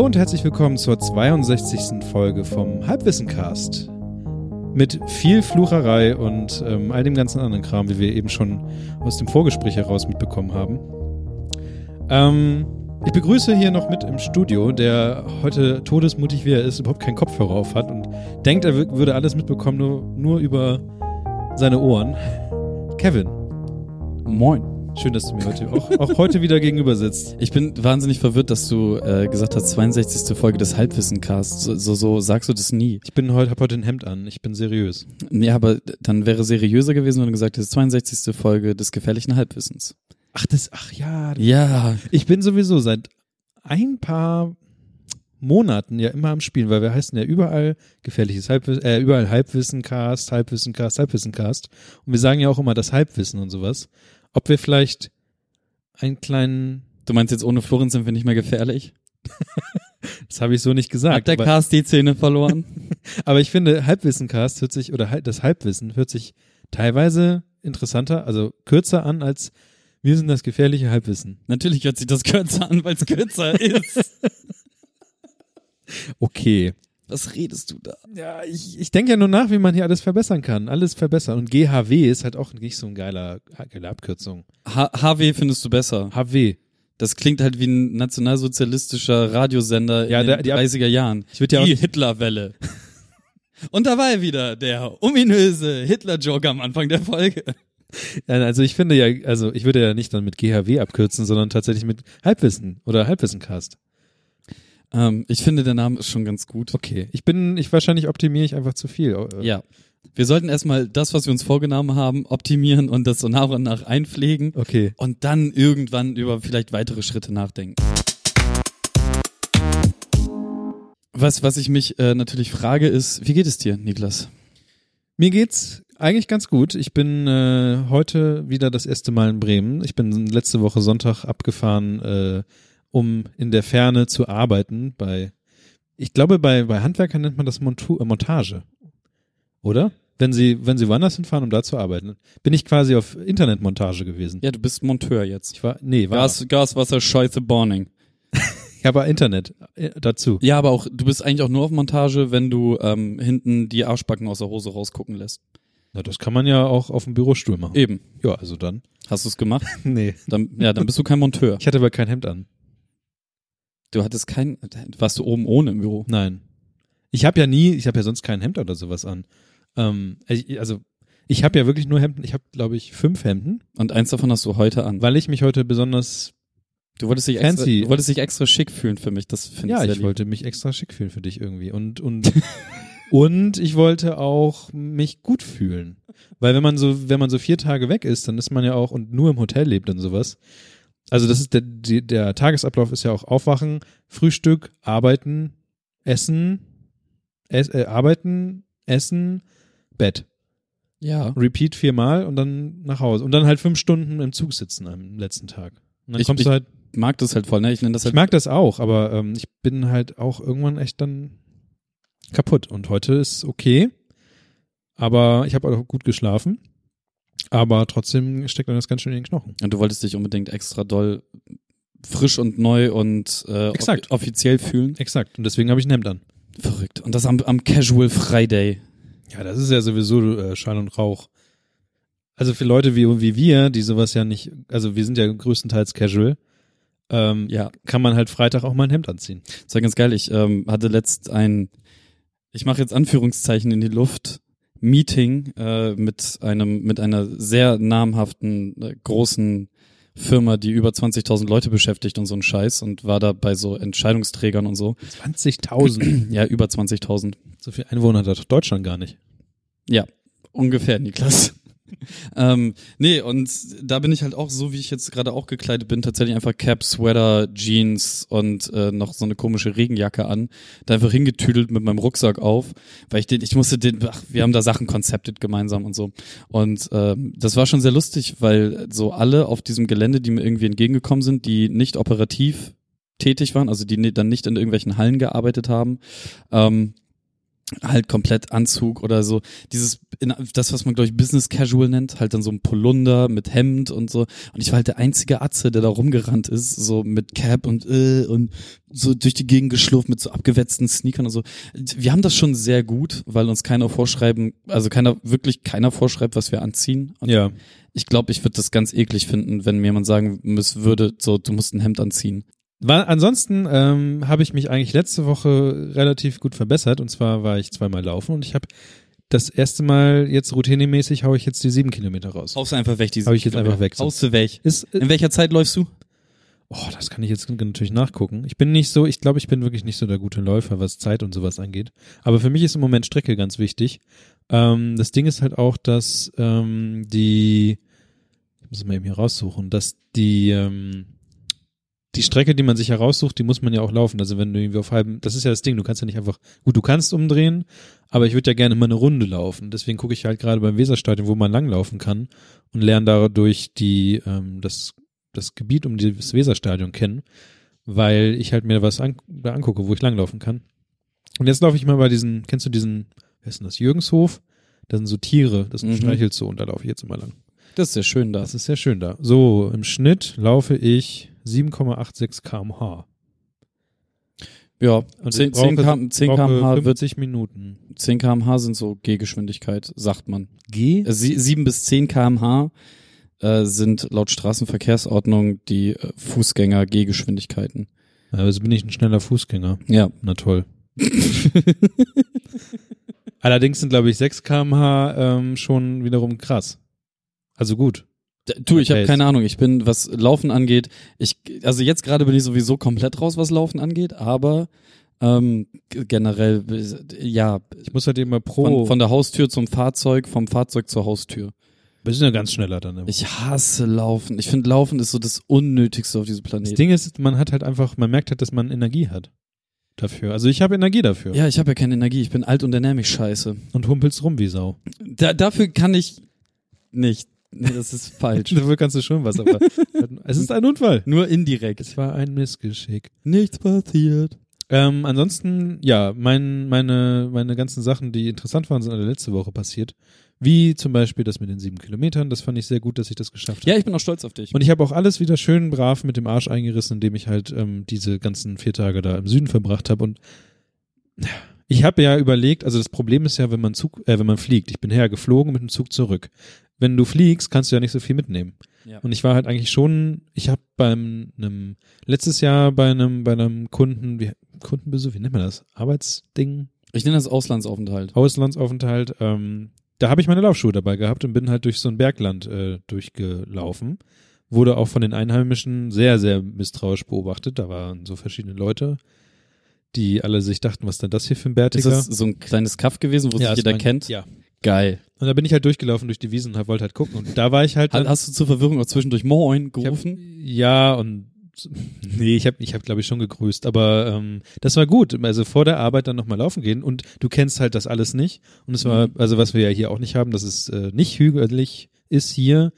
Hallo und herzlich willkommen zur 62. Folge vom Halbwissencast. Mit viel Flucherei und ähm, all dem ganzen anderen Kram, wie wir eben schon aus dem Vorgespräch heraus mitbekommen haben. Ähm, ich begrüße hier noch mit im Studio, der heute todesmutig wie er ist, überhaupt keinen Kopfhörer auf hat und denkt, er würde alles mitbekommen, nur, nur über seine Ohren. Kevin. Moin. Schön, dass du mir heute auch, auch heute wieder gegenüber sitzt. Ich bin wahnsinnig verwirrt, dass du äh, gesagt hast, 62. Folge des Halbwissencasts. So, so, so sagst du das nie. Ich bin heute, hab heute ein Hemd an. Ich bin seriös. Ja, aber dann wäre seriöser gewesen, wenn du gesagt hättest, 62. Folge des gefährlichen Halbwissens. Ach, das, ach ja. Ja. Ich bin sowieso seit ein paar Monaten ja immer am Spielen, weil wir heißen ja überall gefährliches Halbwissen, äh, überall Halbwissencast, Halbwissencast, Halbwissencast. Und wir sagen ja auch immer das Halbwissen und sowas ob wir vielleicht einen kleinen. Du meinst jetzt ohne Florenz sind wir nicht mehr gefährlich? das habe ich so nicht gesagt. Hat der Cast die Zähne verloren? aber ich finde, Halbwissencast hört sich, oder das Halbwissen hört sich teilweise interessanter, also kürzer an als wir sind das gefährliche Halbwissen. Natürlich hört sich das kürzer an, weil es kürzer ist. okay. Was redest du da? Ja, ich, ich denke ja nur nach, wie man hier alles verbessern kann. Alles verbessern. Und GHW ist halt auch nicht so ein geiler, geile Abkürzung. H HW findest du besser. HW. Das klingt halt wie ein nationalsozialistischer Radiosender ja, in den der, 30er Jahren. Ich würde ja die Hitlerwelle. Und da war wieder der ominöse Hitler-Joke am Anfang der Folge. Also ich finde ja, also ich würde ja nicht dann mit GHW abkürzen, sondern tatsächlich mit Halbwissen oder Halbwissencast. Ähm, ich finde, der Name ist schon ganz gut. Okay. Ich bin, ich wahrscheinlich optimiere ich einfach zu viel. Äh. Ja. Wir sollten erstmal das, was wir uns vorgenommen haben, optimieren und das so nach und nach einpflegen. Okay. Und dann irgendwann über vielleicht weitere Schritte nachdenken. Was, was ich mich äh, natürlich frage, ist, wie geht es dir, Niklas? Mir geht's eigentlich ganz gut. Ich bin äh, heute wieder das erste Mal in Bremen. Ich bin letzte Woche Sonntag abgefahren äh, um in der Ferne zu arbeiten. Bei, ich glaube, bei, bei Handwerkern nennt man das Montu äh, Montage. Oder? Wenn sie, wenn sie woanders hinfahren, um da zu arbeiten. Bin ich quasi auf Internetmontage gewesen. Ja, du bist Monteur jetzt. Ich war, nee, war. Gas, Gas Wasser, Scheiße, Burning. ich habe Internet äh, dazu. Ja, aber auch, du bist eigentlich auch nur auf Montage, wenn du ähm, hinten die Arschbacken aus der Hose rausgucken lässt. Na, das kann man ja auch auf dem Bürostuhl machen. Eben. Ja, also dann. Hast du es gemacht? nee. Dann, ja, dann bist du kein Monteur. Ich hatte aber kein Hemd an. Du hattest kein, warst du oben ohne im Büro? Nein. Ich habe ja nie, ich habe ja sonst kein Hemd oder sowas an. Ähm, also ich habe ja wirklich nur Hemden. Ich habe, glaube ich, fünf Hemden. Und eins davon hast du heute an. Weil ich mich heute besonders Du wolltest dich fancy. extra, du wolltest dich extra schick fühlen für mich. Das finde ja, ich Ja, ich wollte mich extra schick fühlen für dich irgendwie und und und ich wollte auch mich gut fühlen, weil wenn man so wenn man so vier Tage weg ist, dann ist man ja auch und nur im Hotel lebt und sowas, also das ist der, die, der Tagesablauf ist ja auch Aufwachen, Frühstück, Arbeiten, Essen, es, äh, Arbeiten, Essen, Bett. Ja. Repeat viermal und dann nach Hause. Und dann halt fünf Stunden im Zug sitzen am letzten Tag. Und dann ich, kommst ich du halt. mag das halt voll, ne? Ich nenne das halt. Ich mag das auch, aber ähm, ich bin halt auch irgendwann echt dann kaputt. Und heute ist okay. Aber ich habe auch gut geschlafen. Aber trotzdem steckt dann das ganz schön in den Knochen. Und du wolltest dich unbedingt extra doll frisch und neu und äh, Exakt. offiziell fühlen. Exakt. Und deswegen habe ich ein Hemd an. Verrückt. Und das am, am Casual Friday. Ja, das ist ja sowieso äh, Schall und Rauch. Also für Leute wie, wie wir, die sowas ja nicht, also wir sind ja größtenteils casual, ähm, ja. kann man halt Freitag auch mal ein Hemd anziehen. Das war ganz geil. Ich ähm, hatte letzt ein, ich mache jetzt Anführungszeichen in die Luft, Meeting äh, mit einem mit einer sehr namhaften äh, großen Firma, die über 20.000 Leute beschäftigt und so ein Scheiß und war da bei so Entscheidungsträgern und so. 20.000? ja, über 20.000. So viel Einwohner hat Deutschland gar nicht. Ja, ungefähr, Niklas ähm, nee, und da bin ich halt auch so, wie ich jetzt gerade auch gekleidet bin, tatsächlich einfach Cap, Sweater, Jeans und äh, noch so eine komische Regenjacke an. Da einfach hingetüdelt mit meinem Rucksack auf, weil ich den, ich musste den, ach, wir haben da Sachen konzeptet gemeinsam und so. Und ähm, das war schon sehr lustig, weil so alle auf diesem Gelände, die mir irgendwie entgegengekommen sind, die nicht operativ tätig waren, also die dann nicht in irgendwelchen Hallen gearbeitet haben, ähm, halt komplett Anzug oder so. Dieses, das, was man, glaube ich, Business Casual nennt, halt dann so ein Polunder mit Hemd und so. Und ich war halt der einzige Atze, der da rumgerannt ist, so mit Cap und äh, und so durch die Gegend geschlurft mit so abgewetzten Sneakern und so. Wir haben das schon sehr gut, weil uns keiner vorschreiben, also keiner, wirklich keiner vorschreibt, was wir anziehen. Und Ja. ich glaube, ich würde das ganz eklig finden, wenn mir jemand sagen müsste, würde, so, du musst ein Hemd anziehen. War, ansonsten ähm, habe ich mich eigentlich letzte Woche relativ gut verbessert. Und zwar war ich zweimal laufen und ich habe das erste Mal jetzt routinemäßig haue ich jetzt die sieben Kilometer raus. Haust du einfach weg, diese Hau ich jetzt einfach weg, so. Haust du weg. Ist, äh, In welcher Zeit läufst du? oh, das kann ich jetzt natürlich nachgucken. Ich bin nicht so, ich glaube, ich bin wirklich nicht so der gute Läufer, was Zeit und sowas angeht. Aber für mich ist im Moment Strecke ganz wichtig. Ähm, das Ding ist halt auch, dass ähm, die, ich muss mal eben hier raussuchen, dass die ähm, die Strecke, die man sich heraussucht, die muss man ja auch laufen. Also wenn du irgendwie auf halbem, das ist ja das Ding, du kannst ja nicht einfach, gut, du kannst umdrehen, aber ich würde ja gerne mal eine Runde laufen. Deswegen gucke ich halt gerade beim Weserstadion, wo man langlaufen kann und lerne dadurch die, ähm, das, das Gebiet um das Weserstadion kennen, weil ich halt mir was an, da angucke, wo ich langlaufen kann. Und jetzt laufe ich mal bei diesen, kennst du diesen, wer ist denn das, Jürgenshof? Da sind so Tiere, das Mhm. streichelt so und da laufe ich jetzt immer lang. Das ist sehr schön da. Das ist sehr schön da. So, im Schnitt laufe ich 7,86 kmh. Ja, Und 10, ich brauche- 10, km, 10 brauche kmh wird 50 Minuten. 10 kmh sind so Gehgeschwindigkeit, sagt man. G? Äh, sie- 7 bis 10 kmh äh, sind laut Straßenverkehrsordnung die äh, Fußgänger Gehgeschwindigkeiten. Also bin ich ein schneller Fußgänger. Ja. Na toll. Allerdings sind, glaube ich, 6 kmh ähm, schon wiederum krass. Also gut. Du, ich habe keine Ahnung. Ich bin, was Laufen angeht, ich, also jetzt gerade bin ich sowieso komplett raus, was Laufen angeht, aber ähm, generell, äh, ja, Ich muss halt eben mal pro. von, von der Haustür zum Fahrzeug, vom Fahrzeug zur Haustür. wir sind ja ganz schneller dann. immer. Ich hasse Laufen. Ich finde, Laufen ist so das Unnötigste auf diesem das Planeten. Ding ist, man hat halt einfach, man merkt halt, dass man Energie hat. Dafür. Also ich habe Energie dafür. Ja, ich habe ja keine Energie. Ich bin alt und ernähr mich scheiße. Und humpelst rum wie Sau. Da, dafür kann ich nicht. Nee, das ist falsch. Dafür kannst du schon was, aber es ist ein Unfall. Nur indirekt. Es war ein Missgeschick. Nichts passiert. Ähm, ansonsten, ja, mein, meine, meine ganzen Sachen, die interessant waren, sind alle letzte Woche passiert. Wie zum Beispiel das mit den sieben Kilometern. Das fand ich sehr gut, dass ich das geschafft habe. Ja, ich bin auch stolz auf dich. Und ich habe auch alles wieder schön brav mit dem Arsch eingerissen, indem ich halt ähm, diese ganzen vier Tage da im Süden verbracht habe. Und ich habe ja überlegt, also das Problem ist ja, wenn man Zug, äh, wenn man fliegt. Ich bin hergeflogen mit dem Zug zurück. Wenn du fliegst, kannst du ja nicht so viel mitnehmen. Ja. Und ich war halt eigentlich schon, ich habe beim einem letztes Jahr bei einem bei einem Kunden, wie Kundenbesuch, wie nennt man das? Arbeitsding, Ich nenne das Auslandsaufenthalt. Auslandsaufenthalt. Ähm, da habe ich meine Laufschuhe dabei gehabt und bin halt durch so ein Bergland äh, durchgelaufen. Wurde auch von den Einheimischen sehr, sehr misstrauisch beobachtet. Da waren so verschiedene Leute, die alle sich dachten, was denn das hier für ein Ist Bärtiger? das so ein kleines Kaff gewesen, wo Ja, sich ist jeder mein- kennt? Ja. Geil. Und da bin ich halt durchgelaufen durch die Wiesen und wollte halt gucken. Und da war ich halt. Hat, Dann, hast du zur Verwirrung auch zwischendurch Moin ich hab, gerufen? ja, und nee, ich habe ich hab, glaube ich, schon gegrüßt. Aber ähm, das war gut. Also vor der Arbeit dann nochmal laufen gehen. Und du kennst halt das alles nicht. Und es war, Mhm. also was wir ja hier auch nicht haben, dass es äh, nicht hügelig ist hier.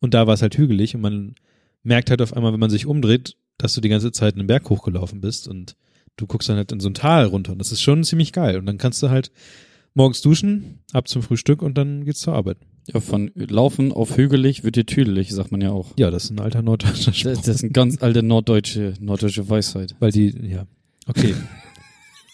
Und da war es halt hügelig. Und man merkt halt auf einmal, wenn man sich umdreht, dass du die ganze Zeit einen Berg hochgelaufen bist. Und du guckst dann halt in so ein Tal runter. Und das ist schon ziemlich geil. Und dann kannst du halt morgens duschen, ab zum Frühstück und dann geht's zur Arbeit. Ja, von Laufen auf hügelig wird dir tüdelig, sagt man ja auch. Ja, das ist ein alter norddeutscher Spruch. Das, das ist eine ganz alte norddeutsche, norddeutsche Weisheit. Weil die, ja. Okay.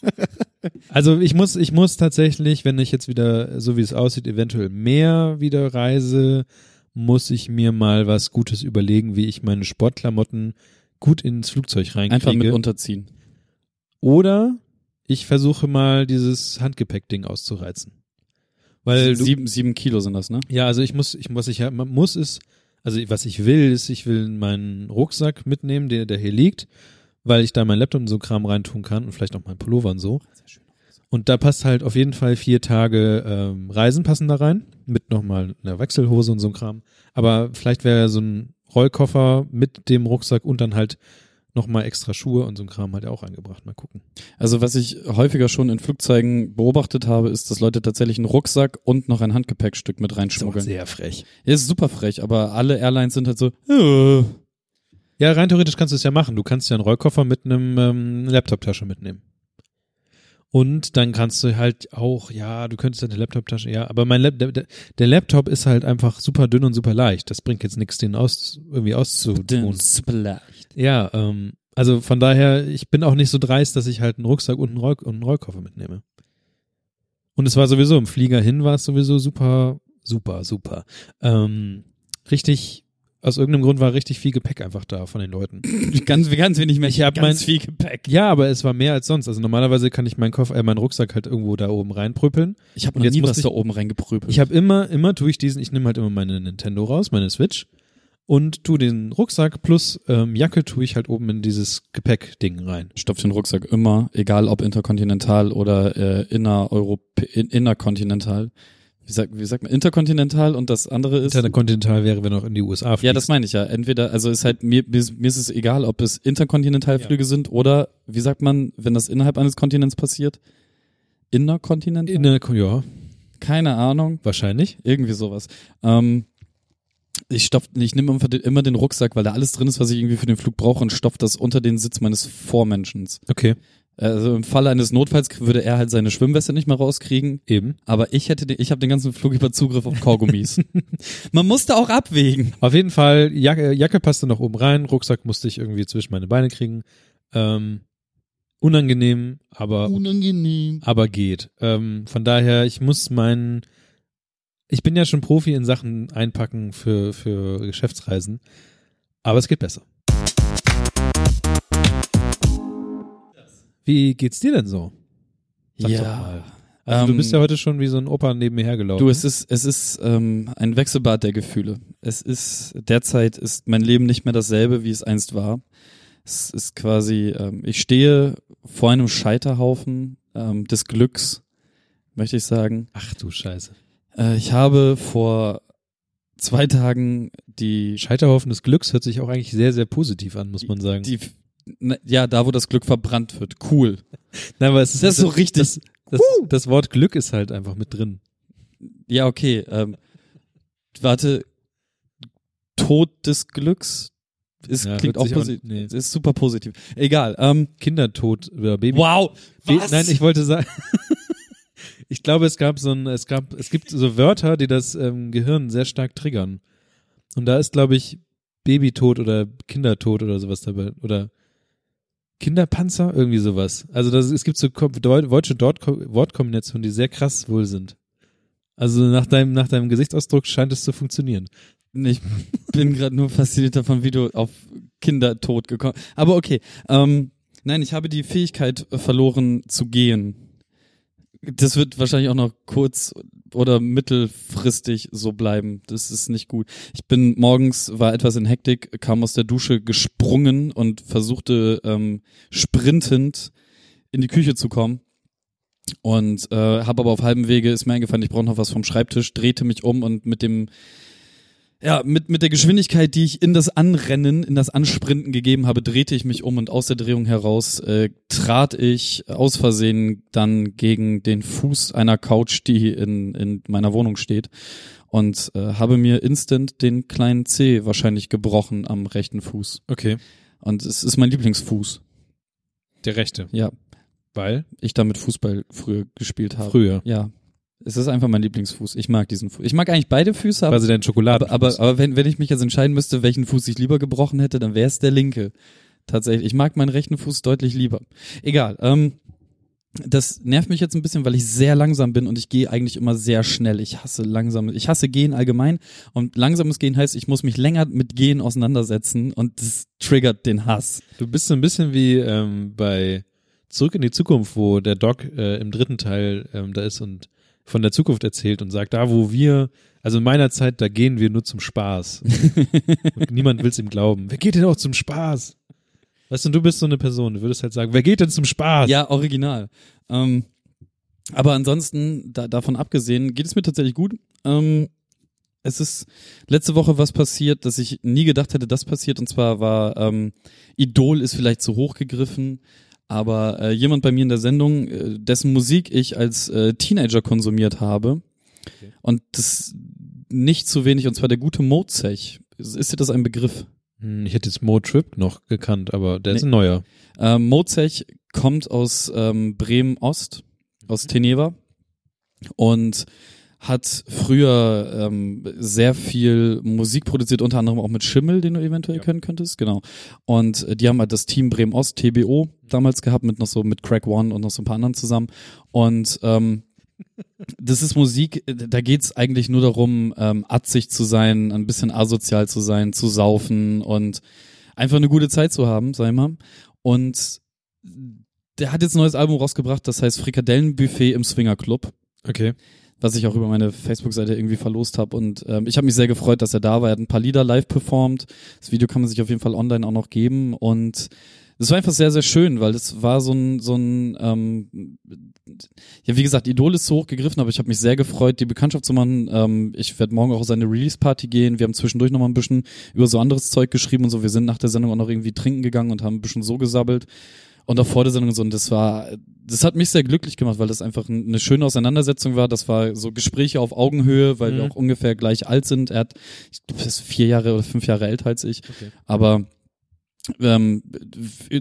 also ich muss, ich muss tatsächlich, wenn ich jetzt wieder, so wie es aussieht, eventuell mehr wieder reise, muss ich mir mal was Gutes überlegen, wie ich meine Sportklamotten gut ins Flugzeug reinkriege. Einfach mit unterziehen. Oder ich versuche mal dieses Handgepäck-Ding auszureizen. Weil du, sieben, sieben Kilo sind das, ne? ja, also ich muss, ich was ich muss ist, also was ich will, ist, ich will meinen Rucksack mitnehmen, der, der hier liegt, weil ich da mein Laptop und so Kram reintun kann und vielleicht auch mein Pullover und so. Und da passt halt auf jeden Fall vier Tage ähm, Reisen passen da rein, mit nochmal einer Wechselhose und so ein Kram. Aber vielleicht wäre so ein Rollkoffer mit dem Rucksack und dann halt nochmal extra Schuhe und so ein Kram halt auch eingebracht. Mal gucken. Also was ich häufiger schon in Flugzeugen beobachtet habe, ist, dass Leute tatsächlich einen Rucksack und noch ein Handgepäckstück mit reinschmuggeln. sehr frech. Ja, ist super frech, aber alle Airlines sind halt so, äh, Ja, rein theoretisch kannst du es ja machen. Du kannst ja einen Rollkoffer mit einem ähm, Laptoptasche mitnehmen. Und dann kannst du halt auch, ja, du könntest deine Laptop-Tasche, ja, aber mein Lap der, der Laptop ist halt einfach super dünn und super leicht. Das bringt jetzt nichts, den aus, irgendwie auszutun. Super leicht. Ja, ähm, also von daher, ich bin auch nicht so dreist, dass ich halt einen Rucksack und einen, Roll und einen Rollkoffer mitnehme. Und es war sowieso im Flieger hin, war es sowieso super, super, super. Ähm, richtig aus irgendeinem Grund war richtig viel Gepäck einfach da von den Leuten. Ganz, ganz wenig mehr. Ich hab ganz mein- viel Gepäck. Ja, aber es war mehr als sonst. Also normalerweise kann ich meinen Koffer, äh, meinen Rucksack halt irgendwo da oben reinprüppeln. Ich habe jetzt nie was ich- da oben reingeprügelt. Ich habe immer, immer tue ich diesen, ich nehme halt immer meine Nintendo raus, meine Switch und tu den Rucksack plus ähm, Jacke tue ich halt oben in dieses Gepäckding rein. stopf den Rucksack immer, egal ob interkontinental oder äh, innereurope in, innerkontinental. Wie sagt, wie sagt man? Interkontinental und das andere ist. Interkontinental wäre, wenn auch in die USA fliegst. ja, das meine ich ja. Entweder, also ist halt, mir, mir, ist- es egal, ob es Interkontinentalflüge sind oder, wie sagt man, wenn das innerhalb eines Kontinents passiert? Innerkontinental? in der, ja, Keine Ahnung. wahrscheinlich. Irgendwie sowas. Ähm, ich stopf, ich nehme immer den, immer den Rucksack, weil da alles drin ist, was ich irgendwie für den Flug brauche und stopf das unter den Sitz meines Vormenschens. Okay, Also im Falle eines Notfalls würde er halt seine Schwimmweste nicht mehr rauskriegen, eben. aber ich hätte, den, ich habe den ganzen Flug über Zugriff auf Kaugummis. Man musste auch abwägen. Auf jeden Fall, Jacke, Jacke passte noch oben rein, Rucksack musste ich irgendwie zwischen meine Beine kriegen. Ähm, unangenehm, aber Unangenehm. aber geht. Ähm, von daher, ich muss meinen, ich bin ja schon Profi in Sachen einpacken für, für Geschäftsreisen, aber es geht besser. Wie geht's dir denn so? Sag doch mal. Also du Ähm, bist ja heute schon wie so ein Opa neben mir hergelaufen. Du, es ist, es ist ähm, ein Wechselbad der Gefühle. Es ist, derzeit ist mein Leben nicht mehr dasselbe, wie es einst war. Es ist quasi, ähm, ich stehe vor einem Scheiterhaufen ähm, des Glücks, möchte ich sagen. Ach du Scheiße. Äh, ich habe vor zwei Tagen die, Scheiterhaufen des Glücks hört sich auch eigentlich sehr, sehr positiv an, muss man sagen. die ja, da wo das Glück verbrannt wird. Cool. Nein, aber es ist, Das ist so richtig. Das, das, das Wort Glück ist halt einfach mit drin. Ja, okay. Ähm, warte, Tod des Glücks ist, Ja, klingt auch positiv. nee. Ist super positiv. Egal. Ähm, Kindertod oder Baby. wow. Was? Nein, ich wollte sagen, ich glaube, es gab so ein, es gab, es gibt so Wörter, die das ähm, Gehirn sehr stark triggern. Und da ist, glaube ich, Babytod oder Kindertod oder sowas dabei. Oder Kinderpanzer, irgendwie sowas. Also das, es gibt so deutsche Wortkombinationen, die sehr krass wohl sind. Also nach deinem, nach deinem Gesichtsausdruck scheint es zu funktionieren. Ich bin gerade nur fasziniert davon, wie du auf Kindertod gekommen Aber okay. Ähm, nein, ich habe die Fähigkeit äh, verloren zu gehen. Das wird wahrscheinlich auch noch kurz oder mittelfristig so bleiben. Das ist nicht gut. Ich bin morgens, war etwas in Hektik, kam aus der Dusche gesprungen und versuchte ähm, sprintend in die Küche zu kommen. Und äh, habe aber auf halbem Wege, ist mir eingefallen, ich brauche noch was vom Schreibtisch, drehte mich um und mit dem ja, mit, mit der Geschwindigkeit, die ich in das Anrennen, in das Ansprinten gegeben habe, drehte ich mich um und aus der Drehung heraus äh, trat ich aus Versehen dann gegen den Fuß einer Couch, die in, in meiner Wohnung steht und äh, habe mir instant den kleinen C wahrscheinlich gebrochen am rechten Fuß. Okay. Und es ist mein Lieblingsfuß. Der rechte. Ja, Weil? ich damit Fußball früher gespielt habe. Früher. Ja. Es ist einfach mein Lieblingsfuß. Ich mag diesen Fuß. Ich mag eigentlich beide Füße, aber Quasi dein Schokoladen. aber, aber, aber wenn, wenn ich mich jetzt entscheiden müsste, welchen Fuß ich lieber gebrochen hätte, dann wäre es der linke. Tatsächlich. Ich mag meinen rechten Fuß deutlich lieber. Egal. Ähm, das nervt mich jetzt ein bisschen, weil ich sehr langsam bin und ich gehe eigentlich immer sehr schnell. Ich hasse langsam. Ich hasse Gehen allgemein. Und langsames Gehen heißt, ich muss mich länger mit Gehen auseinandersetzen und das triggert den Hass. Du bist so ein bisschen wie ähm, bei Zurück in die Zukunft, wo der Doc äh, im dritten Teil ähm, da ist und von der Zukunft erzählt und sagt, da wo wir, also in meiner Zeit, da gehen wir nur zum Spaß. und niemand will es ihm glauben. Wer geht denn auch zum Spaß? Weißt du, du bist so eine Person, du würdest halt sagen, wer geht denn zum Spaß? Ja, original. Ähm, aber ansonsten, da, davon abgesehen, geht es mir tatsächlich gut. Ähm, es ist letzte Woche was passiert, dass ich nie gedacht hätte, das passiert. Und zwar war ähm, Idol ist vielleicht zu hoch gegriffen, aber äh, jemand bei mir in der Sendung, äh, dessen Musik ich als äh, Teenager konsumiert habe und das nicht zu wenig, und zwar der gute Mozech. Ist, ist dir das ein Begriff? Hm, Ich hätte jetzt Mo Trip noch gekannt, aber der ist Nee. ein neuer. Ähm, Mozech kommt aus ähm, Bremen-Ost, aus Teneva und hat früher ähm, sehr viel Musik produziert, unter anderem auch mit Schimmel, den du eventuell Ja. kennen könntest, genau. Und äh, die haben halt das Team Bremen-Ost, TBO, damals gehabt, mit noch so, mit Crack One und noch so ein paar anderen zusammen. Und ähm, das ist Musik, äh, da geht's eigentlich nur darum, ähm, atzig zu sein, ein bisschen asozial zu sein, zu saufen und einfach eine gute Zeit zu haben, sag ich mal. Und der hat jetzt ein neues Album rausgebracht, das heißt Frikadellenbuffet im Swinger Club, Okay. Was ich auch über meine Facebook-Seite irgendwie verlost habe. Und ähm, ich habe mich sehr gefreut, dass er da war. Er hat ein paar Lieder live performt. Das Video kann man sich auf jeden Fall online auch noch geben. Und das war einfach sehr, sehr schön, weil das war so ein, so ein, ähm, ja, wie gesagt, Idol ist so hochgegriffen, aber ich habe mich sehr gefreut, die Bekanntschaft zu machen. Ähm, ich werde morgen auch auf seine Release-Party gehen. Wir haben zwischendurch noch mal ein bisschen über so anderes Zeug geschrieben und so. Wir sind nach der Sendung auch noch irgendwie trinken gegangen und haben ein bisschen so gesabbelt. Und auch vor der Sendung und so. Und das war, das hat mich sehr glücklich gemacht, weil das einfach ein- eine schöne Auseinandersetzung war. Das war so Gespräche auf Augenhöhe, weil wir Mhm. auch ungefähr gleich alt sind. Er hat, ich glaube, ist vier Jahre oder fünf Jahre älter als ich. Okay. Aber ähm,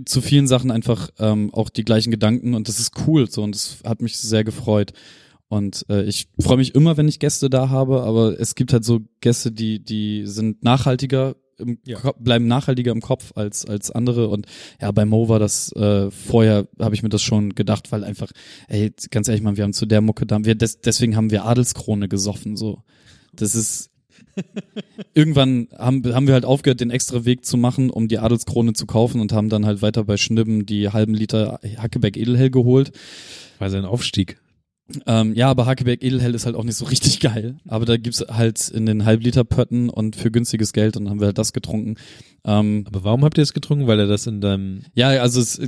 zu vielen Sachen einfach ähm, auch die gleichen Gedanken und das ist cool so und das hat mich sehr gefreut. Und äh, ich freue mich immer, wenn ich Gäste da habe, aber es gibt halt so Gäste, die, die sind nachhaltiger im Ja. Bleiben nachhaltiger im Kopf als als andere und ja bei Mo war das äh, vorher habe ich mir das schon gedacht weil einfach ey ganz ehrlich man wir haben zu der Mucke da wir des, deswegen haben wir Adelskrone gesoffen so das ist irgendwann haben, haben wir halt aufgehört, den extra Weg zu machen, um die Adelskrone zu kaufen und haben dann halt weiter bei Schnibben die halben Liter Hackeberg Edelhell geholt. War sein Aufstieg. Ähm, ja, aber Hackeberg Edelhell ist halt auch nicht so richtig geil. Aber da gibt's halt in den Halbliter Pötten und für günstiges Geld und dann haben wir halt das getrunken. Ähm, Aber warum habt ihr es getrunken? Weil er das in deinem, ja, also es,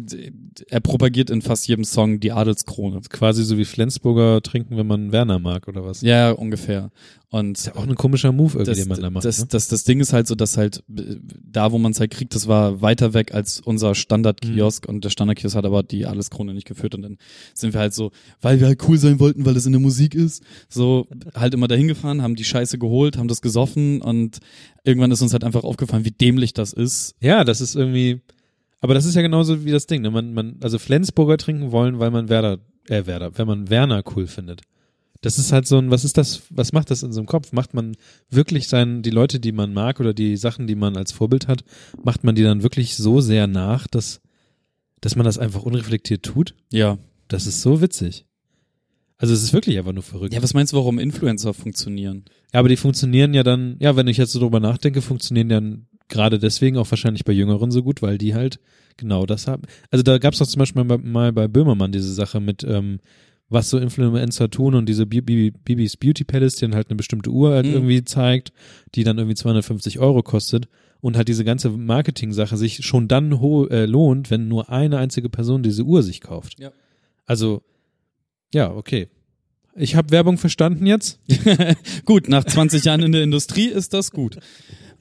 er propagiert in fast jedem Song die Adelskrone. quasi so wie Flensburger trinken, wenn man Werner mag oder was? Ja, ungefähr. Und Ist ja auch ein komischer Move irgendwie, das, den man da macht. das, ne? das, das Ding ist halt so, dass halt da, wo man es halt kriegt, das war weiter weg als unser Mhm. Standardkiosk und der Standardkiosk hat aber die Adelskrone nicht geführt und dann sind wir halt so, weil wir halt cool sein wollten, weil das in der Musik ist, so halt immer dahin gefahren, haben die Scheiße geholt, haben das gesoffen und irgendwann ist uns halt einfach aufgefallen, wie dämlich das ist. Ja, das ist irgendwie, aber das ist ja genauso wie das Ding, ne? Man, man, also Flensburger trinken wollen, weil man Werder, äh, Werder, wenn man Werner cool findet. Das ist halt so ein, was ist das, was macht das in so einem Kopf? Macht man wirklich sein, die Leute, die man mag oder die Sachen, die man als Vorbild hat, macht man die dann wirklich so sehr nach, dass, dass man das einfach unreflektiert tut? Ja. Das ist so witzig. Also es ist wirklich einfach nur verrückt. Ja, was meinst du, warum Influencer funktionieren? Ja, aber die funktionieren ja dann, ja, wenn ich jetzt so drüber nachdenke, funktionieren dann gerade deswegen auch wahrscheinlich bei Jüngeren so gut, weil die halt genau das haben. Also da gab es doch zum Beispiel mal, mal bei Böhmermann diese Sache mit, ähm, was so Influencer tun und diese Bi- Bi- Bibis Beauty Palace, die dann halt eine bestimmte Uhr halt Mhm. irgendwie zeigt, die dann irgendwie 250 Euro kostet und halt diese ganze Marketing-Sache sich schon dann äh, lohnt, wenn nur eine einzige Person diese Uhr sich kauft. Ja. Also, ja, okay. Ich habe Werbung verstanden jetzt. gut, nach 20 Jahren in der Industrie ist das gut.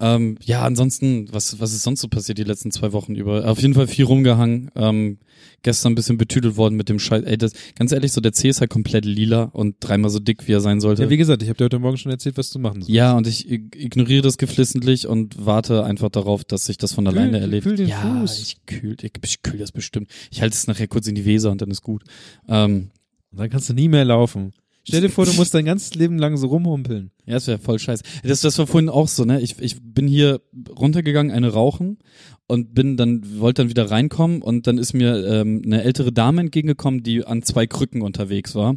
Ähm, ja, ansonsten, was, was ist sonst so passiert die letzten zwei Wochen über? Auf jeden Fall viel rumgehangen. Ähm, gestern ein bisschen betüdelt worden mit dem Scheiß. Ey, das, ganz ehrlich, so der C ist halt komplett lila und dreimal so dick, wie er sein sollte. Ja, wie gesagt, ich habe dir heute Morgen schon erzählt, was du machen sollst. Ja, und ich ig- ignoriere das geflissentlich und warte einfach darauf, dass sich das von Kühl- alleine erledigt. kühl den ja, Fuß. ich kühl, ich, ich kühl das bestimmt. Ich halte es nachher kurz in die Weser und dann ist gut. Ähm, Und dann kannst du nie mehr laufen. Stell dir vor, du musst dein ganzes Leben lang so rumhumpeln. Ja, das wäre voll scheiße. Das, das war vorhin auch so, ne? Ich, ich bin hier runtergegangen, eine rauchen und bin dann, wollte dann wieder reinkommen und dann ist mir ähm, eine ältere Dame entgegengekommen, die an zwei Krücken unterwegs war.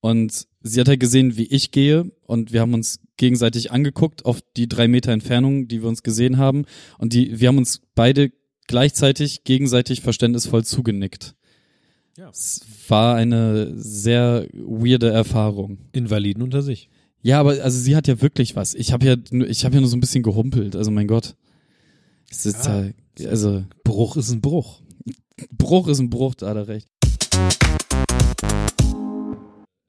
Und sie hat halt gesehen, wie ich gehe und wir haben uns gegenseitig angeguckt auf die drei Meter Entfernung, die wir uns gesehen haben. Und die, wir haben uns beide gleichzeitig gegenseitig verständnisvoll zugenickt. Ja. Es war eine sehr weirde Erfahrung. Invaliden unter sich. Ja, aber also sie hat ja wirklich was. Ich habe ja nur, ich habe ja nur so ein bisschen gehumpelt. Also mein Gott. Es ist Ja. ja, also Bruch ist ein Bruch. Bruch ist ein Bruch, da hat er recht.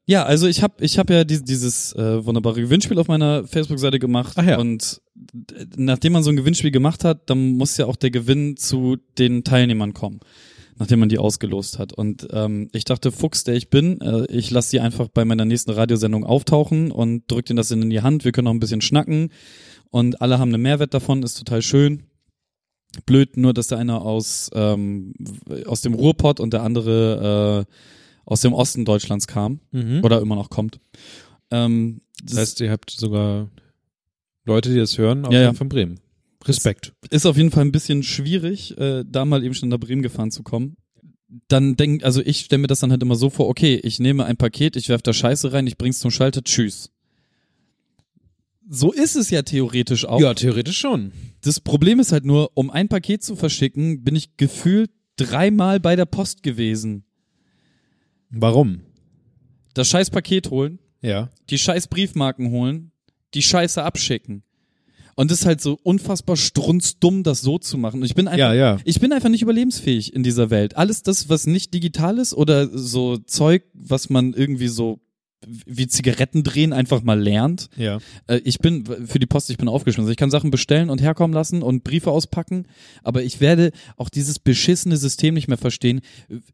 Ja, also ich habe ich hab ja die, dieses äh, wunderbare Gewinnspiel auf meiner Facebook-Seite gemacht. Ach ja. Und d- nachdem man so ein Gewinnspiel gemacht hat, dann muss ja auch der Gewinn zu den Teilnehmern kommen, nachdem man die ausgelost hat. Und ähm, ich dachte, Fuchs, der ich bin, äh, ich lasse die einfach bei meiner nächsten Radiosendung auftauchen und drück denen das in die Hand. Wir können noch ein bisschen schnacken und alle haben einen Mehrwert davon, ist total schön. Blöd nur, dass der eine aus, ähm, aus dem Ruhrpott und der andere äh, aus dem Osten Deutschlands kam Mhm. oder immer noch kommt. Ähm, Das heißt, ihr habt sogar Leute, die das hören, auch Ja, ja. von Bremen. Respekt. ist auf jeden Fall ein bisschen schwierig, äh, da mal eben schon nach Bremen gefahren zu kommen. Dann denk, also ich stelle mir das dann halt immer so vor, okay, ich nehme ein Paket, ich werf da Scheiße rein, ich bring's zum Schalter, tschüss. So ist es ja theoretisch auch. Ja, theoretisch schon. Das Problem ist halt nur, um ein Paket zu verschicken, bin ich gefühlt dreimal bei der Post gewesen. Warum? Das scheiß Paket holen, Ja. die scheiß Briefmarken holen, die Scheiße abschicken. Und das ist halt so unfassbar strunzdumm, das so zu machen. Und ich bin einfach, Ja, ja. ich bin einfach nicht überlebensfähig in dieser Welt. Alles das, was nicht digital ist oder so Zeug, was man irgendwie so wie Zigaretten drehen einfach mal lernt. Ja. Äh, ich bin für die Post, ich bin aufgeschmissen. Ich kann Sachen bestellen und herkommen lassen und Briefe auspacken, aber ich werde auch dieses beschissene System nicht mehr verstehen.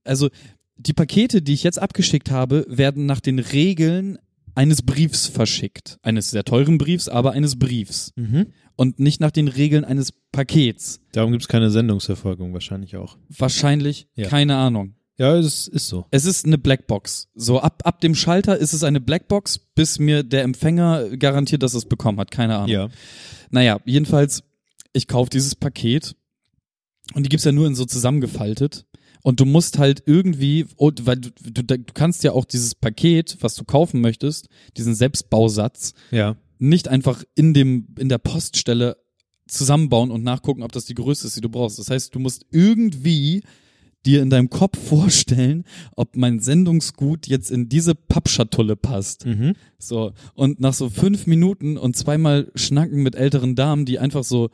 Also die Pakete, die ich jetzt abgeschickt habe, werden nach den Regeln eines Briefs verschickt. Eines sehr teuren Briefs, aber eines Briefs. Mhm. Und nicht nach den Regeln eines Pakets. Darum gibt's keine Sendungsverfolgung wahrscheinlich auch. Wahrscheinlich, Ja. keine Ahnung. Ja, das ist so. Es ist eine Blackbox. So ab, ab dem Schalter ist es eine Blackbox, bis mir der Empfänger garantiert, dass es bekommen hat. Keine Ahnung. Ja. Naja, jedenfalls, ich kaufe dieses Paket und die gibt's ja nur in so zusammengefaltet. Und du musst halt irgendwie, und weil du, du, du kannst ja auch dieses Paket, was du kaufen möchtest, diesen Selbstbausatz, Ja. nicht einfach in dem, in der Poststelle zusammenbauen und nachgucken, ob das die Größe ist, die du brauchst. Das heißt, du musst irgendwie dir in deinem Kopf vorstellen, ob mein Sendungsgut jetzt in diese Pappschatulle passt. Mhm. So, und nach so fünf Minuten und zweimal Schnacken mit älteren Damen, die einfach so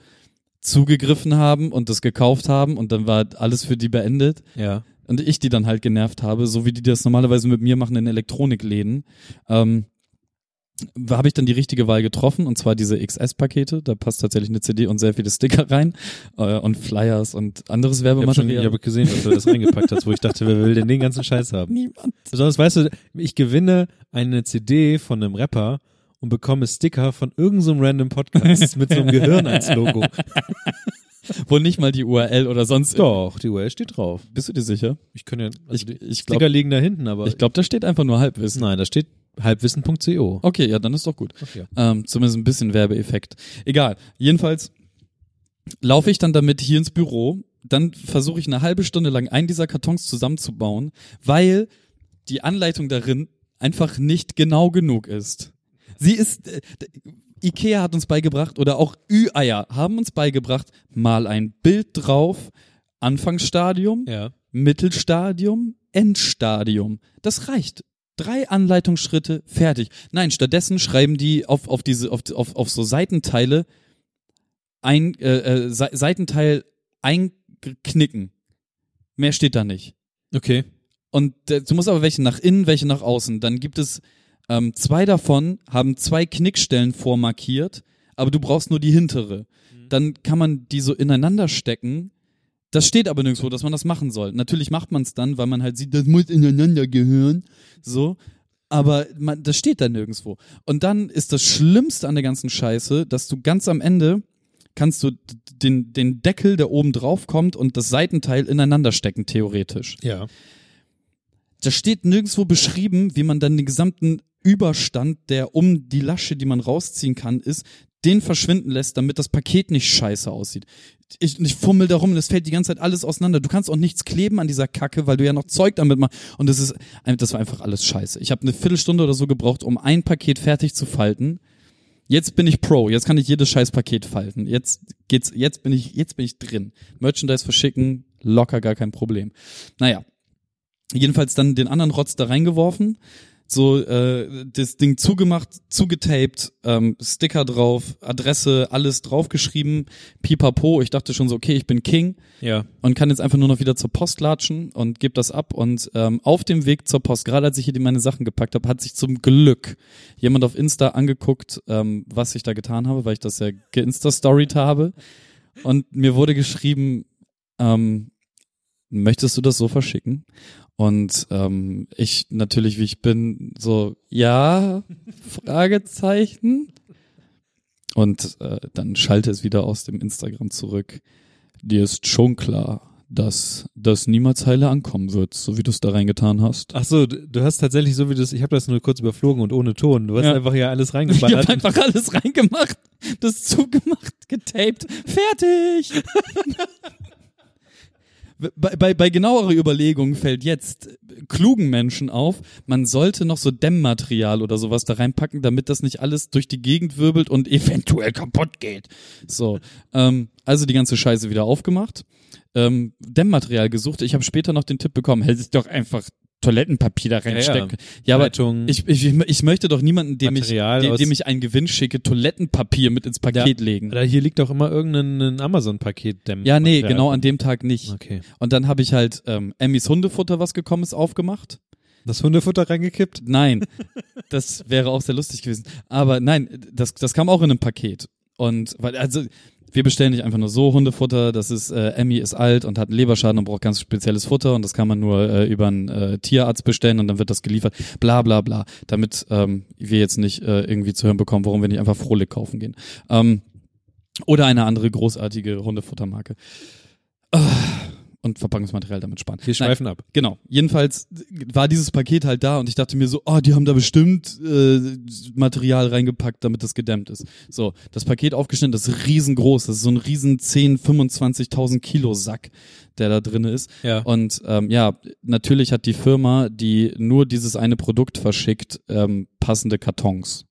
zugegriffen haben und das gekauft haben und dann war alles für die beendet Ja. und ich die dann halt genervt habe, so wie die das normalerweise mit mir machen in Elektronikläden, ähm, habe ich dann die richtige Wahl getroffen und zwar diese XS-Pakete, da passt tatsächlich eine CD und sehr viele Sticker rein äh, und Flyers und anderes Ich habe Werbematerial. ich hab gesehen, dass du das reingepackt hast, wo ich dachte, wer will denn den ganzen Scheiß haben? Niemand. Besonders, weißt du, ich gewinne eine CD von einem Rapper und bekomme Sticker von irgendeinem so random Podcast mit so einem Gehirn als Logo. Wo nicht mal die URL oder sonst Doch, die URL steht drauf. Bist du dir sicher? Ich kann ja, also Ich- die ich glaub- Sticker liegen da hinten, aber Ich glaube, da steht einfach nur Halbwissen. nein, da steht halbwissen.co. Okay, ja, dann ist doch gut. Okay. Ähm, zumindest ein bisschen Werbeeffekt. Egal. Jedenfalls laufe ich dann damit hier ins Büro. Dann versuche ich eine halbe Stunde lang einen dieser Kartons zusammenzubauen, weil die Anleitung darin einfach nicht genau genug ist. Sie ist, äh, Ikea hat uns beigebracht oder auch Ü-Eier haben uns beigebracht, mal ein Bild drauf, Anfangsstadium, Ja. Mittelstadium, Endstadium. Das reicht. Drei Anleitungsschritte, fertig. Nein, stattdessen schreiben die auf, auf diese, auf, auf, auf so Seitenteile ein, äh, äh, Se Seitenteil einknicken. Mehr steht da nicht. Okay. Und äh, du musst aber welche nach innen, welche nach außen. Dann gibt es ähm, zwei davon, haben zwei Knickstellen vormarkiert, aber du brauchst nur die hintere. Dann kann man die so ineinander stecken. Das steht aber nirgendwo, dass man das machen soll. Natürlich macht man es dann, weil man halt sieht, das muss ineinander gehören. So. Aber man, das steht da nirgendwo. Und dann ist das Schlimmste an der ganzen Scheiße, dass du ganz am Ende kannst du den, den Deckel, der oben drauf kommt, und das Seitenteil ineinander stecken, theoretisch. Ja. Da steht nirgendwo beschrieben, wie man dann den gesamten Überstand, der um die Lasche, die man rausziehen kann, ist, den verschwinden lässt, damit das Paket nicht scheiße aussieht. Ich, ich fummel da rum und es fällt die ganze Zeit alles auseinander. Du kannst auch nichts kleben an dieser Kacke, weil du ja noch Zeug damit machst. Und das ist, das war einfach alles scheiße. Ich habe eine Viertelstunde oder so gebraucht, um ein Paket fertig zu falten. Jetzt bin ich Pro. Jetzt kann ich jedes scheiß Paket falten. Jetzt geht's, jetzt bin ich, jetzt bin ich drin. Merchandise verschicken, locker gar kein Problem. Naja. Jedenfalls dann den anderen Rotz da reingeworfen, so äh, das Ding zugemacht, zugetaped, ähm, Sticker drauf, Adresse, alles draufgeschrieben, pipapo. Ich dachte schon so, okay, ich bin King Ja. und kann jetzt einfach nur noch wieder zur Post latschen und gebe das ab. Und ähm, auf dem Weg zur Post, gerade als ich hier meine Sachen gepackt habe, hat sich zum Glück jemand auf Insta angeguckt, ähm, was ich da getan habe, weil ich das ja geinsta-storied habe. Und mir wurde geschrieben, ähm, möchtest du das so verschicken? Und ähm, ich natürlich, wie ich bin, so, ja, Fragezeichen. Und äh, dann schalte es wieder aus dem Instagram zurück. dir ist schon klar, dass das niemals heile ankommen wird, so wie du es da reingetan hast. Ach so, du du hast tatsächlich so wie das, ich habe das nur kurz überflogen und ohne Ton. Du hast Ja. einfach ja alles Ich reingeballert. habe einfach alles reingemacht, das zugemacht, getaped, fertig. bei, bei, bei genauerer Überlegung fällt jetzt klugen Menschen auf, man sollte noch so Dämmmaterial oder sowas da reinpacken, damit das nicht alles durch die Gegend wirbelt und eventuell kaputt geht. So, ähm, also die ganze Scheiße wieder aufgemacht, ähm, Dämmmaterial gesucht. Ich habe später noch den Tipp bekommen, hält sich doch einfach Toilettenpapier da reinstecken. Ja, aber Leitung. ich, ich, ich möchte doch niemanden, dem ich, Material dem, aus- dem ich einen Gewinn schicke, Toilettenpapier mit ins Paket legen. Oder hier liegt doch immer irgendein ein Amazon-Paket. Ja, nee, genau an dem Tag nicht. Okay. Und dann habe ich halt ähm, Emmys Hundefutter, was gekommen ist, aufgemacht. Das Hundefutter reingekippt? Nein, das wäre auch sehr lustig gewesen. Aber nein, das, das kam auch in einem Paket. Und weil, also, wir bestellen nicht einfach nur so Hundefutter, das ist, äh, Emmy ist alt und hat einen Leberschaden und braucht ganz spezielles Futter und das kann man nur äh, über einen äh, Tierarzt bestellen und dann wird das geliefert, bla bla bla, damit ähm, wir jetzt nicht äh, irgendwie zu hören bekommen, warum wir nicht einfach Frohlich kaufen gehen. Ähm, oder eine andere großartige Hundefuttermarke. Ah, Und Verpackungsmaterial damit sparen. Wir Nein, schweifen ab. Genau. Jedenfalls war dieses Paket halt da und ich dachte mir so, oh, die haben da bestimmt äh, Material reingepackt, damit das gedämmt ist. So, das Paket aufgeschnitten, das ist riesengroß, das ist so ein riesen 10, 25.000 Kilo Sack, der da drin ist. Ja. Und ähm, ja, natürlich hat die Firma, die nur dieses eine Produkt verschickt, ähm, passende Kartons.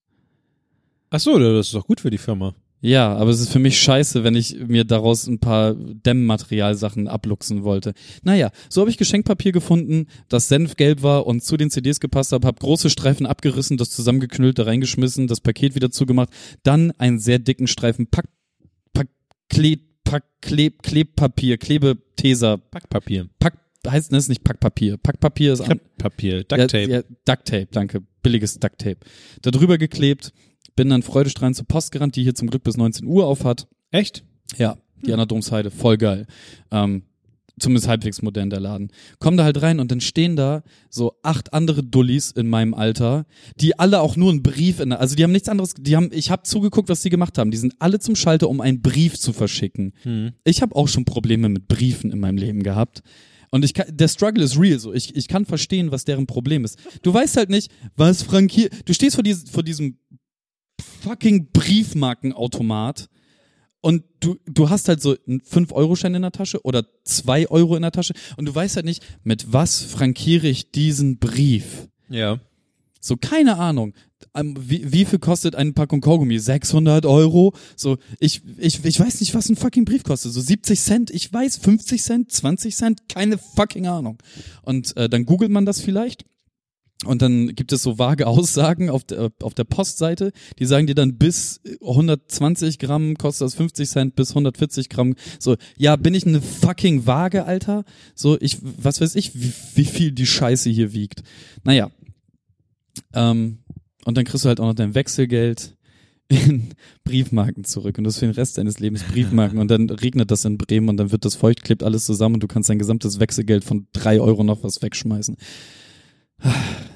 Ach so, das ist doch gut für die Firma. Ja, aber es ist für mich scheiße, wenn ich mir daraus ein paar Dämmmaterialsachen abluchsen wollte. Naja, so habe ich Geschenkpapier gefunden, das senfgelb war und zu den CDs gepasst hat, habe große Streifen abgerissen, das zusammengeknüllt, da reingeschmissen, das Paket wieder zugemacht, dann einen sehr dicken Streifen Pack, Pack, Kleb, Pack, Kleb, Klebpapier, Klebeteser, Packpapier. Pack, heißt das nicht Packpapier. Packpapier ist an, Krepppapier. Ducktape. ja, ja, Ducktape, danke. Billiges Ducktape. Da drüber geklebt, bin dann freudestrahlend zur Post gerannt, die hier zum Glück bis 19 Uhr auf hat. Echt? Ja, die an der Domsheide, voll geil. Ähm, zumindest halbwegs modern der Laden. Komm da halt rein und dann stehen da so acht andere Dullis in meinem Alter, die alle auch nur einen Brief in der, also die haben nichts anderes, die haben, ich habe zugeguckt, was die gemacht haben. Die sind alle zum Schalter, um einen Brief zu verschicken. Hm. Ich habe auch schon Probleme mit Briefen in meinem Leben gehabt. Und ich kann, der Struggle ist real, so. Ich, ich kann verstehen, was deren Problem ist. Du weißt halt nicht, was frankiert, du stehst vor, dies, vor diesem fucking Briefmarkenautomat und du, du hast halt so einen 5-Euro-Schein in der Tasche oder 2 Euro in der Tasche und du weißt halt nicht, mit was frankiere ich diesen Brief. Ja. So, keine Ahnung. Ähm, Wie, wie viel kostet eine Packung Kaugummi? 600 Euro? So, ich, ich, ich weiß nicht, was ein fucking Brief kostet. So 70 Cent, ich weiß, 50 Cent, 20 Cent, keine fucking Ahnung. Und äh, dann googelt man das vielleicht. Und dann gibt es so vage Aussagen auf der, auf der Postseite, die sagen dir dann bis 120 Gramm kostet das 50 Cent, bis 140 Gramm. So, ja, bin ich eine fucking Waage, Alter? So, ich, was weiß ich, wie, wie viel die Scheiße hier wiegt. Naja, ähm, und dann kriegst du halt auch noch dein Wechselgeld in Briefmarken zurück und das für den Rest deines Lebens Briefmarken und dann regnet das in Bremen und dann wird das feucht, klebt alles zusammen und du kannst dein gesamtes Wechselgeld von drei Euro noch was wegschmeißen.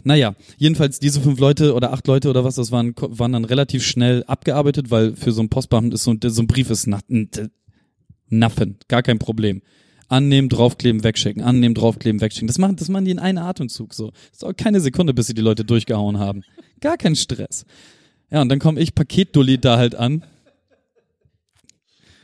Naja, jedenfalls diese fünf Leute oder acht Leute oder was, das waren, waren dann relativ schnell abgearbeitet, weil für so einen Postbeamten ist so, so ein Brief ist nothing, gar kein Problem. Annehmen, draufkleben, wegschicken, annehmen, draufkleben, wegschicken. Das machen, das machen die in einem Atemzug so. Das dauert keine Sekunde, bis sie die Leute durchgehauen haben. Gar kein Stress. Ja, und dann komme ich Paketdulli da halt an.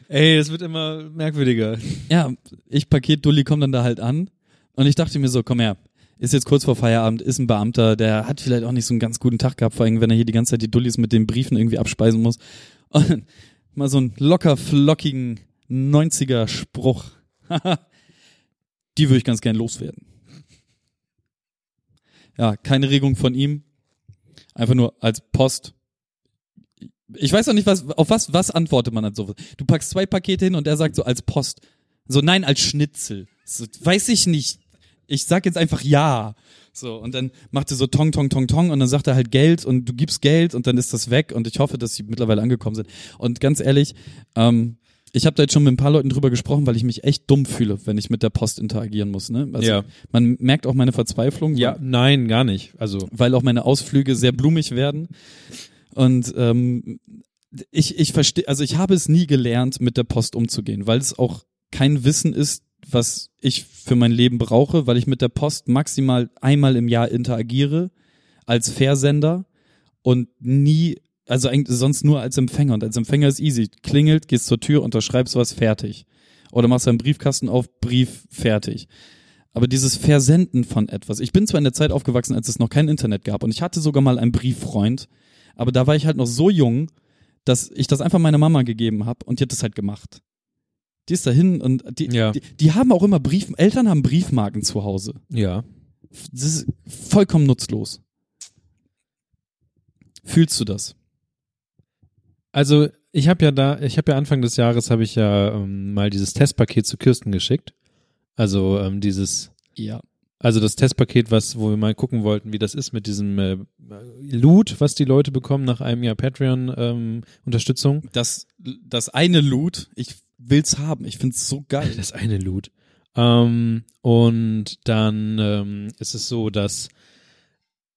Ey, es wird immer merkwürdiger. Ja, ich Paketdulli komme dann da halt an. Und ich dachte mir so, komm her, ist jetzt kurz vor Feierabend, ist ein Beamter, der hat vielleicht auch nicht so einen ganz guten Tag gehabt, vor allem wenn er hier die ganze Zeit die Dullis mit den Briefen irgendwie abspeisen muss. Und mal so einen locker flockigen 90er Spruch. die würde ich ganz gern loswerden. Ja, keine Regung von ihm. Einfach nur als Post. Ich weiß auch nicht, was, auf was, was antwortet man an sowas? Du packst zwei Pakete hin und er sagt so als Post. So, nein, als Schnitzel. So, weiß ich nicht. Ich sag jetzt einfach ja. So, und dann macht er so Tong, Tong, Tong, Tong und dann sagt er halt Geld und du gibst Geld und dann ist das weg und ich hoffe, dass sie mittlerweile angekommen sind. Und ganz ehrlich, ähm, ich habe da jetzt schon mit ein paar Leuten drüber gesprochen, weil ich mich echt dumm fühle, wenn ich mit der Post interagieren muss. Ne? Also Ja. man merkt auch meine Verzweiflung, Ja, nein, gar nicht. Also, weil auch meine Ausflüge sehr blumig werden. Und ähm, ich, ich verstehe, also ich habe es nie gelernt, mit der Post umzugehen, weil es auch kein Wissen ist, was ich für mein Leben brauche, weil ich mit der Post maximal einmal im Jahr interagiere als Versender und nie, also sonst nur als Empfänger. Und als Empfänger ist easy. Klingelt, gehst zur Tür, unterschreibst was, fertig. Oder machst einen Briefkasten auf, Brief, fertig. Aber dieses Versenden von etwas. Ich bin zwar in der Zeit aufgewachsen, als es noch kein Internet gab und ich hatte sogar mal einen Brieffreund, aber da war ich halt noch so jung, dass ich das einfach meiner Mama gegeben habe und die hat das halt gemacht. Die ist dahin und die, Ja. die, die haben auch immer Brief, Eltern haben Briefmarken zu Hause. Ja. Das ist vollkommen nutzlos. Fühlst du das? Also ich habe ja da, ich habe ja Anfang des Jahres habe ich ja ähm, mal dieses Testpaket zu Kirsten geschickt. Also ähm, dieses, Ja. also das Testpaket, was, wo wir mal gucken wollten, wie das ist mit diesem äh, Loot, was die Leute bekommen nach einem Jahr Patreon ähm, Unterstützung. Das, das eine Loot, ich will's haben. Ich find's so geil. Das eine Loot. Ähm, und dann ähm, ist es so, dass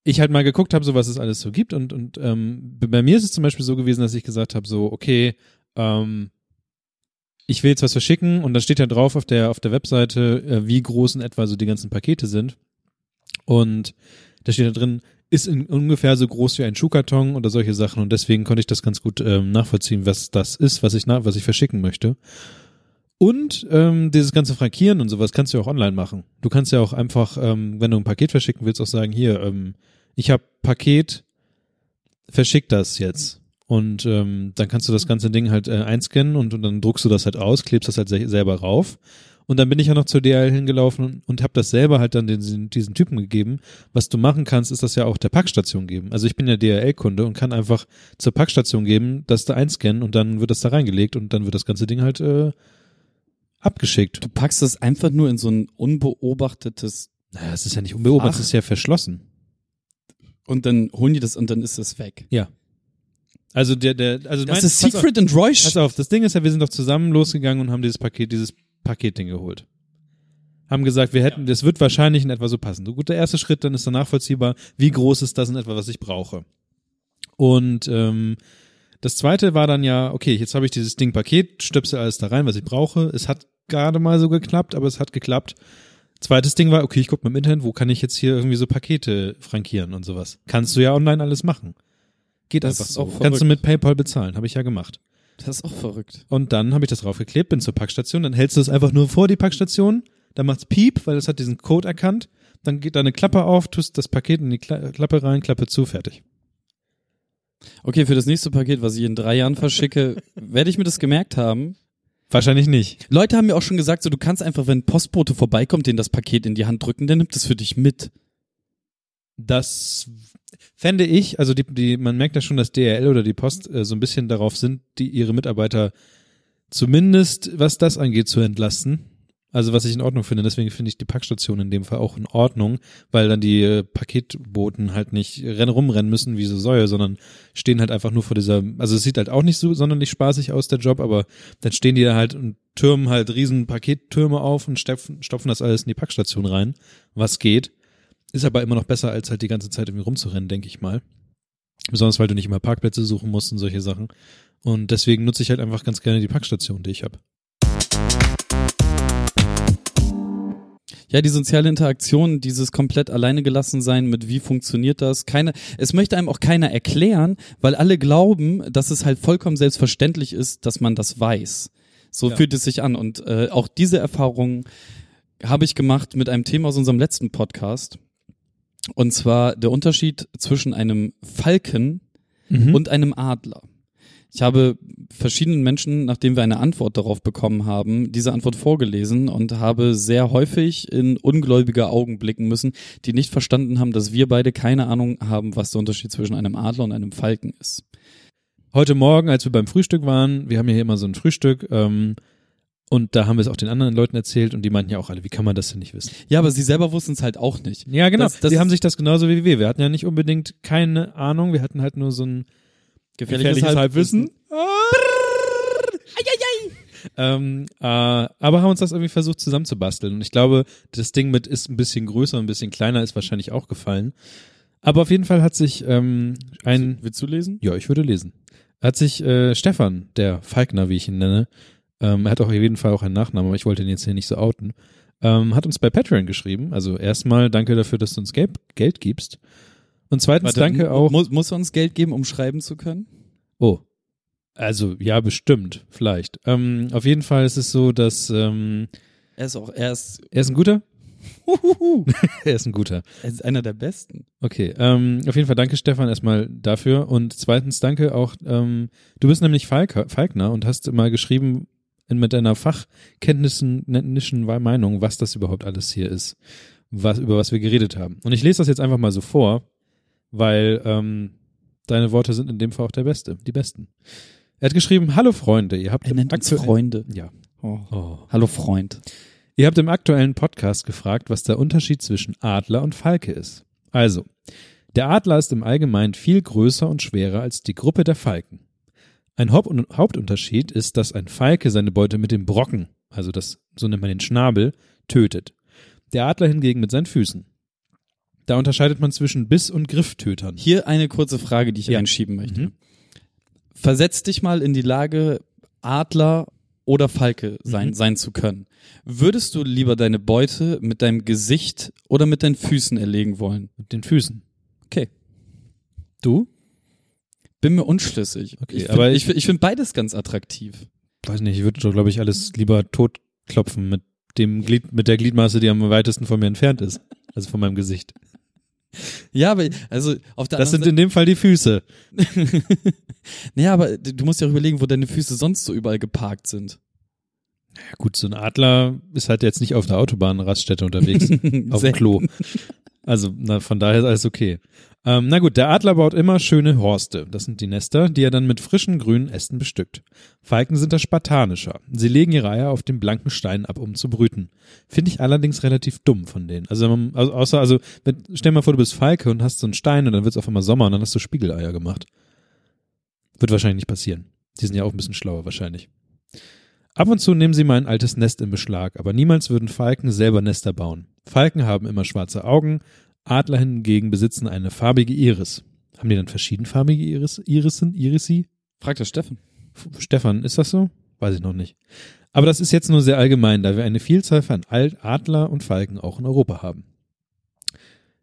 ich halt mal geguckt habe, so was es alles so gibt. Und, und ähm, bei mir ist es zum Beispiel so gewesen, dass ich gesagt habe, so, okay, ähm, ich will jetzt was verschicken und da steht ja drauf auf der, auf der Webseite, äh, wie groß in etwa so die ganzen Pakete sind. Und da steht da drin, ist in, ungefähr so groß wie ein Schuhkarton oder solche Sachen. Und deswegen konnte ich das ganz gut ähm, nachvollziehen, was das ist, was ich, na, was ich verschicken möchte. Und ähm, dieses ganze Frankieren und sowas kannst du ja auch online machen. Du kannst ja auch einfach, ähm, wenn du ein Paket verschicken willst, auch sagen, hier, ähm, ich habe Paket, verschick das jetzt. Und ähm, dann kannst du das ganze Ding halt äh, einscannen und, und dann druckst du das halt aus, klebst das halt se selber rauf. Und dann bin ich ja noch zur DHL hingelaufen und, und habe das selber halt dann diesen, diesen Typen gegeben. Was du machen kannst, ist das ja auch der Packstation geben. Also ich bin ja DHL-Kunde und kann einfach zur Packstation geben, das da einscannen und dann wird das da reingelegt und dann wird das ganze Ding halt äh, abgeschickt. Du packst das einfach nur in so ein unbeobachtetes Naja, es ist ja nicht unbeobachtet, Ach. es ist ja verschlossen. und dann holen die das und dann ist das weg. Also der, der, also Das mein- ist pass auf, Secret and Roy. Pass auf, das Ding ist ja, wir sind doch zusammen losgegangen und haben dieses Paket, dieses Paketding geholt. Haben gesagt, wir hätten, das wird wahrscheinlich in etwa so passen. So gut, der erste Schritt, dann ist dann nachvollziehbar, wie groß ist das in etwa, was ich brauche. Und ähm, das zweite war dann ja, okay, jetzt habe ich dieses Ding Paket, stöpsel alles da rein, was ich brauche. Es hat gerade mal so geklappt, aber es hat geklappt. Zweites Ding war, okay, ich gucke mal im Internet, wo kann ich jetzt hier irgendwie so Pakete frankieren und sowas. Kannst du ja online alles machen. Geht Das einfach so. auch Kannst du mit PayPal bezahlen, habe ich ja gemacht. Das ist auch verrückt. Und dann habe ich das draufgeklebt, bin zur Packstation, dann hältst du es einfach nur vor die Packstation, dann macht's Piep, weil es hat diesen Code erkannt, dann geht da eine Klappe auf, tust das Paket in die Kla Klappe rein, Klappe zu, fertig. Okay, für das nächste Paket, was ich in drei Jahren verschicke, werde ich mir das gemerkt haben. Wahrscheinlich nicht. Leute haben mir auch schon gesagt, so du kannst einfach, wenn ein Postbote vorbeikommt, den das Paket in die Hand drücken, der nimmt es für dich mit. Das fände ich, also die, die, man merkt ja schon, dass DRL oder die Post äh, so ein bisschen darauf sind, die ihre Mitarbeiter zumindest, was das angeht, zu entlasten. Also was ich in Ordnung finde. Deswegen finde ich die Packstation in dem Fall auch in Ordnung, weil dann die äh, Paketboten halt nicht rennen, rumrennen müssen wie so Säue, sondern stehen halt einfach nur vor dieser, also es sieht halt auch nicht so sonderlich spaßig aus, der Job, aber dann stehen die da halt und türmen halt riesen Pakettürme auf und stopfen, stopfen das alles in die Packstation rein, was geht. Ist aber immer noch besser, als halt die ganze Zeit irgendwie rumzurennen, denke ich mal. Besonders weil du nicht immer Parkplätze suchen musst und solche Sachen. Und deswegen nutze ich halt einfach ganz gerne die Packstation, die ich habe. Ja, die soziale Interaktion, dieses komplett alleine gelassen sein mit wie funktioniert das? Keine, es möchte einem auch keiner erklären, weil alle glauben, dass es halt vollkommen selbstverständlich ist, dass man das weiß. So Ja. fühlt es sich an. Und äh, auch diese Erfahrung habe ich gemacht mit einem Thema aus unserem letzten Podcast. Und zwar der Unterschied zwischen einem Falken Mhm. und einem Adler. Ich habe verschiedenen Menschen, nachdem wir eine Antwort darauf bekommen haben, diese Antwort vorgelesen und habe sehr häufig in ungläubige Augen blicken müssen, die nicht verstanden haben, dass wir beide keine Ahnung haben, was der Unterschied zwischen einem Adler und einem Falken ist. Heute Morgen, als wir beim Frühstück waren, wir haben ja hier immer so ein Frühstück, ähm, und da haben wir es auch den anderen Leuten erzählt und die meinten ja auch alle, wie kann man das denn nicht wissen? Ja, aber sie selber wussten es halt auch nicht. Ja, genau. Das- das die haben sich das genauso wie wir. Wir hatten ja nicht unbedingt keine Ahnung, wir hatten halt nur so ein gefährliches, Halbwissen. Ähm, äh, aber haben uns das irgendwie versucht zusammenzubasteln. Und ich glaube, das Ding mit ist ein bisschen größer, ein bisschen kleiner, ist wahrscheinlich auch gefallen. Aber auf jeden Fall hat sich ähm, ein, Willst du lesen? ja, ich würde lesen, hat sich äh, Stefan, der Falkner, wie ich ihn nenne, ähm, er hat auch auf jeden Fall auch einen Nachnamen, aber ich wollte ihn jetzt hier nicht so outen, ähm, hat uns bei Patreon geschrieben. Also erstmal danke dafür, dass du uns Geld, Geld gibst. Und zweitens Warte, danke auch. Muss, muss er uns Geld geben, um schreiben zu können? Oh. Also, ja, bestimmt, vielleicht. Ähm, auf jeden Fall ist es so, dass ähm, Er ist auch, er ist, er ist ein guter. er ist ein guter. er ist einer der Besten. Okay, ähm, auf jeden Fall danke Stefan erstmal dafür und zweitens danke auch, ähm, du bist nämlich Falker, Falkner und hast mal geschrieben mit deiner fachkenntnischen Meinung, was das überhaupt alles hier ist, was, über was wir geredet haben. Und ich lese das jetzt einfach mal so vor, weil ähm, deine Worte sind in dem Fall auch der Beste, die besten. Er hat geschrieben, hallo Freunde, ihr habt Er nennt uns Freunde. Ja. Oh. Oh. Hallo Freund. Ihr habt im aktuellen Podcast gefragt, was der Unterschied zwischen Adler und Falke ist. Also, der Adler ist im Allgemeinen viel größer und schwerer als die Gruppe der Falken. Ein Haupt Hauptunterschied ist, dass ein Falke seine Beute mit dem Brocken, also das, so nennt man den Schnabel, tötet. Der Adler hingegen mit seinen Füßen. Da unterscheidet man zwischen Biss- und Grifftötern. Hier eine kurze Frage, die ich Ja. einschieben möchte. Mhm. Versetz dich mal in die Lage, Adler oder Falke sein, Mhm. sein zu können. Würdest du lieber deine Beute mit deinem Gesicht oder mit deinen Füßen erlegen wollen? Mit den Füßen. Okay. Du? Bin mir unschlüssig. Okay, ich aber finde ich, find- ich find beides ganz attraktiv. Weiß nicht, ich würde doch, glaube ich, alles lieber totklopfen mit dem Glied, mit der Gliedmaße, die am weitesten von mir entfernt ist. Also von meinem Gesicht. Ja, aber also auf der Das sind anderen in dem Fall die Füße. Seite. Naja, aber du musst ja auch überlegen, wo deine Füße sonst so überall geparkt sind. Ja gut, so ein Adler ist halt jetzt nicht auf der Autobahnraststätte unterwegs, auf dem Klo. Also na, von daher ist alles okay. Ähm, na gut, der Adler baut immer schöne Horste. Das sind die Nester, die er dann mit frischen grünen Ästen bestückt. Falken sind da spartanischer. Sie legen ihre Eier auf dem blanken Stein ab, um zu brüten. Finde ich allerdings relativ dumm von denen. Also, man, also außer, also wenn, stell mal vor, du bist Falke und hast so einen Stein und dann wird es auf einmal Sommer und dann hast du Spiegeleier gemacht. Wird wahrscheinlich nicht passieren. Die sind ja auch ein bisschen schlauer wahrscheinlich. Ab und zu nehmen sie mal ein altes Nest in Beschlag, aber niemals würden Falken selber Nester bauen. Falken haben immer schwarze Augen, Adler hingegen besitzen eine farbige Iris. Haben die dann verschiedenfarbige Iris, Irissen, Irisi? Frag das Steffen. F- Stefan, ist das so? Weiß ich noch nicht. Aber das ist jetzt nur sehr allgemein, da wir eine Vielzahl von Adler und Falken auch in Europa haben.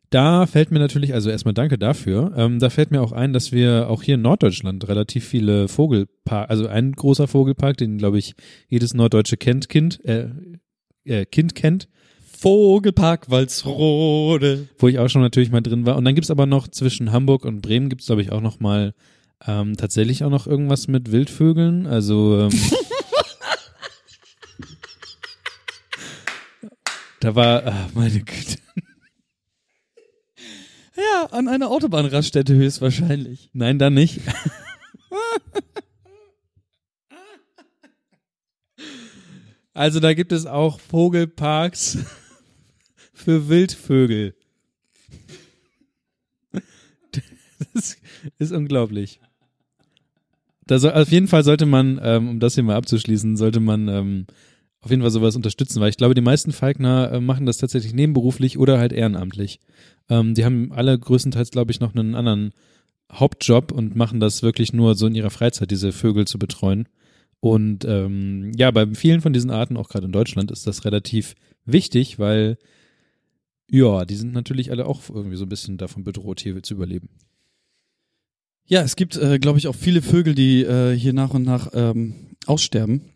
Da fällt mir natürlich, also erstmal danke dafür, ähm, da fällt mir auch ein, dass wir auch hier in Norddeutschland relativ viele Vogelpark, also ein großer Vogelpark, den glaube ich jedes Norddeutsche kennt, Kind, äh, äh, Kind kennt, Vogelpark Walsrode. wo ich auch schon natürlich mal drin war. Und dann gibt's aber noch zwischen Hamburg und Bremen gibt's glaube ich auch noch mal ähm, tatsächlich auch noch irgendwas mit Wildvögeln. Also ähm, da war, ah, meine Güte. Ja, an einer Autobahnraststätte höchstwahrscheinlich. Nein, dann nicht. Also da gibt es auch Vogelparks für Wildvögel. Das ist unglaublich. Da soll, auf jeden Fall sollte man, ähm, um das hier mal abzuschließen, sollte man ähm, auf jeden Fall sowas unterstützen, weil ich glaube, die meisten Falkner äh, machen das tatsächlich nebenberuflich oder halt ehrenamtlich. Ähm, die haben alle größtenteils, glaube ich, noch einen anderen Hauptjob und machen das wirklich nur so in ihrer Freizeit, diese Vögel zu betreuen. Und ähm, ja, bei vielen von diesen Arten, auch gerade in Deutschland, ist das relativ wichtig, weil ja, die sind natürlich alle auch irgendwie so ein bisschen davon bedroht, hier zu überleben. Ja, es gibt, äh, glaube ich, auch viele Vögel, die äh, hier nach und nach ähm, aussterben,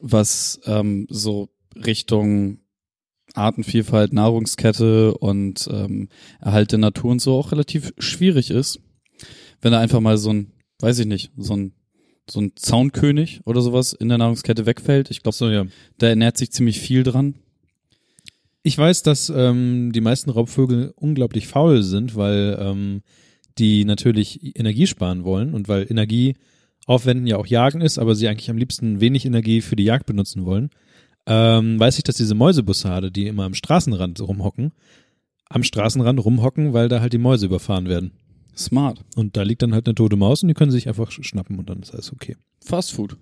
was ähm, so Richtung Artenvielfalt, Nahrungskette und ähm, Erhalt der Natur und so auch relativ schwierig ist. Wenn da einfach mal so ein, weiß ich nicht, so ein so ein Zaunkönig oder sowas in der Nahrungskette wegfällt. Ich glaube, So, ja. da ernährt sich ziemlich viel dran. Ich weiß, dass ähm, die meisten Raubvögel unglaublich faul sind, weil ähm, die natürlich Energie sparen wollen und weil Energie aufwenden ja auch Jagen ist, aber sie eigentlich am liebsten wenig Energie für die Jagd benutzen wollen. Ähm, weiß ich, dass diese Mäusebussarde, die immer am Straßenrand rumhocken, am Straßenrand rumhocken, weil da halt die Mäuse überfahren werden. Smart. Und da liegt dann halt eine tote Maus und die können sich einfach sch- schnappen und dann ist alles okay. Fast Food.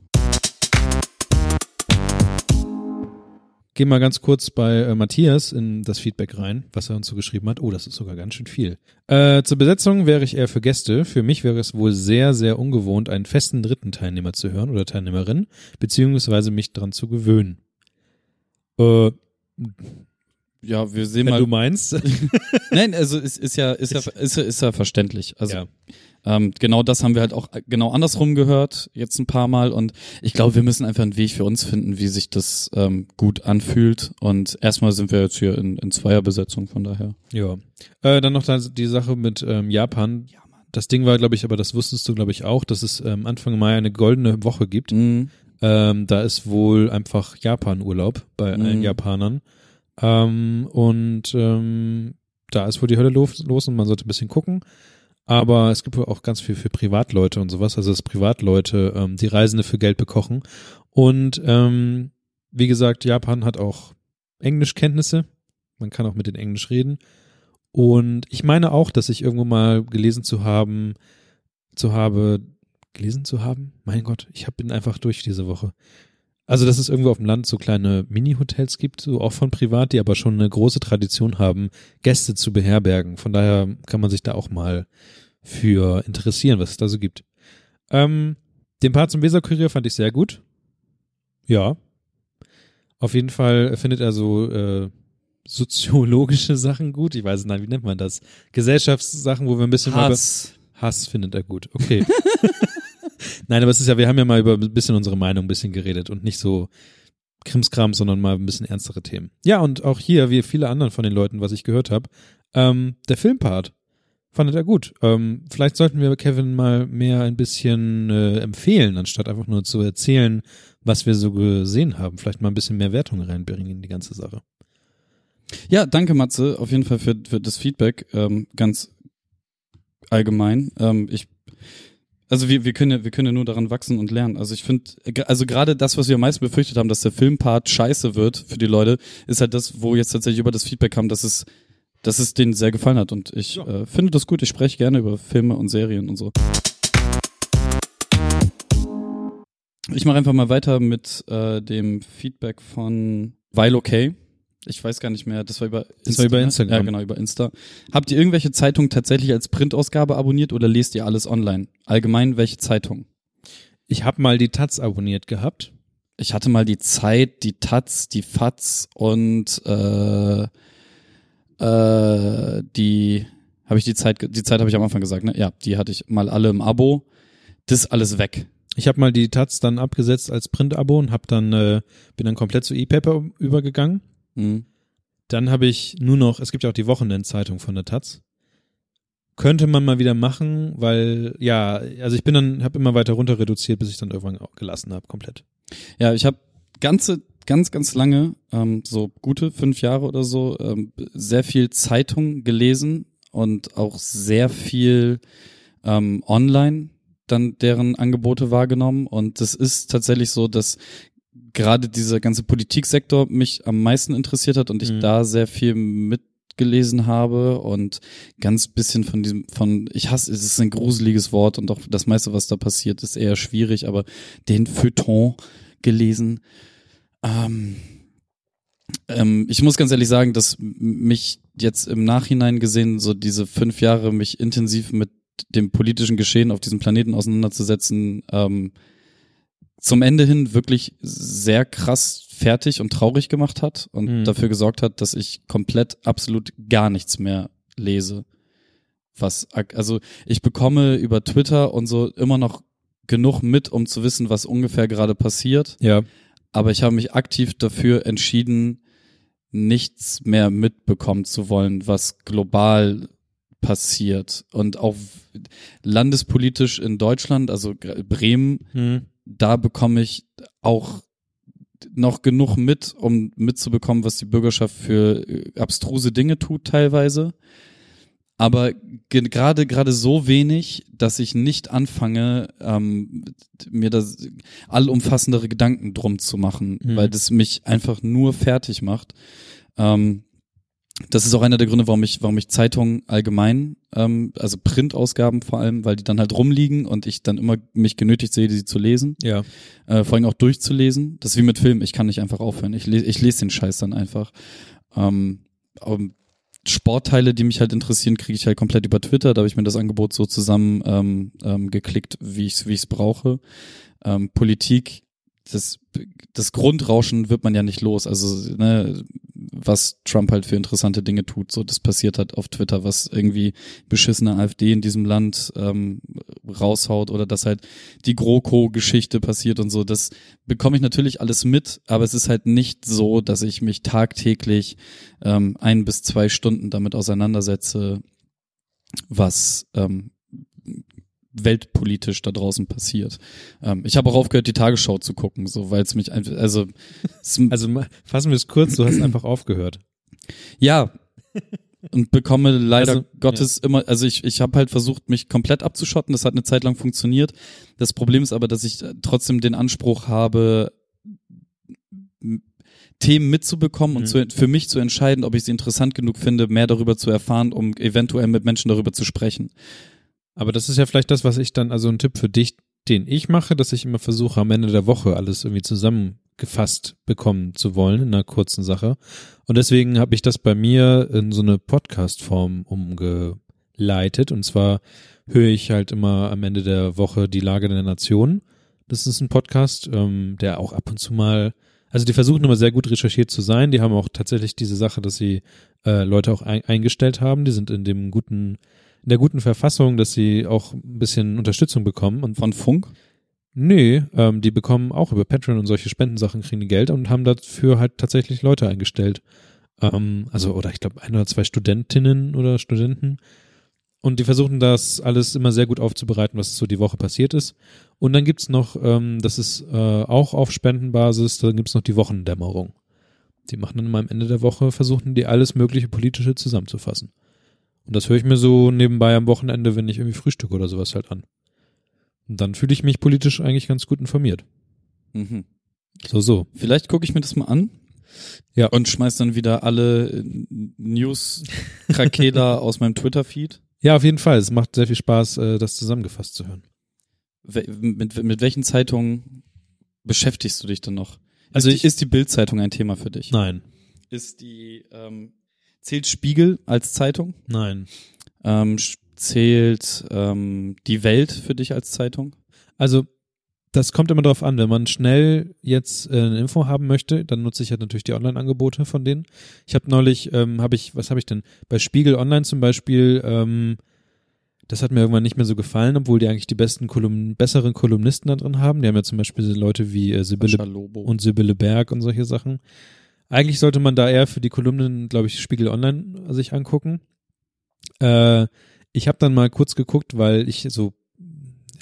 Gehe mal ganz kurz bei äh, Matthias in das Feedback rein, was er uns so geschrieben hat. Oh, das ist sogar ganz schön viel. Äh, zur Besetzung wäre ich eher für Gäste. Für mich wäre es wohl sehr, sehr ungewohnt, einen festen dritten Teilnehmer zu hören oder Teilnehmerin, beziehungsweise mich dran zu gewöhnen. Äh, ja, wir sehen wenn mal. du meinst. Nein, also ist, ist ja ist ja ist, ist ja verständlich. Also ja. Ähm, genau das haben wir halt auch genau andersrum gehört jetzt ein paar Mal und ich glaube, wir müssen einfach einen Weg für uns finden, wie sich das ähm, gut anfühlt. Und erstmal sind wir jetzt hier in, in Zweierbesetzung, von daher. Ja. Äh, dann noch die Sache mit ähm, Japan. Das Ding war, glaube ich, aber das wusstest du, glaube ich, auch, dass es ähm, Anfang Mai eine goldene Woche gibt. Mhm. Ähm, da ist wohl einfach Japan-Urlaub bei allen Mhm. Japanern. Ähm, und ähm, da ist wohl die Hölle los, los und man sollte ein bisschen gucken. Aber es gibt auch ganz viel für Privatleute und sowas, also dass Privatleute ähm, die Reisende für Geld bekochen. Und ähm, wie gesagt, Japan hat auch Englischkenntnisse. Man kann auch mit den Englisch reden. Und ich meine auch, dass ich irgendwo mal gelesen zu haben, zu habe, gelesen zu haben? Mein Gott, ich hab, bin einfach durch diese Woche. Also, dass es irgendwo auf dem Land so kleine Mini-Hotels gibt, so auch von privat, die aber schon eine große Tradition haben, Gäste zu beherbergen. Von daher kann man sich da auch mal für interessieren, was es da so gibt. Ähm, den Part zum Weserkurier fand ich sehr gut. Ja. Auf jeden Fall findet er so äh, soziologische Sachen gut. Ich weiß nicht, wie nennt man das? Gesellschaftssachen, wo wir ein bisschen Hass. Hass findet er gut. Okay. Nein, aber es ist ja, wir haben ja mal über ein bisschen unsere Meinung ein bisschen geredet und nicht so Krimskram, sondern mal ein bisschen ernstere Themen. Ja, und auch hier, wie viele anderen von den Leuten, was ich gehört habe, ähm, der Filmpart fandet er gut. Ähm, vielleicht sollten wir Kevin mal mehr ein bisschen äh, empfehlen, anstatt einfach nur zu erzählen, was wir so gesehen haben. Vielleicht mal ein bisschen mehr Wertung reinbringen in die ganze Sache. Ja, danke Matze, auf jeden Fall für, für das Feedback, ähm, ganz allgemein. Ähm, ich, also wir, wir können ja, wir können ja nur daran wachsen und lernen. Also ich finde, also gerade das, was wir am meisten befürchtet haben, dass der Filmpart scheiße wird für die Leute, ist halt das, wo jetzt tatsächlich über das Feedback kam, dass es, dass es denen sehr gefallen hat. Und ich Ja. äh, finde das gut. Ich spreche gerne über Filme und Serien und so. Ich mache einfach mal weiter mit äh, dem Feedback von Weil okay. Ich weiß gar nicht mehr, das war über Das war über ne? Instagram. Ja, genau, über Insta. Habt ihr irgendwelche Zeitungen tatsächlich als Printausgabe abonniert oder lest ihr alles online? Allgemein, welche Zeitung? Ich habe mal die Taz abonniert gehabt. Ich hatte mal die Zeit, die Taz, die Fatz und äh, äh, die habe ich die Zeit, die Zeit habe ich am Anfang gesagt, ne? Ja, die hatte ich mal alle im Abo. Das ist alles weg. Ich habe mal die Taz dann abgesetzt als Print-Abo und hab dann äh, bin dann komplett zu E-Paper übergegangen. Mhm. Dann habe ich nur noch, es gibt ja auch die Wochenendzeitung von der Taz. Könnte man mal wieder machen, weil ja, also ich bin dann habe immer weiter runter reduziert, bis ich dann irgendwann auch gelassen habe komplett. Ja, ich habe ganze, ganz, ganz lange, ähm, so gute fünf Jahre oder so, ähm, sehr viel Zeitung gelesen und auch sehr viel ähm, online dann deren Angebote wahrgenommen. Und das ist tatsächlich so, dass gerade dieser ganze Politiksektor mich am meisten interessiert hat und ich Mhm. da sehr viel mitgelesen habe und ganz bisschen von diesem, von, ich hasse, es ist ein gruseliges Wort und auch das meiste, was da passiert, ist eher schwierig, aber den Feuilleton gelesen. Ähm, ähm, ich muss ganz ehrlich sagen, dass mich jetzt im Nachhinein gesehen, so diese fünf Jahre mich intensiv mit dem politischen Geschehen auf diesem Planeten auseinanderzusetzen, ähm, zum Ende hin wirklich sehr krass fertig und traurig gemacht hat und Mhm. dafür gesorgt hat, dass ich komplett absolut gar nichts mehr lese. Was, also ich bekomme über Twitter und so immer noch genug mit, um zu wissen, was ungefähr gerade passiert Ja. aber ich habe mich aktiv dafür entschieden, nichts mehr mitbekommen zu wollen, was global passiert. Und auch landespolitisch in Deutschland, also Bremen, Hm. Da bekomme ich auch noch genug mit, um mitzubekommen, was die Bürgerschaft für äh, abstruse Dinge tut teilweise. Aber ge- gerade gerade so wenig, dass ich nicht anfange, ähm, mir das allumfassendere Gedanken drum zu machen, Mhm. weil das mich einfach nur fertig macht. Ähm, das ist auch einer der Gründe, warum ich, warum ich Zeitungen allgemein, ähm, also Printausgaben vor allem, weil die dann halt rumliegen und ich dann immer mich genötigt sehe, die zu lesen. Ja. Äh, vor allem auch durchzulesen. Das ist wie mit Film, ich kann nicht einfach aufhören. Ich, les, ich lese den Scheiß dann einfach. Ähm, ähm, Sportteile, die mich halt interessieren, kriege ich halt komplett über Twitter. Da habe ich mir das Angebot so zusammen ähm, ähm, geklickt, wie ich es wie ich's brauche. Ähm, Politik, das, das Grundrauschen wird man ja nicht los. Also, ne, was Trump halt für interessante Dinge tut, so das passiert halt auf Twitter, was irgendwie beschissene AfD in diesem Land ähm, raushaut oder dass halt die GroKo-Geschichte passiert und so, das bekomme ich natürlich alles mit, aber es ist halt nicht so, dass ich mich tagtäglich ähm, ein bis zwei Stunden damit auseinandersetze, was ähm, weltpolitisch da draußen passiert. Ähm, ich habe auch aufgehört, die Tagesschau zu gucken, so weil es mich einfach, also Also fassen wir es kurz, du hast einfach aufgehört. ja und bekomme leider Also, Gottes immer, also ich ich habe halt versucht, mich komplett abzuschotten. Das hat eine Zeit lang funktioniert. Das Problem ist aber, dass ich äh, trotzdem den Anspruch habe, Themen mitzubekommen und Mhm. zu, für mich zu entscheiden, ob ich sie interessant genug finde, mehr darüber zu erfahren, um eventuell mit Menschen darüber zu sprechen. Aber das ist ja vielleicht das, was ich dann, also ein Tipp für dich, den ich mache, dass ich immer versuche, am Ende der Woche alles irgendwie zusammengefasst bekommen zu wollen in einer kurzen Sache. Und deswegen habe ich das bei mir in so eine Podcast-Form umgeleitet. Und zwar höre ich halt immer am Ende der Woche die Lage der Nation. Das ist ein Podcast, ähm, der auch ab und zu mal, also die versuchen immer sehr gut recherchiert zu sein. Die haben auch tatsächlich diese Sache, dass sie äh, Leute auch ein, eingestellt haben. Die sind in dem guten in der guten Verfassung, dass sie auch ein bisschen Unterstützung bekommen. Und Von Funk? nee, ähm, die bekommen auch über Patreon und solche Spendensachen kriegen die Geld und haben dafür halt tatsächlich Leute eingestellt. Ähm, also, oder ich glaube, ein oder zwei Studentinnen oder Studenten. Und die versuchen das alles immer sehr gut aufzubereiten, was so die Woche passiert ist. Und dann gibt's noch, ähm, das ist äh, auch auf Spendenbasis, dann gibt's noch die Wochendämmerung. Die machen dann immer am Ende der Woche, versuchen die alles mögliche politische zusammenzufassen. Und das höre ich mir so nebenbei am Wochenende, wenn ich irgendwie frühstücke oder sowas halt an. Und dann fühle ich mich politisch eigentlich ganz gut informiert. Mhm. So, so. Vielleicht gucke ich mir das mal an. Ja. Und schmeiß dann wieder alle äh, News-Krakela aus meinem Twitter-Feed. Ja, auf jeden Fall. Es macht sehr viel Spaß, äh, das zusammengefasst zu hören. Mit, mit welchen Zeitungen beschäftigst du dich denn noch? Also ist, die, ist die Bild-Zeitung ein Thema für dich? Nein, Ist die, ähm, zählt Spiegel als Zeitung? nein. Ähm, zählt ähm, die Welt für dich als Zeitung? Also, das kommt immer darauf an. Wenn man schnell jetzt äh, eine Info haben möchte, dann nutze ich halt natürlich die Online-Angebote von denen. Ich habe neulich, ähm, habe ich, was habe ich denn? Bei Spiegel Online zum Beispiel, ähm, das hat mir irgendwann nicht mehr so gefallen, obwohl die eigentlich die besten Kolumn besseren Kolumnisten da drin haben. Die haben ja zum Beispiel Leute wie äh, Sibylle und Sibylle Berg und solche Sachen. Eigentlich sollte man da eher für die Kolumnen, glaube ich, Spiegel Online sich angucken. Äh, ich habe dann mal kurz geguckt, weil ich so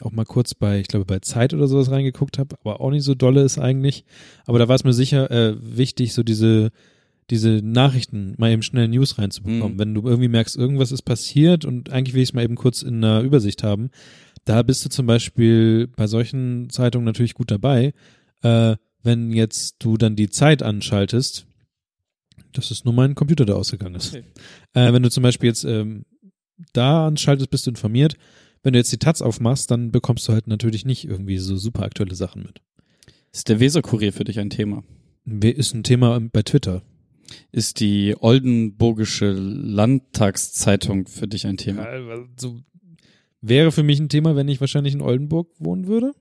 auch mal kurz bei, ich glaube, bei Zeit oder sowas reingeguckt habe, aber auch nicht so dolle ist eigentlich. Aber da war es mir sicher äh, wichtig, so diese diese Nachrichten mal eben schnell News reinzubekommen. Mhm. Wenn du irgendwie merkst, irgendwas ist passiert und eigentlich will ich es mal eben kurz in einer Übersicht haben, da bist du zum Beispiel bei solchen Zeitungen natürlich gut dabei. Äh, wenn jetzt du dann die Zeit anschaltest, das ist nur mein Computer, der ausgegangen ist. Okay. Äh, wenn du zum Beispiel jetzt ähm, da anschaltest, bist du informiert. Wenn du jetzt die Taz aufmachst, dann bekommst du halt natürlich nicht irgendwie so super aktuelle Sachen mit. Ist der Weserkurier für dich ein Thema? Ist ein Thema bei Twitter. Ist die Oldenburgische Landtagszeitung für dich ein Thema? so wäre für mich ein Thema, wenn ich wahrscheinlich in Oldenburg wohnen würde.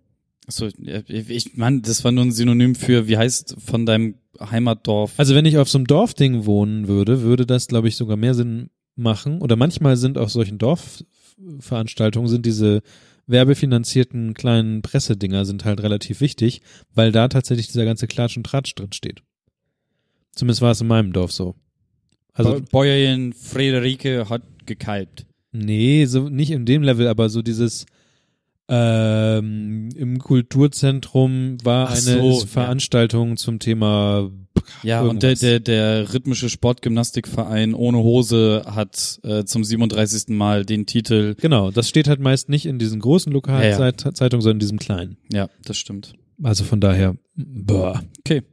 Ja, ich Mann, das war nur ein Synonym für, wie heißt von deinem Heimatdorf? Also wenn ich auf so einem Dorfding wohnen würde, würde das, glaube ich, sogar mehr Sinn machen. Oder manchmal sind auf solchen Dorfveranstaltungen sind diese werbefinanzierten kleinen Pressedinger sind halt relativ wichtig, weil da tatsächlich dieser ganze Klatsch und Tratsch drin steht. Zumindest war es in meinem Dorf so. Also, Bä- Bäuerin Friederike hat gekalbt. nee, so nicht in dem Level, aber so dieses ähm, im Kulturzentrum war Ach eine so, ja. Veranstaltung zum Thema Ja, und der, irgendwas. der, der rhythmische Sportgymnastikverein ohne Hose hat äh, zum 37. Mal den Titel. Genau, das steht halt meist nicht in diesen großen lokalen Ja, ja. Sondern in diesem kleinen. Ja, das stimmt. Also von daher, boah. Okay.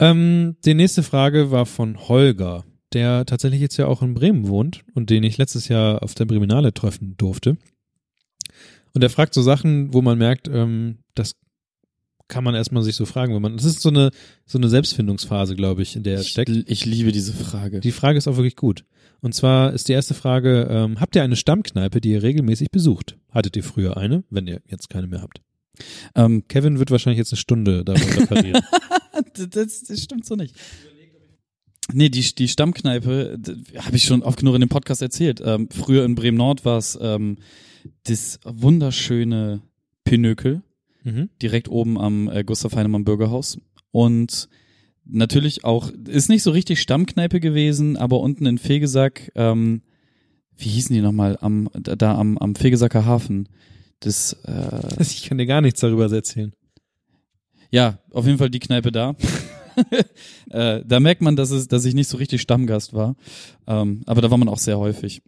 Ähm, die nächste Frage war von Holger, der tatsächlich jetzt ja auch in Bremen wohnt und den ich letztes Jahr auf der Breminale treffen durfte. Und er fragt so Sachen, wo man merkt, ähm, das kann man erstmal sich so fragen, wenn man, das ist so eine, so eine Selbstfindungsphase, glaube ich, in der er Ich, steckt. ich liebe diese Frage. Die Frage ist auch wirklich gut. Und zwar ist die erste Frage, ähm, habt ihr eine Stammkneipe, die ihr regelmäßig besucht? Hattet ihr früher eine, wenn ihr jetzt keine mehr habt? Ähm, Kevin wird wahrscheinlich jetzt eine Stunde darüber referieren. das, das stimmt so nicht. Nee, die, die Stammkneipe, habe ich schon oft genug in dem Podcast erzählt. Ähm, früher in Bremen-Nord war es ähm, das wunderschöne Pinökel, mhm. direkt oben am äh, Gustav Heinemann Bürgerhaus. Und natürlich auch, ist nicht so richtig Stammkneipe gewesen, aber unten in Fegesack, ähm, wie hießen die nochmal, am, da da am, am Fegesacker Hafen. Das, äh, Ich kann dir gar nichts darüber erzählen. Ja, auf jeden Fall die Kneipe da. äh, da merkt man, dass, es, dass ich nicht so richtig Stammgast war. Ähm, aber da war man auch sehr häufig.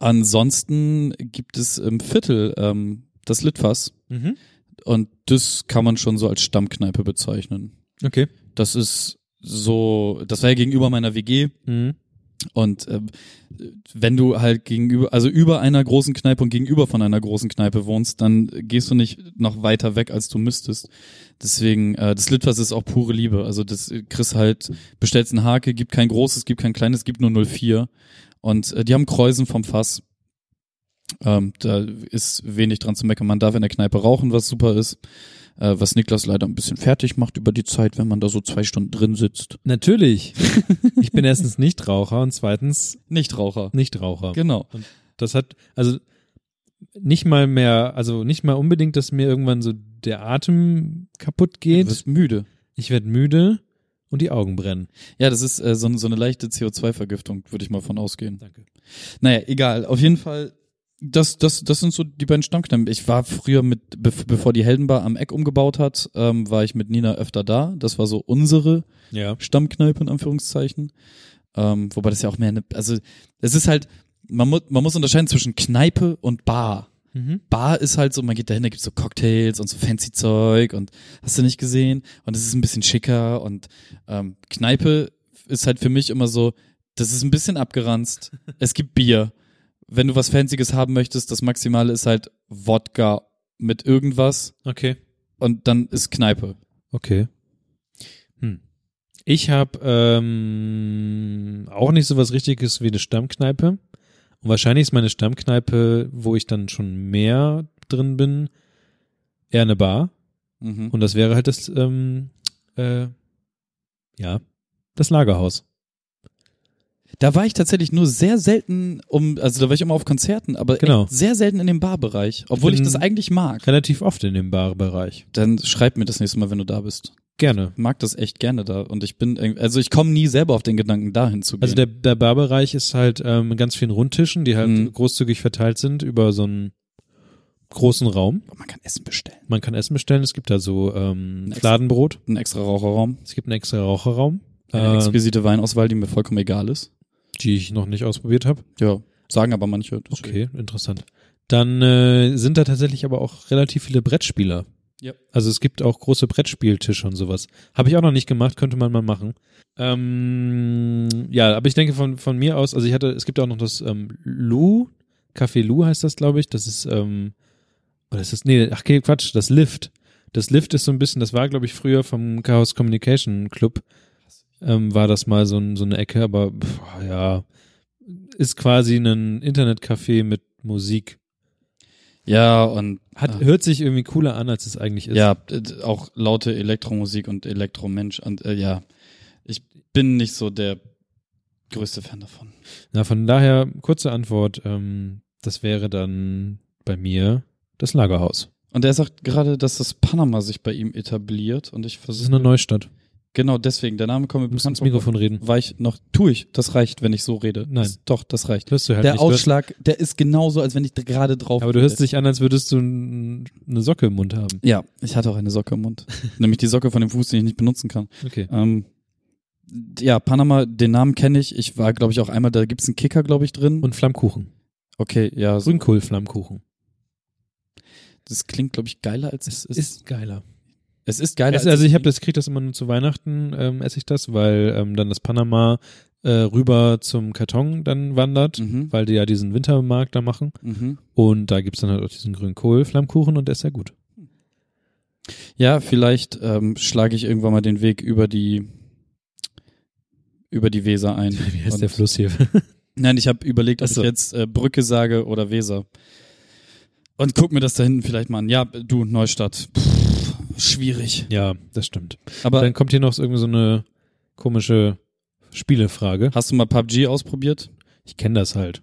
Ansonsten gibt es im Viertel ähm, das Litfass. Mhm. Und das kann man schon so als Stammkneipe bezeichnen. Okay. Das ist so, das war ja gegenüber meiner WG. Mhm. Und ähm, wenn du halt gegenüber, also über einer großen Kneipe und gegenüber von einer großen Kneipe wohnst, dann gehst du nicht noch weiter weg, als du müsstest. Deswegen, äh, das Litfass ist auch pure Liebe. Also das kriegst halt, bestellst einen Hake, gibt kein großes, gibt kein kleines, gibt nur 04. Und äh, die haben Kräusen vom Fass. Ähm, da ist wenig dran zu meckern. Man darf in der Kneipe rauchen, was super ist. Äh, was Niklas leider ein bisschen fertig macht über die Zeit, wenn man da so zwei Stunden drin sitzt. Natürlich. ich bin erstens nicht Raucher und zweitens Nichtraucher. Nichtraucher. Genau. Das hat, also nicht mal mehr, also nicht mal unbedingt, dass mir irgendwann so der Atem kaputt Du geht. wirst müde. Ich werde müde und die Augen brennen. Ja, das ist äh, so, so eine leichte CO2-Vergiftung, würde ich mal von ausgehen. Danke. Naja, egal. Auf jeden Fall, das, das, das sind so die beiden Stammkneipen. Ich war früher mit, bev bevor die Heldenbar am Eck umgebaut hat, ähm, war ich mit Nina öfter da. Das war so unsere Ja. Stammkneipe in Anführungszeichen. Ähm, wobei das ja auch mehr eine, also es ist halt, man, mu man muss unterscheiden zwischen Kneipe und Bar. Mhm. Bar ist halt so, man geht dahin, da gibt's so Cocktails und so fancy Zeug und hast du nicht gesehen und es ist ein bisschen schicker und ähm, Kneipe ist halt für mich immer so, das ist ein bisschen abgeranzt. es gibt Bier. Wenn du was Fancyes haben möchtest, das Maximale ist halt Wodka mit irgendwas Okay. und dann ist Kneipe. Okay. Hm. Ich habe ähm, auch nicht so was Richtiges wie eine Stammkneipe. Und wahrscheinlich ist meine Stammkneipe, wo ich dann schon mehr drin bin, eher eine Bar. Mhm. Und das wäre halt das, ähm, äh, ja, das Lagerhaus. Da war ich tatsächlich nur sehr selten um, also da war ich immer auf Konzerten, aber Genau. sehr selten in dem Barbereich, obwohl ich, bin- das eigentlich mag. Relativ oft in dem Barbereich. Dann schreib mir das nächste Mal, wenn du da bist. Gerne. Ich mag das echt gerne da und ich bin, also ich komme nie selber auf den Gedanken, dahin zu gehen. Also der, der Barbereich ist halt ähm, mit ganz vielen Rundtischen, die halt Mhm. großzügig verteilt sind über so einen großen Raum. man kann Essen bestellen. Man kann Essen bestellen. Es gibt da so ähm, Ein extra- Fladenbrot. Ein extra Raucherraum, Es gibt einen extra Raucherraum, eine äh, exquisite Weinauswahl, die mir vollkommen egal ist. die ich noch nicht ausprobiert habe. Ja, sagen aber manche. deswegen. Okay, interessant. Dann äh, sind da tatsächlich aber auch relativ viele Brettspieler. Ja. Also es gibt auch große Brettspieltische und sowas. Habe ich auch noch nicht gemacht, könnte man mal machen. Ähm, ja, aber ich denke von, von mir aus, also ich hatte, es gibt auch noch das ähm, Lu, Café Lu heißt das, glaube ich. Das ist, ähm, oder ist das, nee, ach okay, Quatsch, das Lift. Das Lift ist so ein bisschen, das war, glaube ich, früher vom Chaos Communication Club, ähm, war das mal so, so eine Ecke, aber pff, ja, ist quasi ein Internetcafé mit Musik. Ja, und Hat, Ah. hört sich irgendwie cooler an, als es eigentlich ist. ja, auch laute Elektromusik und Elektromensch und äh, ja, ich bin nicht so der größte Fan davon. Na, von daher, kurze Antwort, ähm, das wäre dann bei mir das Lagerhaus. Und er sagt gerade, dass das Panama sich bei ihm etabliert und ich Das ist versuche eine Neustadt. Genau deswegen, der Name kommt mir bekannt ins Mikrofon reden. War ich noch, tu ich, das reicht, wenn ich so rede. Nein. Das, doch, das reicht. Hörst du halt Der nicht. Ausschlag, der ist genauso, als wenn ich gerade drauf aber du hörst dich an, als würdest du n- eine Socke im Mund haben. Ja, ich hatte auch eine Socke im Mund. Nämlich die Socke von dem Fuß, den ich nicht benutzen kann. Okay. Ähm, ja, Panama, den Namen kenne ich. Ich war, glaube ich, auch einmal, da gibt's einen Kicker, glaube ich, drin. Und Flammkuchen. okay, ja, so, Grünkohl-Flammkuchen. das klingt, glaube ich, geiler als es ist. Ist geiler. Es ist geiler. Es, also ich habe das, krieg das immer nur zu Weihnachten, ähm, esse ich das, weil ähm, dann das Panama äh, rüber zum Karton dann wandert, Mhm. weil die ja diesen Wintermarkt da machen. Mhm. Und da gibt's dann halt auch diesen grünen Kohlflammkuchen und der ist sehr gut. Ja, vielleicht ähm, schlage ich irgendwann mal den Weg über die über die Weser ein. Wie heißt Und- der Fluss hier? Nein, ich habe überlegt, ob so. ich jetzt äh, Brücke sage oder Weser. Und guck mir das da hinten vielleicht mal an. Ja, du, Neustadt. Pff, schwierig. ja, das stimmt. Aber dann kommt hier noch irgendwie so eine komische Spielefrage. hast du mal PUBG ausprobiert? Ich kenne das halt.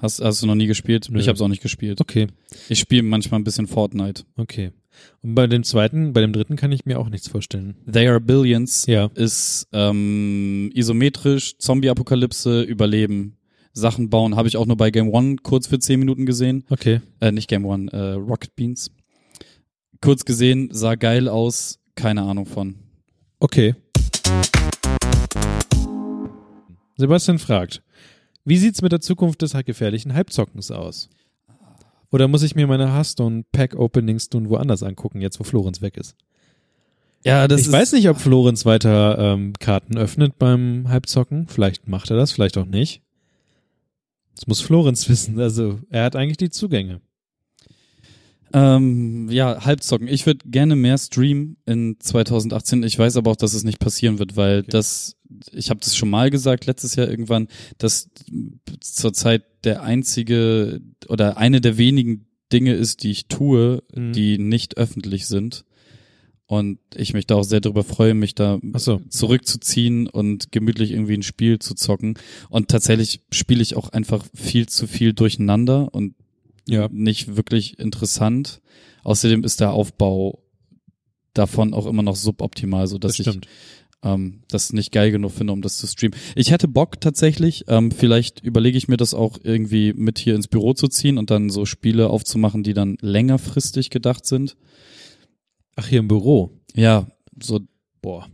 Hast, hast du noch nie gespielt? Nö. Ich habe es auch nicht gespielt. Okay, Ich spiele manchmal ein bisschen Fortnite. okay. Und bei dem zweiten, bei dem dritten kann ich mir auch nichts vorstellen. They Are Billions Ja. ist ähm, isometrisch, Zombie-Apokalypse, Überleben, Sachen bauen. Habe ich auch nur bei Game One kurz für 10 Minuten gesehen. Okay. Äh, nicht Game One, äh, Rocket Beans. Kurz gesehen, sah geil aus, keine Ahnung von. Okay. Sebastian fragt, wie sieht's mit der Zukunft des gefährlichen Halbzockens aus? Oder muss ich mir meine Hearthstone Pack Openings nun woanders angucken, jetzt wo Florenz weg ist? Ja, das ich weiß nicht, ob Florenz weiter ähm, Karten öffnet beim Halbzocken. Vielleicht macht er das, vielleicht auch nicht. Das muss Florenz wissen. Also er hat eigentlich die Zugänge. Ähm, ja, Halbzocken. Ich würde gerne mehr streamen in 2018. Ich weiß aber auch, dass es nicht passieren wird, weil Okay. das, ich habe das schon mal gesagt, letztes Jahr irgendwann, dass zurzeit der einzige oder eine der wenigen Dinge ist, die ich tue, Mhm. die nicht öffentlich sind. Und ich mich da auch sehr darüber freue, mich da so. zurückzuziehen und gemütlich irgendwie ein Spiel zu zocken. Und tatsächlich spiele ich auch einfach viel zu viel durcheinander und Ja. nicht wirklich interessant. Außerdem ist der Aufbau davon auch immer noch suboptimal, so dass Das ich ähm, das nicht geil genug finde, um das zu streamen. Ich hätte Bock tatsächlich, ähm, vielleicht überlege ich mir das auch irgendwie mit hier ins Büro zu ziehen und dann so Spiele aufzumachen, die dann längerfristig gedacht sind. Ach, hier im Büro. Ja, so, Boah.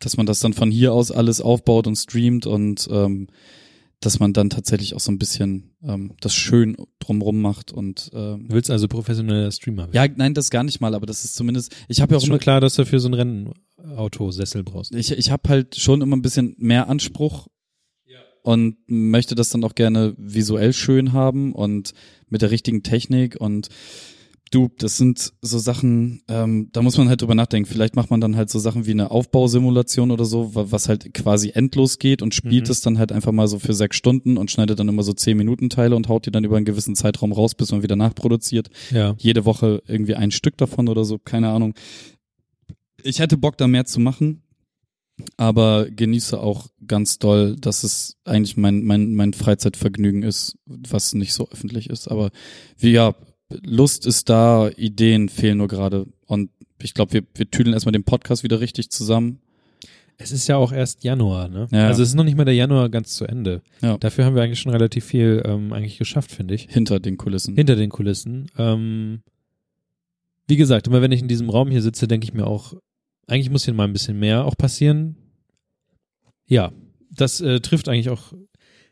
dass man das dann von hier aus alles aufbaut und streamt und ähm, dass man dann tatsächlich auch so ein bisschen ähm, das schön drumrum macht und ähm, Du willst also professioneller Streamer werden. ja, nein, das gar nicht mal, aber das ist zumindest, ich habe ja auch ist schon immer, klar, dass du für so ein Rennauto-Sessel brauchst. ich, ich habe halt schon immer ein bisschen mehr Anspruch und möchte das dann auch gerne visuell schön haben und mit der richtigen Technik und du, das sind so Sachen, ähm, da muss man halt drüber nachdenken. Vielleicht macht man dann halt so Sachen wie eine Aufbausimulation oder so, wa- was halt quasi endlos geht und spielt Mhm. es dann halt einfach mal so für sechs Stunden und schneidet dann immer so zehn Minuten Teile und haut die dann über einen gewissen Zeitraum raus, bis man wieder nachproduziert Ja. jede Woche irgendwie ein Stück davon oder so, keine Ahnung. Ich hätte Bock, da mehr zu machen, aber genieße auch ganz doll, dass es eigentlich mein, mein, mein Freizeitvergnügen ist, was nicht so öffentlich ist. Aber wie ja, Lust ist da, Ideen fehlen nur gerade. Und ich glaube, wir, wir tüdeln erstmal den Podcast wieder richtig zusammen. Es ist ja auch erst Januar, ne? Ja. Also es ist noch nicht mal der Januar ganz zu Ende. Ja. Dafür haben wir eigentlich schon relativ viel ähm, eigentlich geschafft, finde ich. Hinter den Kulissen. Hinter den Kulissen. Ähm, wie gesagt, immer wenn ich in diesem Raum hier sitze, denke ich mir auch, eigentlich muss hier mal ein bisschen mehr auch passieren. Ja, das äh, trifft eigentlich auch,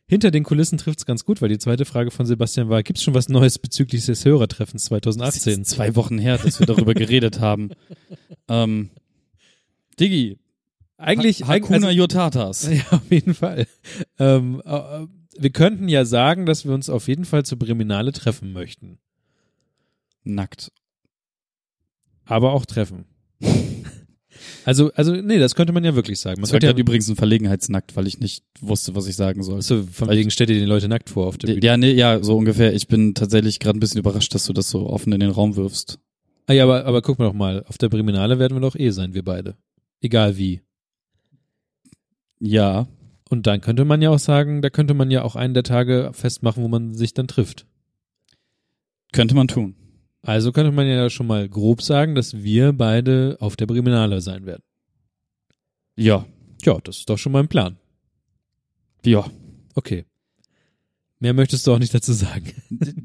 hinter den Kulissen trifft es ganz gut, weil die zweite Frage von Sebastian war, gibt es schon was Neues bezüglich des Hörertreffens Das 2018? ist zwei Wochen her, dass wir darüber geredet haben. Ähm, Diggi, Eigentlich, Ha Hakuna also- Yotatas. Ja, auf jeden Fall. Ähm, äh, wir könnten ja sagen, dass wir uns auf jeden Fall zur Briminale treffen möchten. Nackt. Aber auch treffen. also, also, nee, das könnte man ja wirklich sagen. Man Das war ja, übrigens ein Verlegenheitsnackt, weil ich nicht wusste, was ich sagen soll. so, von wegen stellt ihr die Leute nackt vor auf der Bühne. Ja, nee, ja, so ungefähr. Ich bin tatsächlich gerade ein bisschen überrascht, dass du das so offen in den Raum wirfst. Ah, ja, aber, aber guck mal doch mal, auf der Briminale werden wir doch eh sein, wir beide. Egal wie. Ja, Und dann könnte man ja auch sagen, da könnte man ja auch einen der Tage festmachen, wo man sich dann trifft. könnte man tun. Also könnte man ja schon mal grob sagen, dass wir beide auf der Briminale sein werden. Ja, Ja, das ist doch schon mal ein Plan. ja. Okay. Mehr möchtest du auch nicht dazu sagen.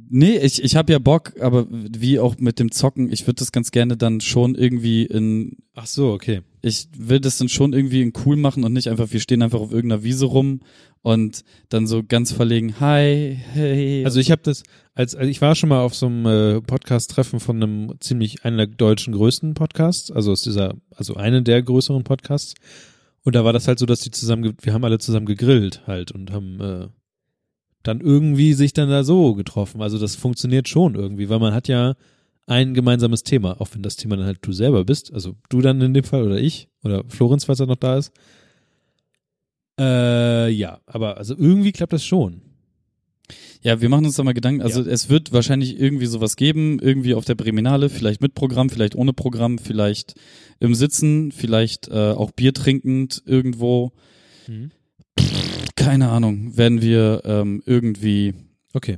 Nee, ich, ich habe ja Bock, aber wie auch mit dem Zocken, ich würde das ganz gerne dann schon irgendwie in Ach so, okay. Ich will das dann schon irgendwie cool machen und nicht einfach, wir stehen einfach auf irgendeiner Wiese rum und dann so ganz verlegen, hi, hey. Also ich habe das, als, als ich war schon mal auf so einem äh, Podcast-Treffen von einem ziemlich einer der deutschen größten Podcasts, also aus dieser, also eine der größeren Podcasts. Und da war das halt so, dass die zusammen, wir haben alle zusammen gegrillt halt und haben äh, dann irgendwie sich dann da so getroffen. Also das funktioniert schon irgendwie, weil man hat ja ein gemeinsames Thema, auch wenn das Thema dann halt du selber bist, also du dann in dem Fall oder ich oder Florenz, falls er noch da ist. Äh, ja, aber also irgendwie klappt das schon. Ja, wir machen uns da mal Gedanken. Also es wird wahrscheinlich irgendwie sowas geben, irgendwie auf der Breminale, vielleicht mit Programm, vielleicht ohne Programm, vielleicht im Sitzen, vielleicht äh, auch Bier trinkend irgendwo. Mhm. Keine Ahnung, werden wir ähm, irgendwie Okay.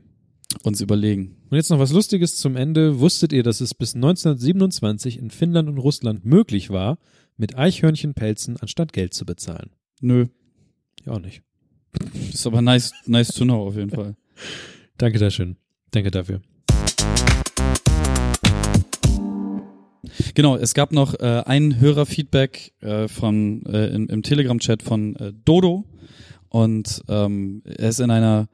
uns überlegen. Und jetzt noch was Lustiges zum Ende. Wusstet ihr, dass es bis 1927 in Finnland und Russland möglich war, mit Eichhörnchenpelzen anstatt Geld zu bezahlen? Nö, Ich auch nicht. ist aber nice, nice to know auf jeden Fall. Danke da schön. Danke dafür. Genau, es gab noch äh, ein Hörerfeedback äh, von äh, im, im Telegram-Chat von äh, Dodo und ähm, er ist in einer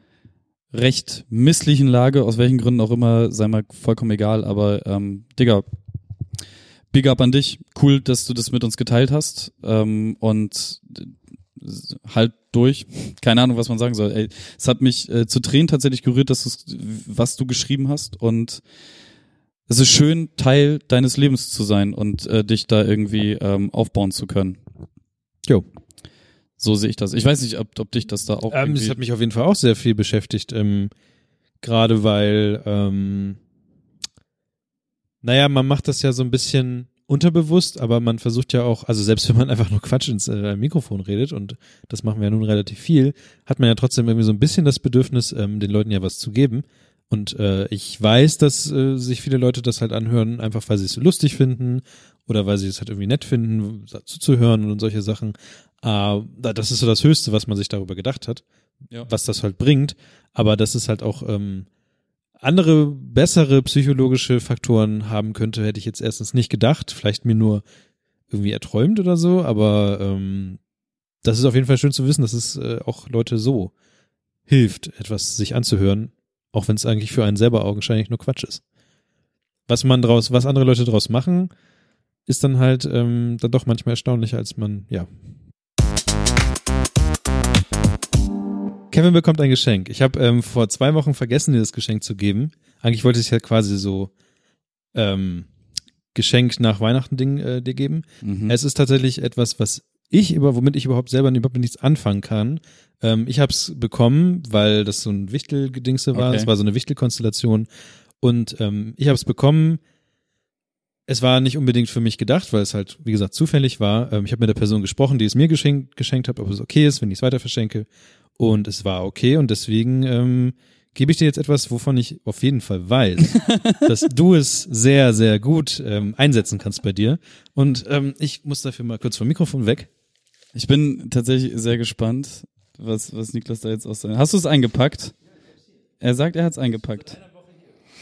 recht misslichen Lage, aus welchen Gründen auch immer, sei mal vollkommen egal, aber ähm, Digga, big up an dich, cool, dass du das mit uns geteilt hast ähm, und äh, halt durch, keine Ahnung, was man sagen soll. Ey, es hat mich äh, zu Tränen tatsächlich gerührt, dass du was du geschrieben hast und es ist schön, Teil deines Lebens zu sein und äh, dich da irgendwie ähm, aufbauen zu können. Jo. So sehe ich das. Ich weiß nicht, ob, ob dich das da auch Ähm, das hat mich auf jeden Fall auch sehr viel beschäftigt. Ähm, Gerade weil, ähm, naja, man macht das ja so ein bisschen unterbewusst, aber man versucht ja auch, also selbst wenn man einfach nur Quatsch ins äh, Mikrofon redet, und das machen wir ja nun relativ viel, hat man ja trotzdem irgendwie so ein bisschen das Bedürfnis, ähm, den Leuten ja was zu geben. Und äh, ich weiß, dass äh, sich viele Leute das halt anhören, einfach weil sie es so lustig finden oder weil sie es halt irgendwie nett finden, zuzuhören und solche Sachen. Äh, das ist so das Höchste, was man sich darüber gedacht hat, Ja. was das halt bringt. Aber dass es halt auch ähm, andere, bessere psychologische Faktoren haben könnte, hätte ich jetzt erstens nicht gedacht. Vielleicht mir nur irgendwie erträumt oder so, aber ähm, das ist auf jeden Fall schön zu wissen, dass es äh, auch Leute so hilft, etwas sich anzuhören, auch wenn es eigentlich für einen selber augenscheinlich nur Quatsch ist. Was man draus, was andere Leute draus machen, ist dann halt ähm, dann doch manchmal erstaunlicher, als man, ja. Kevin bekommt ein Geschenk. Ich habe ähm, vor zwei Wochen vergessen, dir das Geschenk zu geben. Eigentlich wollte ich es ja quasi so ähm, Geschenk nach Weihnachten Ding äh, dir geben. Mhm. Es ist tatsächlich etwas, was ich über, womit ich überhaupt selber überhaupt nichts anfangen kann. Ähm, ich habe es bekommen, weil das so ein Wichtelgedingse war. Okay. Es war so eine Wichtelkonstellation. Und ähm, ich habe es bekommen. Es war nicht unbedingt für mich gedacht, weil es halt, wie gesagt, zufällig war. Ähm, ich habe mit der Person gesprochen, die es mir geschenkt, geschenkt hat, ob es okay ist, wenn ich es weiter verschenke. Und es war okay und deswegen ähm, gebe ich dir jetzt etwas, wovon ich auf jeden Fall weiß, dass du es sehr, sehr gut ähm, einsetzen kannst bei dir. Und ähm, ich muss dafür mal kurz vom Mikrofon weg. Ich bin tatsächlich sehr gespannt, was, was Niklas da jetzt aus seinem... Hast du es eingepackt? Er sagt, er hat es eingepackt.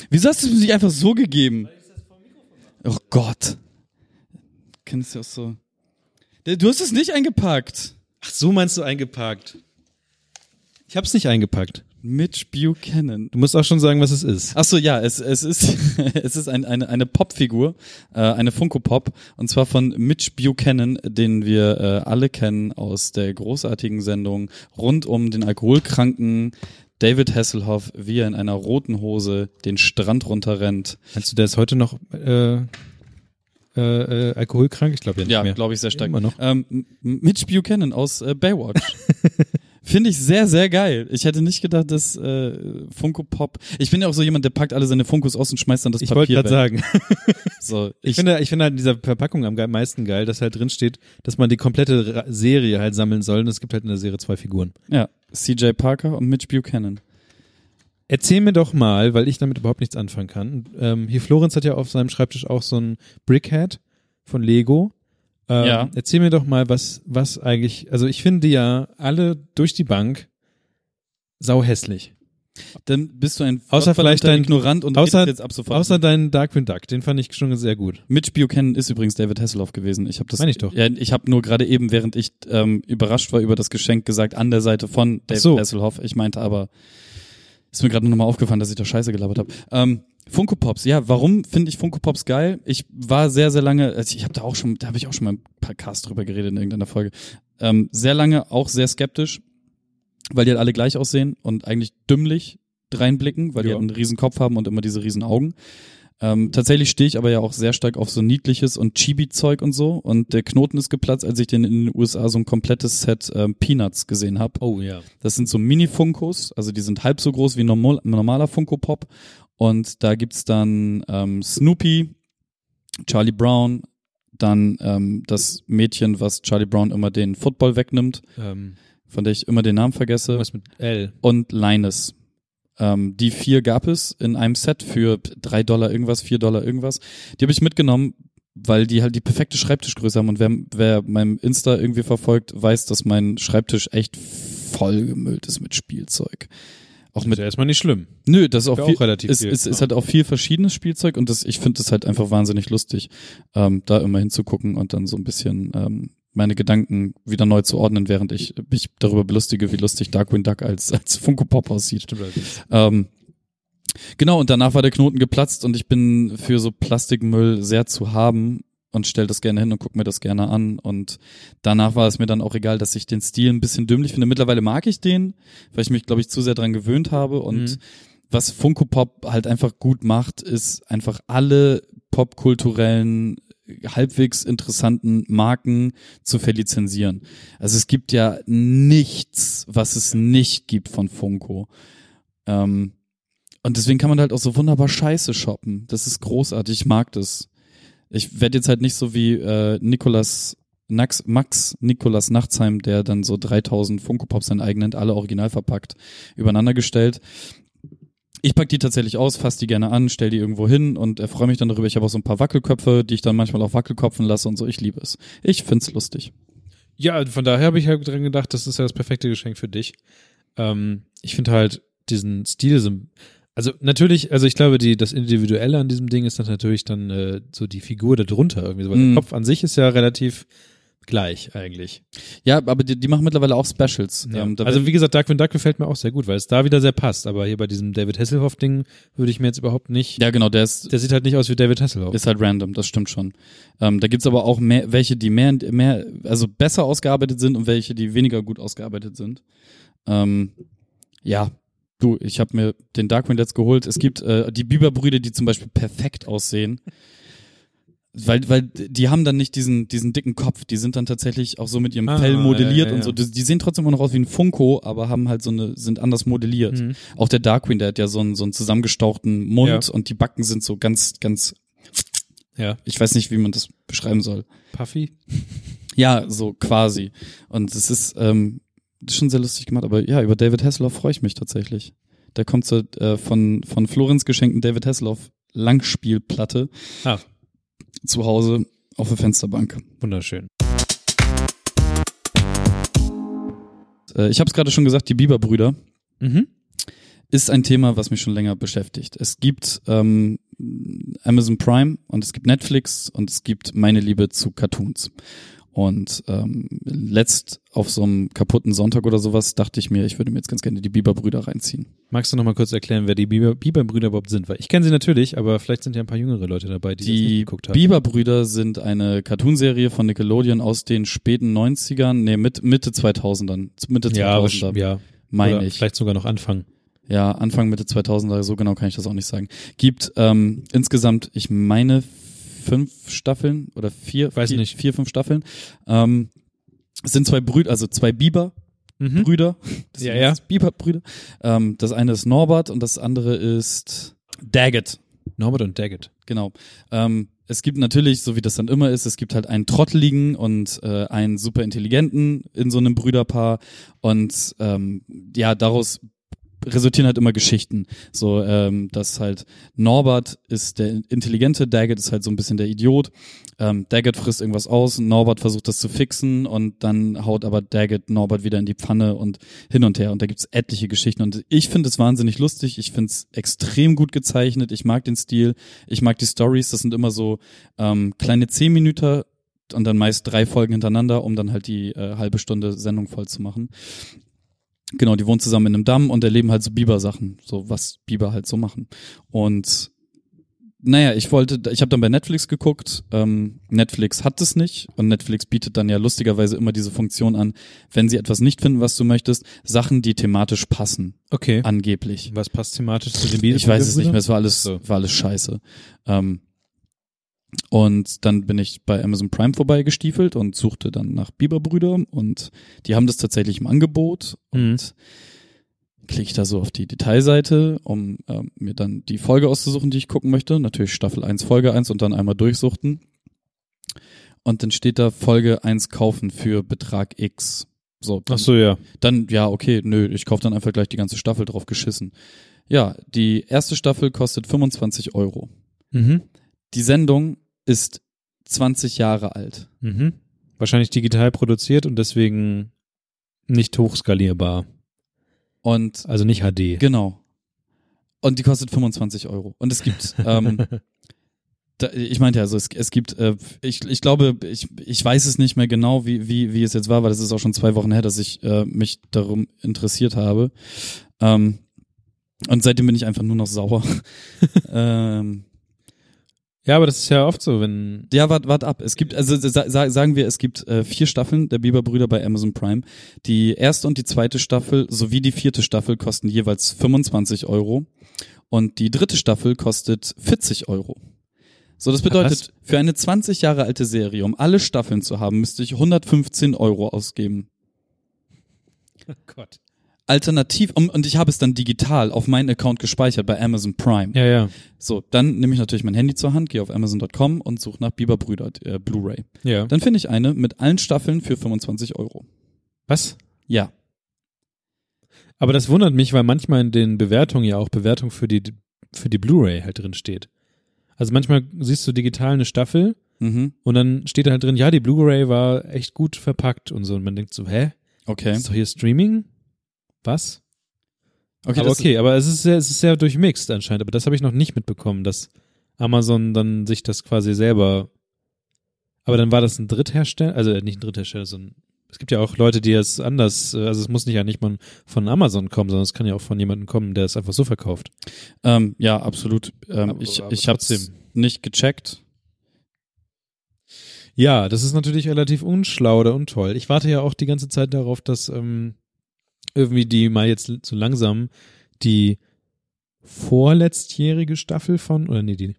Wieso hast du es mir nicht einfach so gegeben? Oh Gott. Kennst du auch so... Du hast es nicht eingepackt. Ach, so meinst du eingepackt. Ich hab's nicht eingepackt. Mitch Buchanan. Du musst auch schon sagen, was es ist. Ach so, ja, es, es ist, es ist ein, eine, eine Popfigur, äh, eine Funko Pop, und zwar von Mitch Buchanan, den wir äh, alle kennen aus der großartigen Sendung rund um den alkoholkranken David Hasselhoff, wie er in einer roten Hose den Strand runterrennt. Meinst du, der ist heute noch äh, äh, äh, alkoholkrank? Ich glaube ja nicht Ja, mehr. glaube ich sehr stark. Immer noch. Ähm, Mitch Buchanan aus äh, Baywatch. Finde ich sehr, sehr geil. Ich hätte nicht gedacht, dass äh, Funko Pop. Ich bin ja auch so jemand, der packt alle seine Funkos aus und schmeißt dann das Ich wollte Papier gerade weg. sagen. So, Ich finde, ich finde halt in dieser Verpackung am meisten geil, dass halt drin steht, dass man die komplette Serie halt sammeln soll. Und es gibt halt in der Serie zwei Figuren. Ja, CJ Parker und Mitch Buchanan. Erzähl mir doch mal, weil ich damit überhaupt nichts anfangen kann. Ähm, hier Florenz hat ja auf seinem Schreibtisch auch so ein Brickhead von Lego. Ähm, Ja. Erzähl mir doch mal, was, was eigentlich, also ich finde ja alle durch die Bank sau hässlich. Dann bist du ein Außer vielleicht dein- Ignorant und außer- jetzt ab sofort. Außer deinen Darkwing Duck, den fand ich schon sehr gut. Mitch Buchanan ist übrigens David Hasselhoff gewesen. Ich habe das. Meine ich doch. Ja, ich habe nur gerade eben, während ich ähm, überrascht war über das Geschenk, gesagt an der Seite von David so. Hasselhoff. Ich meinte aber, ist mir gerade nochmal aufgefallen, dass ich da Scheiße gelabert habe. Ähm, Funko Pops, ja, warum finde ich Funko Pops geil? Ich war sehr, sehr lange, also ich habe da auch schon, da habe ich auch schon mal im Podcast drüber geredet in irgendeiner Folge. Ähm, sehr lange auch sehr skeptisch, weil die halt alle gleich aussehen und eigentlich dümmlich reinblicken, weil die Ja. halt einen riesen Kopf haben und immer diese riesen Augen. Ähm, tatsächlich stehe ich aber ja auch sehr stark auf so niedliches und Chibi-Zeug und so. Und der Knoten ist geplatzt, als ich den in den USA so ein komplettes Set ähm, Peanuts gesehen habe. Oh ja. Das sind so Mini-Funkos, also die sind halb so groß wie normal, normaler Funko-Pop. Und da gibt's dann ähm, Snoopy, Charlie Brown, dann ähm, das Mädchen, was Charlie Brown immer den Football wegnimmt, Ähm, von der ich immer den Namen vergesse, was mit L? und Linus. Ähm, die vier gab es in einem Set für drei Dollar irgendwas, vier Dollar irgendwas. Die habe ich mitgenommen, weil die halt die perfekte Schreibtischgröße haben. Und wer, wer meinem Insta irgendwie verfolgt, weiß, dass mein Schreibtisch echt vollgemüllt ist mit Spielzeug. Auch Das ist mit ja erstmal nicht schlimm. Nö, das ist auch, viel, auch relativ ist, viel. ist, ist halt auch viel verschiedenes Spielzeug und das, ich finde es halt einfach wahnsinnig lustig, ähm, da immer hinzugucken und dann so ein bisschen ähm, meine Gedanken wieder neu zu ordnen, während ich mich darüber belustige, wie lustig Darkwing Duck als, als Funko Pop aussieht. Stimmt. Ähm, genau, und danach war der Knoten geplatzt und ich bin für so Plastikmüll sehr zu haben und stell das gerne hin und guck mir das gerne an. Und danach war es mir dann auch egal, dass ich den Stil ein bisschen dümmlich finde. Mittlerweile mag ich den, weil ich mich, glaube ich, zu sehr dran gewöhnt habe. Und Mhm. was Funko Pop halt einfach gut macht, ist einfach alle popkulturellen halbwegs interessanten Marken zu verlizenzieren. Also es gibt ja nichts, was es nicht gibt von Funko. Ähm, und deswegen kann man halt auch so wunderbar Scheiße shoppen. Das ist großartig, ich mag das. Ich werde jetzt halt nicht so wie äh, Nikolas Nax, Max Nikolas Nachtsheim, der dann so 3000 Funko Pops sein eigen nennt, alle original verpackt, übereinander gestellt. Ich pack die tatsächlich aus, fass die gerne an, stell die irgendwo hin und erfreue mich dann darüber. Ich habe auch so ein paar Wackelköpfe, die ich dann manchmal auf Wackelkopfen lasse und so. Ich liebe es. Ich find's lustig. Ja, von daher habe ich halt dran gedacht, das ist ja das perfekte Geschenk für dich. Ähm, ich finde halt diesen Stil, so- also natürlich, also ich glaube, die, das Individuelle an diesem Ding ist dann natürlich dann äh, so die Figur da drunter irgendwie, so, weil Mhm. der Kopf an sich ist ja relativ gleich eigentlich. Ja, aber die, die machen mittlerweile auch Specials. Ja. Ähm, also wie gesagt, Darkwing Duck gefällt mir auch sehr gut, weil es da wieder sehr passt. Aber hier bei diesem David Hasselhoff-Ding würde ich mir jetzt überhaupt nicht. ja, genau, der ist, Der sieht halt nicht aus wie David Hasselhoff. Ist halt random, das stimmt schon. Ähm, da gibt's aber auch mehr, welche, die mehr, mehr, also besser ausgearbeitet sind und welche, die weniger gut ausgearbeitet sind. Ähm, ja, du, ich habe mir den Darkwing jetzt geholt. Es gibt äh, die Biberbrüder, die zum Beispiel perfekt aussehen. Weil, weil die haben dann nicht diesen, diesen dicken Kopf, die sind dann tatsächlich auch so mit ihrem Ah, Fell modelliert ja, ja, und so. Die, die sehen trotzdem immer noch aus wie ein Funko, aber haben halt so eine, sind anders modelliert. Mhm. Auch der Darkwing, der hat ja so einen, so einen zusammengestauchten Mund und die Backen sind so ganz, ganz Ja. ich weiß nicht, wie man das beschreiben soll. Puffy. Ja, so quasi. Und es ist, ähm, schon sehr lustig gemacht, aber ja, über David Hasselhoff freue ich mich tatsächlich. Der kommt so, äh, von, von Florenz geschenkten David Hasselhoff Langspielplatte Ah, zu Hause auf der Fensterbank. wunderschön. Äh, ich habe es gerade schon gesagt, die Bieber-Brüder Mhm. ist ein Thema, was mich schon länger beschäftigt. Es gibt ähm, Amazon Prime und es gibt Netflix und es gibt meine Liebe zu Cartoons. Und ähm, letzt auf so einem kaputten Sonntag oder sowas dachte ich mir, ich würde mir jetzt ganz gerne die Bieber-Brüder reinziehen. Magst du noch mal kurz erklären, wer die Bieber-Brüder überhaupt sind? Weil ich kenne sie natürlich, aber vielleicht sind ja ein paar jüngere Leute dabei, die, das nicht Die geguckt haben. Bieber-Brüder sind eine Cartoonserie von Nickelodeon aus den späten 90ern, nee, mit, Mitte 2000ern, Mitte 2000er, ja, ja. meine ich. Vielleicht sogar noch Anfang. Ja, Anfang Mitte 2000er, so genau kann ich das auch nicht sagen. Gibt ähm, insgesamt, ich meine, fünf Staffeln oder vier, Weiß vier, nicht. vier, fünf Staffeln. Ähm, es sind zwei Brüder, also zwei Biber-Brüder. Mhm. Das Ja, ja. jetzt Biber-Brüder. Ähm, das eine ist Norbert und das andere ist Daggett. Norbert und Daggett. Genau. Ähm, es gibt natürlich, so wie das dann immer ist, es gibt halt einen Trotteligen und äh, einen super intelligenten in so einem Brüderpaar und ähm, ja, daraus resultieren halt immer Geschichten. So, ähm, dass halt Norbert ist der Intelligente, Daggett ist halt so ein bisschen der Idiot. Ähm, Daggett frisst irgendwas aus, Norbert versucht das zu fixen und dann haut aber Daggett Norbert wieder in die Pfanne und hin und her. Und da gibt's etliche Geschichten. Und ich finde es wahnsinnig lustig. Ich finde es extrem gut gezeichnet. Ich mag den Stil. Ich mag die Stories. Das sind immer so ähm, kleine zehn Minuten und dann meist drei Folgen hintereinander, um dann halt die äh, halbe Stunde Sendung voll zu machen. Genau, die wohnen zusammen in einem Damm und erleben halt so Biber-Sachen, so was Biber halt so machen. Und naja, ich wollte, ich habe dann bei Netflix geguckt. Ähm, Netflix hat es nicht und Netflix bietet dann ja lustigerweise immer diese Funktion an, wenn sie etwas nicht finden, was du möchtest, Sachen, die thematisch passen. Okay. Angeblich. Was passt thematisch zu den Beatles? Ich weiß es nicht mehr, es war alles, So. war alles scheiße. Ähm, und dann bin ich bei Amazon Prime vorbeigestiefelt und suchte dann nach Biberbrüder und die haben das tatsächlich im Angebot Mhm. und klicke ich da so auf die Detailseite, um ähm, mir dann die Folge auszusuchen, die ich gucken möchte. Natürlich Staffel 1, Folge 1 und dann einmal durchsuchten. Und dann steht da Folge 1 kaufen für Betrag X. So, dann, Ach so, ja. dann ja, okay, nö, ich kaufe dann einfach gleich die ganze Staffel drauf geschissen. Ja, die erste Staffel kostet 25 Euro. Mhm. Die Sendung ist 20 Jahre alt. Mhm. Wahrscheinlich digital produziert und deswegen nicht hochskalierbar. Und Also nicht HD. genau. Und die kostet 25 Euro. Und es gibt, ähm, da, ich meinte ja, also es, es gibt, äh, ich, ich glaube, ich, ich weiß es nicht mehr genau, wie, wie, wie es jetzt war, weil das ist auch schon zwei Wochen her, dass ich äh, mich darum interessiert habe. Ähm, und seitdem bin ich einfach nur noch sauer. ähm, Ja, aber das ist ja oft so, wenn. Ja, wart, wart ab. Es gibt, also sa sa- sagen wir, es gibt äh, vier Staffeln der Biberbrüder bei Amazon Prime. Die erste und die zweite Staffel sowie die vierte Staffel kosten jeweils 25 Euro. Und die dritte Staffel kostet 40 Euro. So, das bedeutet, für eine 20 Jahre alte Serie, um alle Staffeln zu haben, müsste ich 115 Euro ausgeben. Oh Gott. Alternativ, und ich habe es dann digital auf meinen Account gespeichert bei Amazon Prime. Ja, ja. So, dann nehme ich natürlich mein Handy zur Hand, gehe auf Amazon.com und suche nach Biberbrüder äh, Blu-ray. Ja. Dann finde ich eine mit allen Staffeln für 25 Euro. Was? Ja. Aber das wundert mich, weil manchmal in den Bewertungen ja auch Bewertung für die, für die Blu-ray halt drin steht. Also manchmal siehst du digital eine Staffel Mhm. und dann steht da halt drin, ja, die Blu-ray war echt gut verpackt und so. Und man denkt so, hä? Okay. Ist doch hier Streaming? Was? Okay, aber das, okay, aber es ist sehr, es ist sehr durchmixt anscheinend. Aber das habe ich noch nicht mitbekommen, dass Amazon dann sich das quasi selber. Aber dann war das ein Dritthersteller, also nicht ein Dritthersteller, sondern es gibt ja auch Leute, die es anders, äh, also es muss nicht ja nicht mal von Amazon kommen, sondern es kann ja auch von jemandem kommen, der es einfach so verkauft. Ähm, ja, absolut. Ähm, Aber- ich aber ich habe es nicht gecheckt. Ja, das ist natürlich relativ unschlau oder untoll. Ich warte ja auch die ganze Zeit darauf, dass ähm, irgendwie die mal jetzt so langsam die vorletztjährige Staffel von, oder nee, die,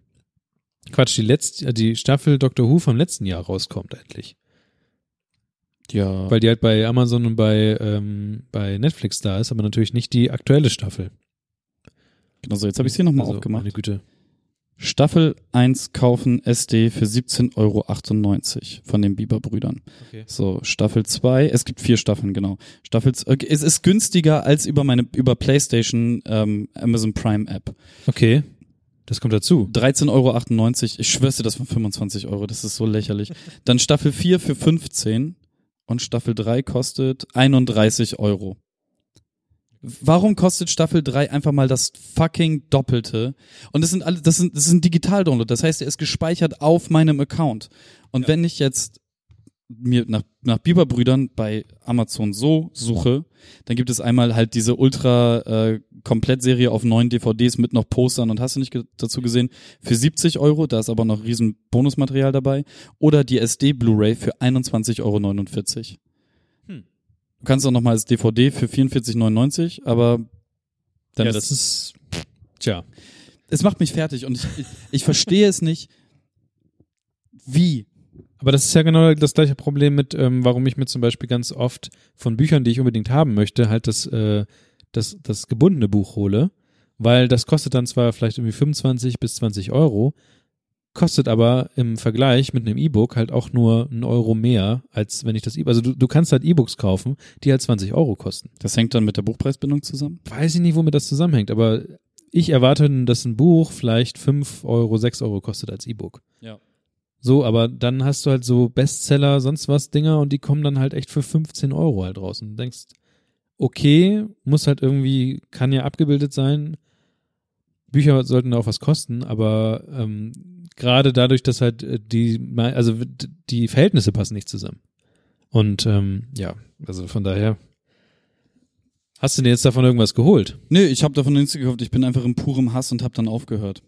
Quatsch, die letzt, äh, die Staffel Doctor Who vom letzten Jahr rauskommt endlich. Ja. Weil die halt bei Amazon und bei, ähm, bei Netflix da ist, aber natürlich nicht die aktuelle Staffel. genau so, jetzt habe ich hier nochmal Also, aufgemacht. Meine Güte. Staffel 1 kaufen SD für 17,98 Euro von den Biberbrüdern. Okay. So, Staffel 2, es gibt vier Staffeln, genau. Staffel, okay, es ist günstiger als über meine, über PlayStation ähm, Amazon Prime App. Okay. Das kommt dazu. 13,98 Euro, ich schwör's dir, das von 25 Euro, das ist so lächerlich. Dann Staffel 4 für 15 und Staffel 3 kostet 31 Euro. Warum kostet Staffel 3 einfach mal das fucking Doppelte? Und das sind alle, das sind, das ist ein Digital-Download. Das heißt, er ist gespeichert auf meinem Account. Und wenn ich jetzt mir nach, nach Biberbrüdern bei Amazon so suche, dann gibt es einmal halt diese ultra äh, Komplettserie auf neun DVDs mit noch Postern und hast du nicht ge dazu gesehen für 70 Euro, da ist aber noch riesen Bonusmaterial dabei oder die SD Blu-ray für 21,49 Euro. Du kannst auch noch mal als DVD für 44,99, aber dann ja, ist, das ist, tja. es macht mich fertig und ich, ich, ich verstehe es nicht, wie. Aber das ist ja genau das gleiche Problem mit, ähm, warum ich mir zum Beispiel ganz oft von Büchern, die ich unbedingt haben möchte, halt das, äh, das, das gebundene Buch hole, weil das kostet dann zwar vielleicht irgendwie 25 bis 20 Euro, kostet aber im Vergleich mit einem E-Book halt auch nur einen Euro mehr, als wenn ich das E-Book, also du, du kannst halt E-Books kaufen, die halt 20 Euro kosten. Das hängt dann mit der Buchpreisbindung zusammen? Weiß ich nicht, womit das zusammenhängt, aber ich erwarte, dass ein Buch vielleicht 5 Euro, 6 Euro kostet als E-Book. Ja. So, aber dann hast du halt so Bestseller, sonst was Dinger und die kommen dann halt echt für 15 Euro halt raus und du denkst, okay, muss halt irgendwie, kann ja abgebildet sein. Bücher sollten auch was kosten, aber ähm, gerade dadurch, dass halt äh, die, also die Verhältnisse passen nicht zusammen. Und ähm, ja, also von daher. Hast du dir jetzt davon irgendwas geholt? Nee, ich habe davon nichts gekauft. Ich bin einfach in purem Hass und habe dann aufgehört.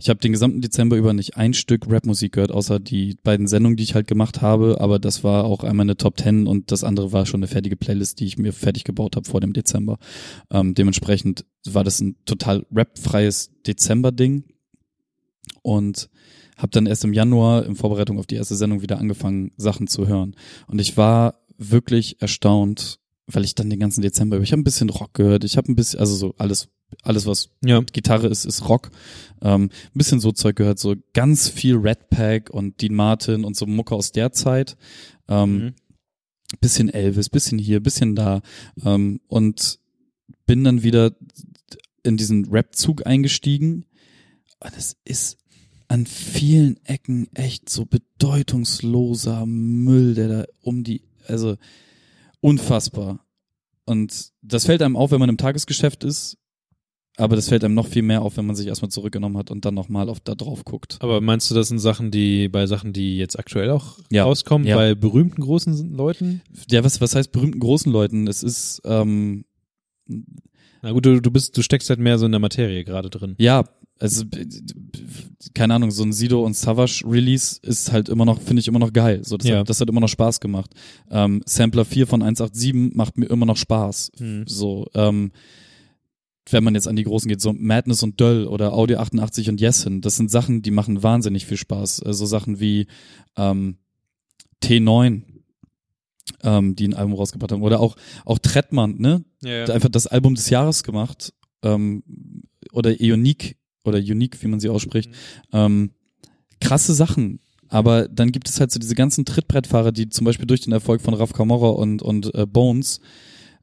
Ich habe den gesamten Dezember über nicht ein Stück Rapmusik gehört, außer die beiden Sendungen, die ich halt gemacht habe. Aber das war auch einmal eine Top Ten und das andere war schon eine fertige Playlist, die ich mir fertig gebaut habe vor dem Dezember. Ähm, dementsprechend war das ein total rapfreies Dezember-Ding und habe dann erst im Januar in Vorbereitung auf die erste Sendung wieder angefangen, Sachen zu hören. Und ich war wirklich erstaunt, weil ich dann den ganzen Dezember über, ich habe ein bisschen Rock gehört, ich habe ein bisschen, also so alles alles, was ja. Gitarre ist, ist Rock. Ähm, ein bisschen so Zeug gehört, so ganz viel Red Pack und Dean Martin und so Mucke aus der Zeit. Ähm, mhm. Bisschen Elvis, bisschen hier, bisschen da. Ähm, und bin dann wieder in diesen Rap-Zug eingestiegen. Und es ist an vielen Ecken echt so bedeutungsloser Müll, der da um die, also unfassbar. Und das fällt einem auf, wenn man im Tagesgeschäft ist aber das fällt einem noch viel mehr auf, wenn man sich erstmal zurückgenommen hat und dann nochmal auf da drauf guckt. Aber meinst du, das sind Sachen, die bei Sachen, die jetzt aktuell auch ja. rauskommen, ja. bei berühmten großen Leuten? Ja, was, was heißt berühmten großen Leuten? Es ist, ähm, na gut, du, du bist, du steckst halt mehr so in der Materie gerade drin. Ja, also keine Ahnung, so ein Sido und Savage Release ist halt immer noch, finde ich immer noch geil. So, das, ja. hat, das hat immer noch Spaß gemacht. Ähm, Sampler 4 von 187 macht mir immer noch Spaß. Hm. So, ähm, wenn man jetzt an die großen geht, so Madness und Döll oder Audio 88 und Yesin, das sind Sachen, die machen wahnsinnig viel Spaß. So also Sachen wie ähm, T9, ähm, die ein Album rausgebracht haben. Oder auch, auch Trettmann, ne? Ja, ja. Einfach das Album des Jahres gemacht. Ähm, oder Unique, oder Unique, wie man sie ausspricht. Mhm. Ähm, krasse Sachen. Aber dann gibt es halt so diese ganzen Trittbrettfahrer, die zum Beispiel durch den Erfolg von Raf Camorra und, und äh, Bones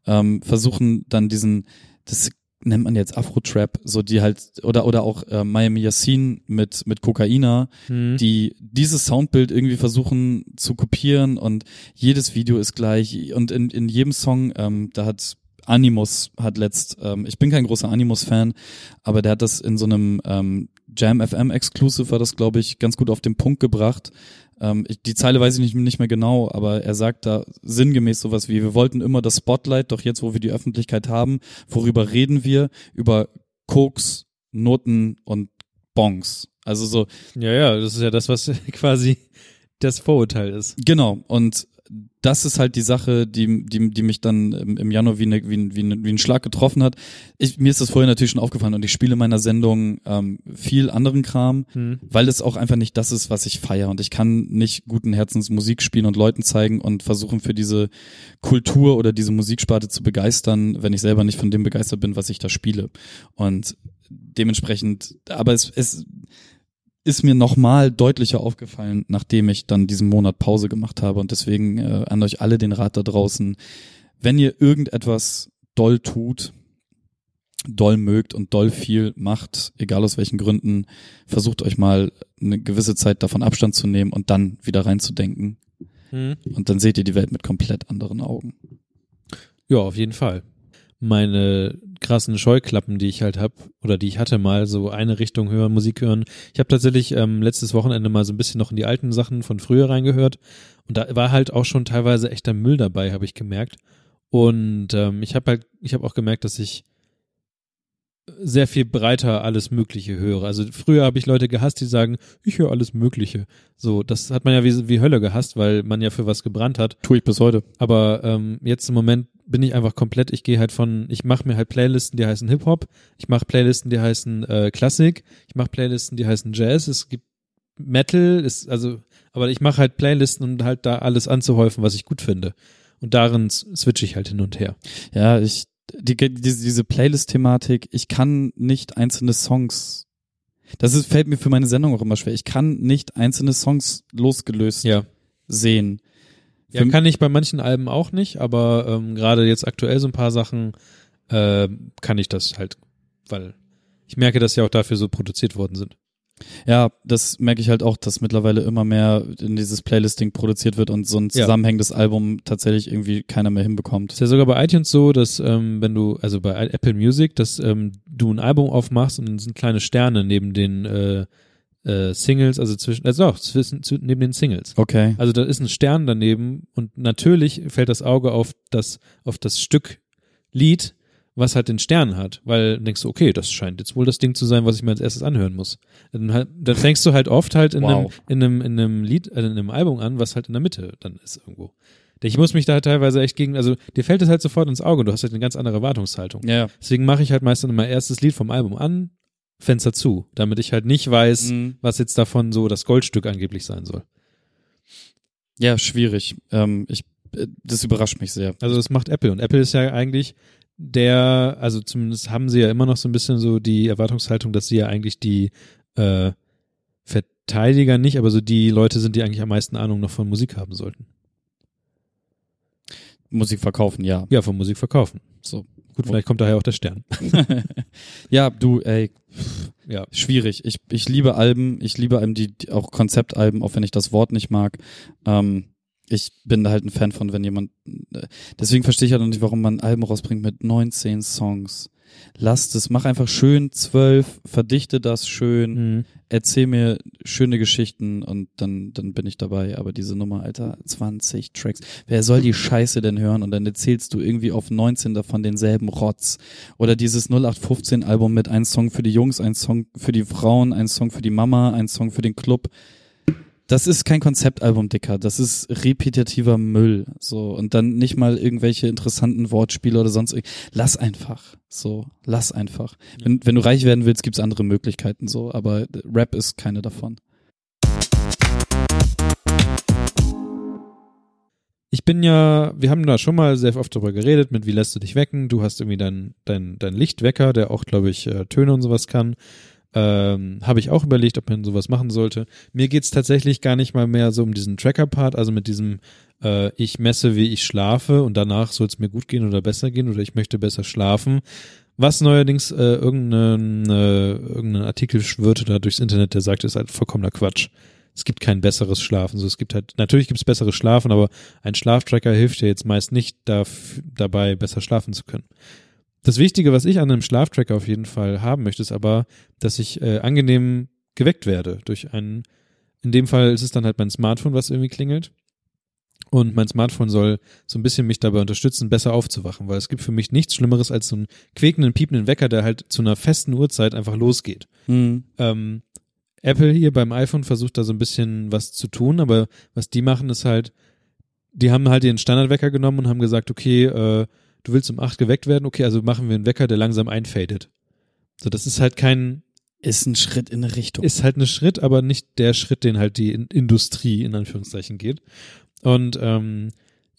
ähm, versuchen dann diesen, das nennt man jetzt Afro-Trap, so die halt, oder, oder auch äh, Miami Yassin mit, mit Kokaina, mhm. die dieses Soundbild irgendwie versuchen zu kopieren und jedes Video ist gleich und in, in jedem Song, ähm, da hat Animus hat letzt, ähm, ich bin kein großer Animus-Fan, aber der hat das in so einem ähm, Jam FM Exclusive war das, glaube ich, ganz gut auf den Punkt gebracht. Ähm, ich, die Zeile weiß ich nicht, nicht mehr genau, aber er sagt da sinngemäß sowas wie, wir wollten immer das Spotlight, doch jetzt, wo wir die Öffentlichkeit haben, worüber reden wir? Über Koks, Noten und Bongs. Also so. Ja, ja, das ist ja das, was quasi das Vorurteil ist. Genau. Und das ist halt die Sache, die, die, die mich dann im, Januar wie, eine, wie, wie, wie ein Schlag getroffen hat. Ich, mir ist das vorher natürlich schon aufgefallen und ich spiele in meiner Sendung ähm, viel anderen Kram, hm. weil es auch einfach nicht das ist, was ich feiere. Und ich kann nicht guten Herzens Musik spielen und Leuten zeigen und versuchen für diese Kultur oder diese Musiksparte zu begeistern, wenn ich selber nicht von dem begeistert bin, was ich da spiele. Und dementsprechend, aber es, es ist mir nochmal deutlicher aufgefallen, nachdem ich dann diesen Monat Pause gemacht habe. Und deswegen äh, an euch alle den Rat da draußen, wenn ihr irgendetwas doll tut, doll mögt und doll viel macht, egal aus welchen Gründen, versucht euch mal eine gewisse Zeit davon Abstand zu nehmen und dann wieder reinzudenken. Mhm. Und dann seht ihr die Welt mit komplett anderen Augen. Ja, auf jeden Fall meine krassen Scheuklappen, die ich halt hab oder die ich hatte mal, so eine Richtung hören, Musik hören. Ich habe tatsächlich ähm, letztes Wochenende mal so ein bisschen noch in die alten Sachen von früher reingehört und da war halt auch schon teilweise echter Müll dabei, habe ich gemerkt. Und ähm, ich habe halt, ich habe auch gemerkt, dass ich sehr viel breiter alles Mögliche höre. Also früher habe ich Leute gehasst, die sagen, ich höre alles Mögliche. So, das hat man ja wie, wie Hölle gehasst, weil man ja für was gebrannt hat. Tue ich bis heute. Aber ähm, jetzt im Moment bin ich einfach komplett, ich gehe halt von, ich mache mir halt Playlisten, die heißen Hip-Hop, ich mache Playlisten, die heißen äh, Klassik, ich mache Playlisten, die heißen Jazz, es gibt Metal, ist, also, aber ich mache halt Playlisten, um halt da alles anzuhäufen, was ich gut finde. Und darin switche ich halt hin und her. Ja, ich die, diese, diese Playlist-Thematik, ich kann nicht einzelne Songs, das ist, fällt mir für meine Sendung auch immer schwer. Ich kann nicht einzelne Songs losgelöst Ja. sehen. Ja, kann ich bei manchen Alben auch nicht, aber ähm, gerade jetzt aktuell so ein paar Sachen äh, kann ich das halt, weil ich merke, dass ja auch dafür so produziert worden sind. Ja, das merke ich halt auch, dass mittlerweile immer mehr in dieses Playlisting produziert wird und so ein Ja. zusammenhängendes Album tatsächlich irgendwie keiner mehr Ist hinbekommt. ja sogar bei iTunes so, dass ähm, wenn du, also bei Apple Music, dass ähm, du ein Album aufmachst und dann sind kleine Sterne neben den äh, äh, Singles, also zwischen, also auch zwischen, zu, neben den Singles. Okay. Also da ist ein Stern daneben und natürlich fällt das Auge auf das, auf das Stück Lied, was halt den Stern hat, weil denkst du, okay, das scheint jetzt wohl das Ding zu sein, was ich mir als erstes anhören muss. Dann, halt, dann fängst du halt oft halt in, Wow. einem, in, einem, in einem Lied, äh, in einem Album an, was halt in der Mitte dann ist irgendwo. Ich muss mich da teilweise echt gegen, also dir fällt es halt sofort ins Auge und du hast halt eine ganz andere Erwartungshaltung. Ja. ja. Deswegen mache ich halt meistens immer erstes Lied vom Album an, Fenster zu, damit ich halt nicht weiß, Mhm. was jetzt davon so das Goldstück angeblich sein soll. Ja, schwierig. Ähm, ich, äh, das überrascht mich sehr. Also das macht Apple und Apple ist ja eigentlich der, also zumindest haben sie ja immer noch so ein bisschen so die Erwartungshaltung, dass sie ja eigentlich die äh, Verteidiger nicht, aber so die Leute sind, die eigentlich am meisten Ahnung noch von Musik haben sollten. Musik verkaufen, ja. Ja, von Musik verkaufen. So. Gut, vielleicht kommt daher auch der Stern. ja, du, ey, Ja. schwierig. Ich, ich liebe Alben, ich liebe Alben, die, die auch Konzeptalben, auch wenn ich das Wort nicht mag. Ähm, ich bin da halt ein Fan von, wenn jemand. äh, Deswegen verstehe ich halt noch nicht, warum man Alben rausbringt mit 19 Songs. Lasst es, mach einfach schön zwölf, verdichte das schön, Mhm. erzähl mir schöne Geschichten und dann, dann bin ich dabei. Aber diese Nummer, Alter, 20 Tracks. Wer soll die Scheiße denn hören? Und dann erzählst du irgendwie auf 19 davon denselben Rotz. Oder dieses 0815 Album mit ein Song für die Jungs, ein Song für die Frauen, ein Song für die Mama, ein Song für den Club. Das ist kein Konzeptalbum, Dicker. Das ist repetitiver Müll. So. Und dann nicht mal irgendwelche interessanten Wortspiele oder sonst irgend. Lass einfach. So. Lass einfach. Wenn, wenn du reich werden willst, gibt's andere Möglichkeiten so. Aber Rap ist keine davon. Ich bin ja, wir haben da schon mal sehr oft drüber geredet, mit wie lässt du dich wecken. Du hast irgendwie dein, dein, dein Lichtwecker, der auch, glaube ich, äh, Töne und sowas kann. Ähm, Habe ich auch überlegt, ob man sowas machen sollte. Mir geht's tatsächlich gar nicht mal mehr so um diesen Tracker-Part, also mit diesem, äh, ich messe, wie ich schlafe und danach soll es mir gut gehen oder besser gehen oder ich möchte besser schlafen. Was neuerdings äh, irgendein, äh, irgendein Artikel schwirrte da durchs Internet, der sagt, ist halt vollkommener Quatsch. Es gibt kein besseres Schlafen. So, es gibt halt, natürlich gibt es besseres Schlafen, aber ein Schlaftracker hilft dir jetzt meist nicht daf- dabei, besser schlafen zu können. Das Wichtige, was ich an einem Schlaftracker auf jeden Fall haben möchte, ist aber, dass ich äh, angenehm geweckt werde durch einen, in dem Fall ist es dann halt mein Smartphone, was irgendwie klingelt. Und mein Smartphone soll so ein bisschen mich dabei unterstützen, besser aufzuwachen, weil es gibt für mich nichts Schlimmeres als so einen quäkenden, piependen Wecker, der halt zu einer festen Uhrzeit einfach losgeht. Hm. Ähm, Apple hier beim iPhone versucht da so ein bisschen was zu tun, aber was die machen ist halt, die haben halt ihren Standardwecker genommen und haben gesagt, okay, äh, du willst um acht geweckt werden, okay, also machen wir einen Wecker, der langsam einfadet. So, das ist halt kein, Ist ein Schritt in eine Richtung. ist halt ein Schritt, aber nicht der Schritt, den halt die In- Industrie in Anführungszeichen geht. Und ähm,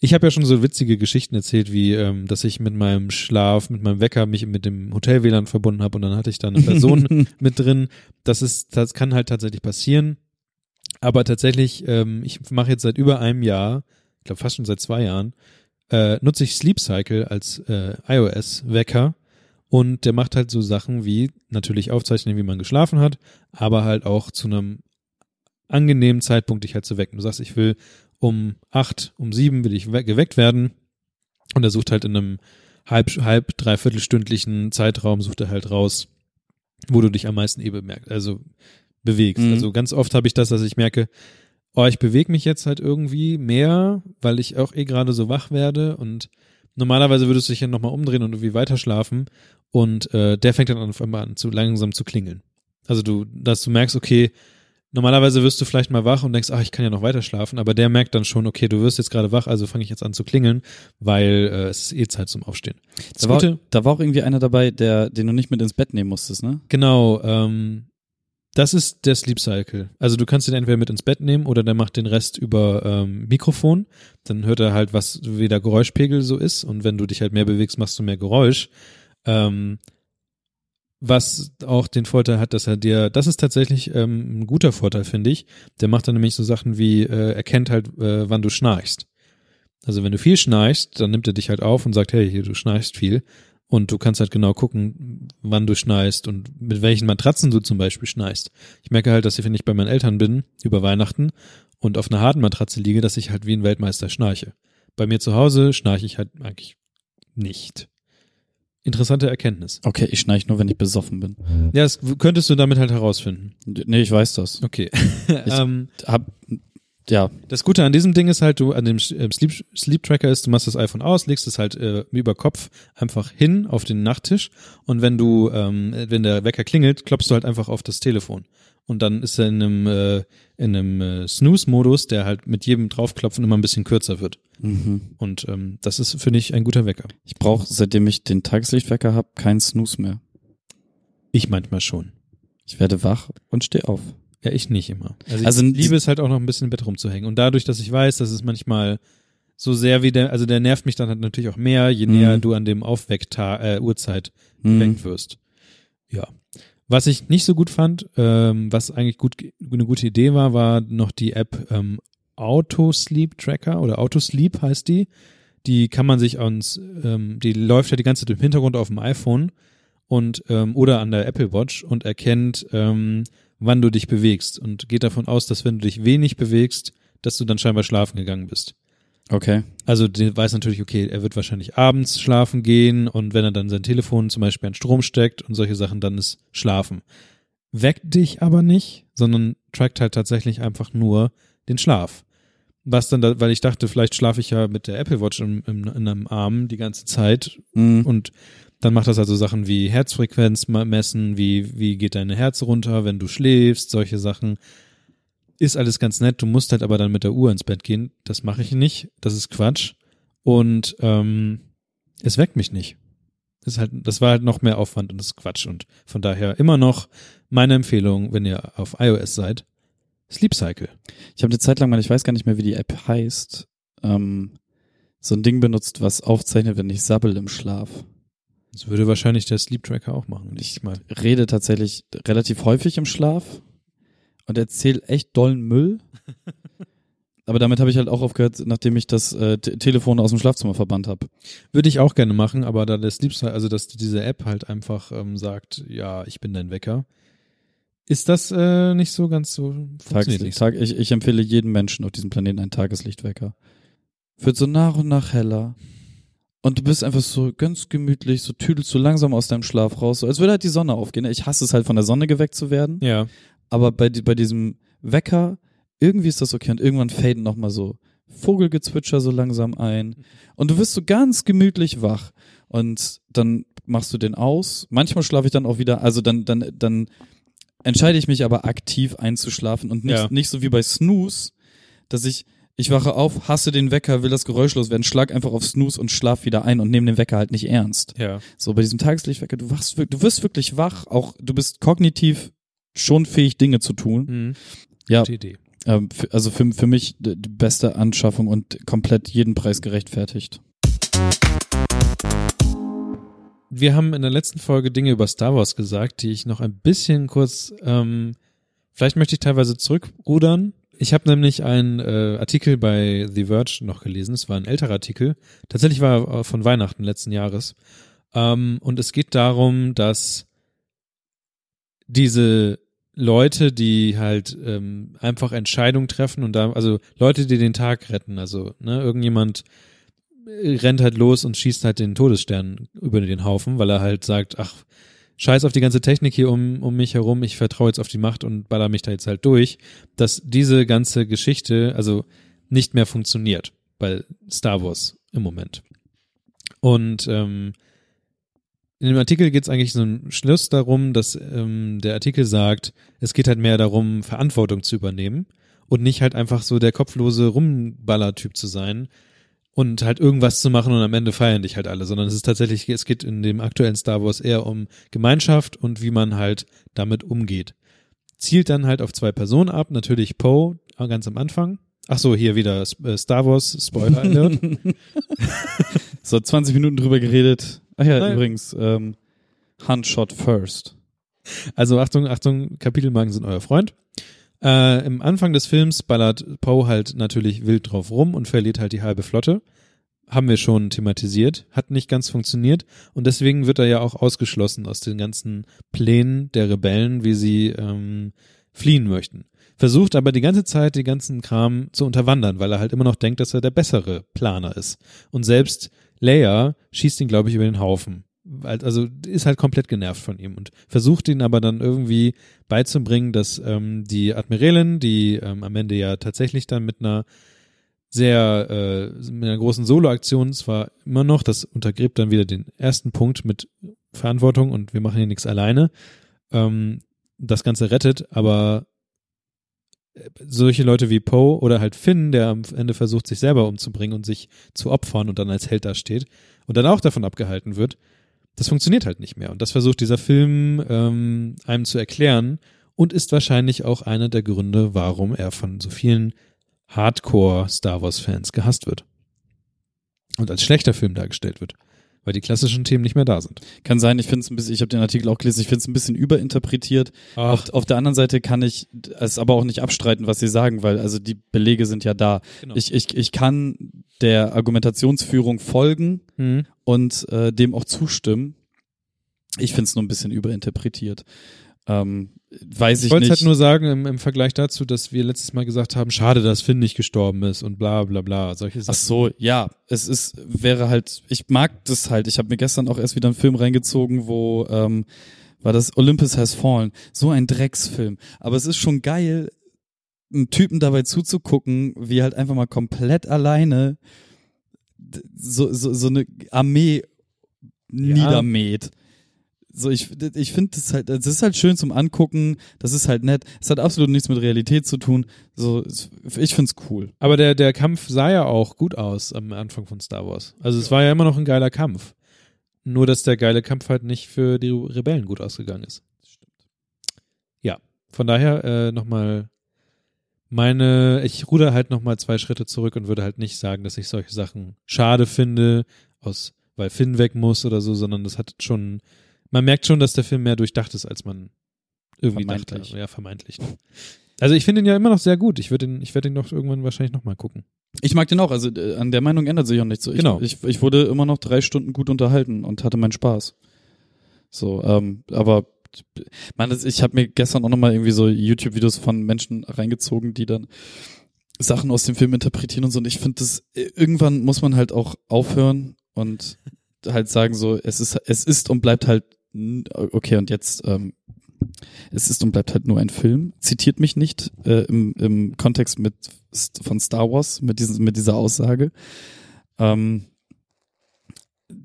ich habe ja schon so witzige Geschichten erzählt, wie ähm, dass ich mit meinem Schlaf, mit meinem Wecker mich mit dem Hotel-WLAN verbunden habe und dann hatte ich da eine Person mit drin. Das ist, das kann halt tatsächlich passieren. Aber tatsächlich, ähm, ich mache jetzt seit über einem Jahr, ich glaube fast schon seit zwei Jahren, äh, nutze ich Sleep Cycle als äh, iOS-Wecker und der macht halt so Sachen wie natürlich aufzeichnen, wie man geschlafen hat, aber halt auch zu einem angenehmen Zeitpunkt dich halt zu wecken. Du sagst, ich will um acht, um sieben will ich we- geweckt werden und er sucht halt in einem halb, halb, dreiviertel stündlichen Zeitraum sucht er halt raus, wo du dich am meisten eh bemerkt, also bewegst. Mhm. Also ganz oft habe ich das, dass ich merke, oh, ich bewege mich jetzt halt irgendwie mehr, weil ich auch eh gerade so wach werde und normalerweise würdest du dich ja nochmal umdrehen und irgendwie weiter schlafen und äh, der fängt dann auf einmal an, zu langsam zu klingeln. Also du, dass du merkst, okay, normalerweise wirst du vielleicht mal wach und denkst, ach, ich kann ja noch weiter schlafen, aber der merkt dann schon, okay, du wirst jetzt gerade wach, also fange ich jetzt an zu klingeln, weil äh, es ist eh Zeit zum Aufstehen. Das Da war, da war auch irgendwie einer dabei, der, den du nicht mit ins Bett nehmen musstest, ne? genau, ähm, Das ist der Sleep Cycle. Also du kannst ihn entweder mit ins Bett nehmen oder der macht den Rest über ähm, Mikrofon. Dann hört er halt, was wie der Geräuschpegel so ist. Und wenn du dich halt mehr bewegst, machst du mehr Geräusch. Ähm, was auch den Vorteil hat, dass er dir, das ist tatsächlich ähm, ein guter Vorteil, finde ich. Der macht dann nämlich so Sachen wie, äh, erkennt halt, äh, wann du schnarchst. Also wenn du viel schnarchst, dann nimmt er dich halt auf und sagt, hey, hier, du schnarchst viel. Und du kannst halt genau gucken, wann du schnarchst und mit welchen Matratzen du zum Beispiel schnarchst. Ich merke halt, dass ich, wenn ich bei meinen Eltern bin, über Weihnachten und auf einer harten Matratze liege, dass ich halt wie ein Weltmeister schnarche. Bei mir zu Hause schnarche ich halt eigentlich nicht. Interessante Erkenntnis. Okay, ich schnarche nur, wenn ich besoffen bin. Ja, das könntest du damit halt herausfinden. Nee, ich weiß das. Okay. Ich ähm, hab, ja, das Gute an diesem Ding ist halt, du an dem äh, Sleep, Sleep Tracker ist, du machst das iPhone aus, legst es halt äh, über Kopf einfach hin auf den Nachttisch und wenn du, ähm, wenn der Wecker klingelt, klopfst du halt einfach auf das Telefon und dann ist er in einem äh, in einem äh, Snooze-Modus, der halt mit jedem draufklopfen immer ein bisschen kürzer wird. mhm. Und ähm, das ist finde ich ein guter Wecker. ich brauche, seitdem ich den Tageslichtwecker hab, keinen Snooze mehr. Ich manchmal schon. Ich werde wach und stehe auf. Ja, ich nicht immer. Also ich Also, liebe es halt auch noch ein bisschen im Bett rumzuhängen. Und dadurch, dass ich weiß, dass es manchmal so sehr wie der, also der nervt mich dann halt natürlich auch mehr, je näher Mhm. du an dem Aufwecktag, äh, Uhrzeit Mhm. wirst. Ja. Was ich nicht so gut fand, ähm, was eigentlich gut, eine gute Idee war, war noch die App ähm, Auto Sleep Tracker oder Auto Sleep heißt die. Die kann man sich ans, ähm, die läuft ja die ganze Zeit im Hintergrund auf dem iPhone und ähm, oder an der Apple Watch und erkennt, ähm, wann du dich bewegst und geht davon aus, dass wenn du dich wenig bewegst, dass du dann scheinbar schlafen gegangen bist. Okay. Also der weiß natürlich, okay, er wird wahrscheinlich abends schlafen gehen und wenn er dann sein Telefon zum Beispiel an Strom steckt und solche Sachen, dann ist Schlafen. Weckt dich aber nicht, sondern trackt halt tatsächlich einfach nur den Schlaf. Was dann, da, weil ich dachte, vielleicht schlafe ich ja mit der Apple Watch im, im, in einem Arm die ganze Zeit Mhm. und dann macht das also Sachen wie Herzfrequenz messen, wie, wie geht dein Herz runter, wenn du schläfst, solche Sachen. Ist alles ganz nett, du musst halt aber dann mit der Uhr ins Bett gehen. Das mache ich nicht, das ist Quatsch. Und ähm, es weckt mich nicht. Das, halt, das war halt noch mehr Aufwand und das ist Quatsch. Und von daher immer noch meine Empfehlung, wenn ihr auf iOS seid, Sleep Cycle. Ich habe eine Zeit lang mal, ich weiß gar nicht mehr, wie die App heißt, ähm, so ein Ding benutzt, was aufzeichnet, wenn ich sabbel im Schlaf. Das würde wahrscheinlich der Sleep Tracker auch machen. Ich mal. Rede tatsächlich relativ häufig im Schlaf und erzähle echt dollen Müll. Aber damit habe ich halt auch aufgehört, nachdem ich das äh, Te Telefon aus dem Schlafzimmer verbannt habe. Würde ich auch gerne machen, aber da der Sleep also dass diese App halt einfach ähm, sagt, ja, ich bin dein Wecker, ist das äh, nicht so ganz so funktioniert nicht. Tag, ich, ich empfehle jedem Menschen auf diesem Planeten einen Tageslichtwecker. Wird so nach und nach heller. Und du bist einfach so ganz gemütlich, so tüdelst so langsam aus deinem Schlaf raus, so als würde halt die Sonne aufgehen. Ich hasse es halt von der Sonne geweckt zu werden, Ja, aber bei, bei diesem Wecker, irgendwie ist das okay und irgendwann faden nochmal so Vogelgezwitscher so langsam ein und du wirst so ganz gemütlich wach und dann machst du den aus. Manchmal schlafe ich dann auch wieder, also dann, dann, dann entscheide ich mich aber aktiv einzuschlafen und nicht, Ja. nicht so wie bei Snooze, dass ich, ich wache auf, hasse den Wecker, will das Geräusch loswerden, schlag einfach auf Snooze und schlaf wieder ein und nehme den Wecker halt nicht ernst. ja. So bei diesem Tageslichtwecker, du wachst, du wirst wirklich wach, auch du bist kognitiv schon fähig, Dinge zu tun. Mhm. Ja, Gute Idee. ähm, also für, für mich die die beste Anschaffung und komplett jeden Preis gerechtfertigt. Wir haben in der letzten Folge Dinge über Star Wars gesagt, die ich noch ein bisschen kurz, ähm, vielleicht möchte ich teilweise zurückrudern. Ich habe nämlich einen äh, Artikel bei The Verge noch gelesen. Es war ein älterer Artikel. Tatsächlich war er äh, von Weihnachten letzten Jahres. Ähm, und es geht darum, dass diese Leute, die halt ähm, einfach Entscheidungen treffen und da, also Leute, die den Tag retten, also ne, irgendjemand rennt halt los und schießt halt den Todesstern über den Haufen, weil er halt sagt, ach, scheiß auf die ganze Technik hier um, um mich herum, ich vertraue jetzt auf die Macht und baller mich da jetzt halt durch, dass diese ganze Geschichte also nicht mehr funktioniert bei Star Wars im Moment. Und ähm, in dem Artikel geht es eigentlich so ein Schluss darum, dass ähm, der Artikel sagt, es geht halt mehr darum, Verantwortung zu übernehmen und nicht halt einfach so der kopflose Rumballertyp zu sein, und halt irgendwas zu machen und am Ende feiern dich halt alle, sondern es ist tatsächlich, es geht in dem aktuellen Star Wars eher um Gemeinschaft und wie man halt damit umgeht. zielt dann halt auf zwei Personen ab. Natürlich Poe ganz am Anfang. Ach so, hier wieder äh, Star Wars Spoiler Alert. so 20 Minuten drüber geredet. Ach ja, Nein. übrigens, ähm, Hunt shot first. Also Achtung, Achtung, Kapitelmarken sind euer Freund. Äh, Im Anfang des Films ballert Poe halt natürlich wild drauf rum und verliert halt die halbe Flotte. Haben wir schon thematisiert, hat nicht ganz funktioniert und deswegen wird er ja auch ausgeschlossen aus den ganzen Plänen der Rebellen, wie sie ähm, fliehen möchten. Versucht aber die ganze Zeit den ganzen Kram zu unterwandern, weil er halt immer noch denkt, dass er der bessere Planer ist. Und selbst Leia schießt ihn, glaube ich, über den Haufen also ist halt komplett genervt von ihm und versucht ihn aber dann irgendwie beizubringen, dass ähm, die Admiralin, die ähm, am Ende ja tatsächlich dann mit einer sehr äh, mit einer großen Solo-Aktion zwar immer noch, das untergräbt dann wieder den ersten Punkt mit Verantwortung und wir machen hier nichts alleine, ähm, das Ganze rettet, aber äh, solche Leute wie Poe oder halt Finn, der am Ende versucht, sich selber umzubringen und sich zu opfern und dann als Held dasteht und dann auch davon abgehalten wird, das funktioniert halt nicht mehr. Und das versucht dieser Film ähm, einem zu erklären und ist wahrscheinlich auch einer der Gründe, warum er von so vielen Hardcore-Star Wars-Fans gehasst wird. Und als schlechter Film dargestellt wird weil die klassischen Themen nicht mehr da sind. Kann sein, ich finde es ein bisschen, ich habe den Artikel auch gelesen, ich finde es ein bisschen überinterpretiert. Auf, auf, der anderen Seite kann ich es aber auch nicht abstreiten, was sie sagen, weil also die Belege sind ja da. Genau. Ich, ich, ich kann der Argumentationsführung folgen mhm. und äh, dem auch zustimmen. Ich finde es nur ein bisschen überinterpretiert. Ähm, weiß ich, ich wollte halt nur sagen, im, im, Vergleich dazu, dass wir letztes Mal gesagt haben, schade, dass Finn nicht gestorben ist und bla bla bla, solche Sachen. Ach so, ja, es ist, wäre halt, ich mag das halt. Ich habe mir gestern auch erst wieder einen Film reingezogen, wo ähm, war das Olympus Has Fallen. So ein Drecksfilm. Aber es ist schon geil, einen Typen dabei zuzugucken, wie halt einfach mal komplett alleine so, so, so eine Armee ja. niedermäht. So, ich, ich finde das halt, das ist halt schön zum Angucken, das ist halt nett. Es hat absolut nichts mit Realität zu tun. So, ich find's cool. Aber der, der Kampf sah ja auch gut aus am Anfang von Star Wars. Also es war ja immer noch ein geiler Kampf. Nur, dass der geile Kampf halt nicht für die Rebellen gut ausgegangen ist. Stimmt. Ja, von daher äh, nochmal meine, ich ruder halt nochmal zwei Schritte zurück und würde halt nicht sagen, dass ich solche Sachen schade finde, aus, weil Finn weg muss oder so, sondern das hat schon man merkt schon, dass der Film mehr durchdacht ist, als man irgendwie vermeintlich. dachte. Ja, vermeintlich. Also ich finde ihn ja immer noch sehr gut. Ich würde ihn, ich werde ihn doch irgendwann wahrscheinlich nochmal gucken. Ich mag den auch. Also äh, an der Meinung ändert sich auch nichts. So. Genau. Ich, ich, wurde immer noch drei Stunden gut unterhalten und hatte meinen Spaß. So, ähm, aber man, ich habe mir gestern auch nochmal irgendwie so YouTube-Videos von Menschen reingezogen, die dann Sachen aus dem Film interpretieren und so. Und ich finde das, äh, irgendwann muss man halt auch aufhören und halt sagen so, es ist, es ist und bleibt halt okay, und jetzt, ähm, es ist und bleibt halt nur ein Film. Zitiert mich nicht äh, im, im Kontext mit von Star Wars mit diesem mit dieser Aussage. Ähm,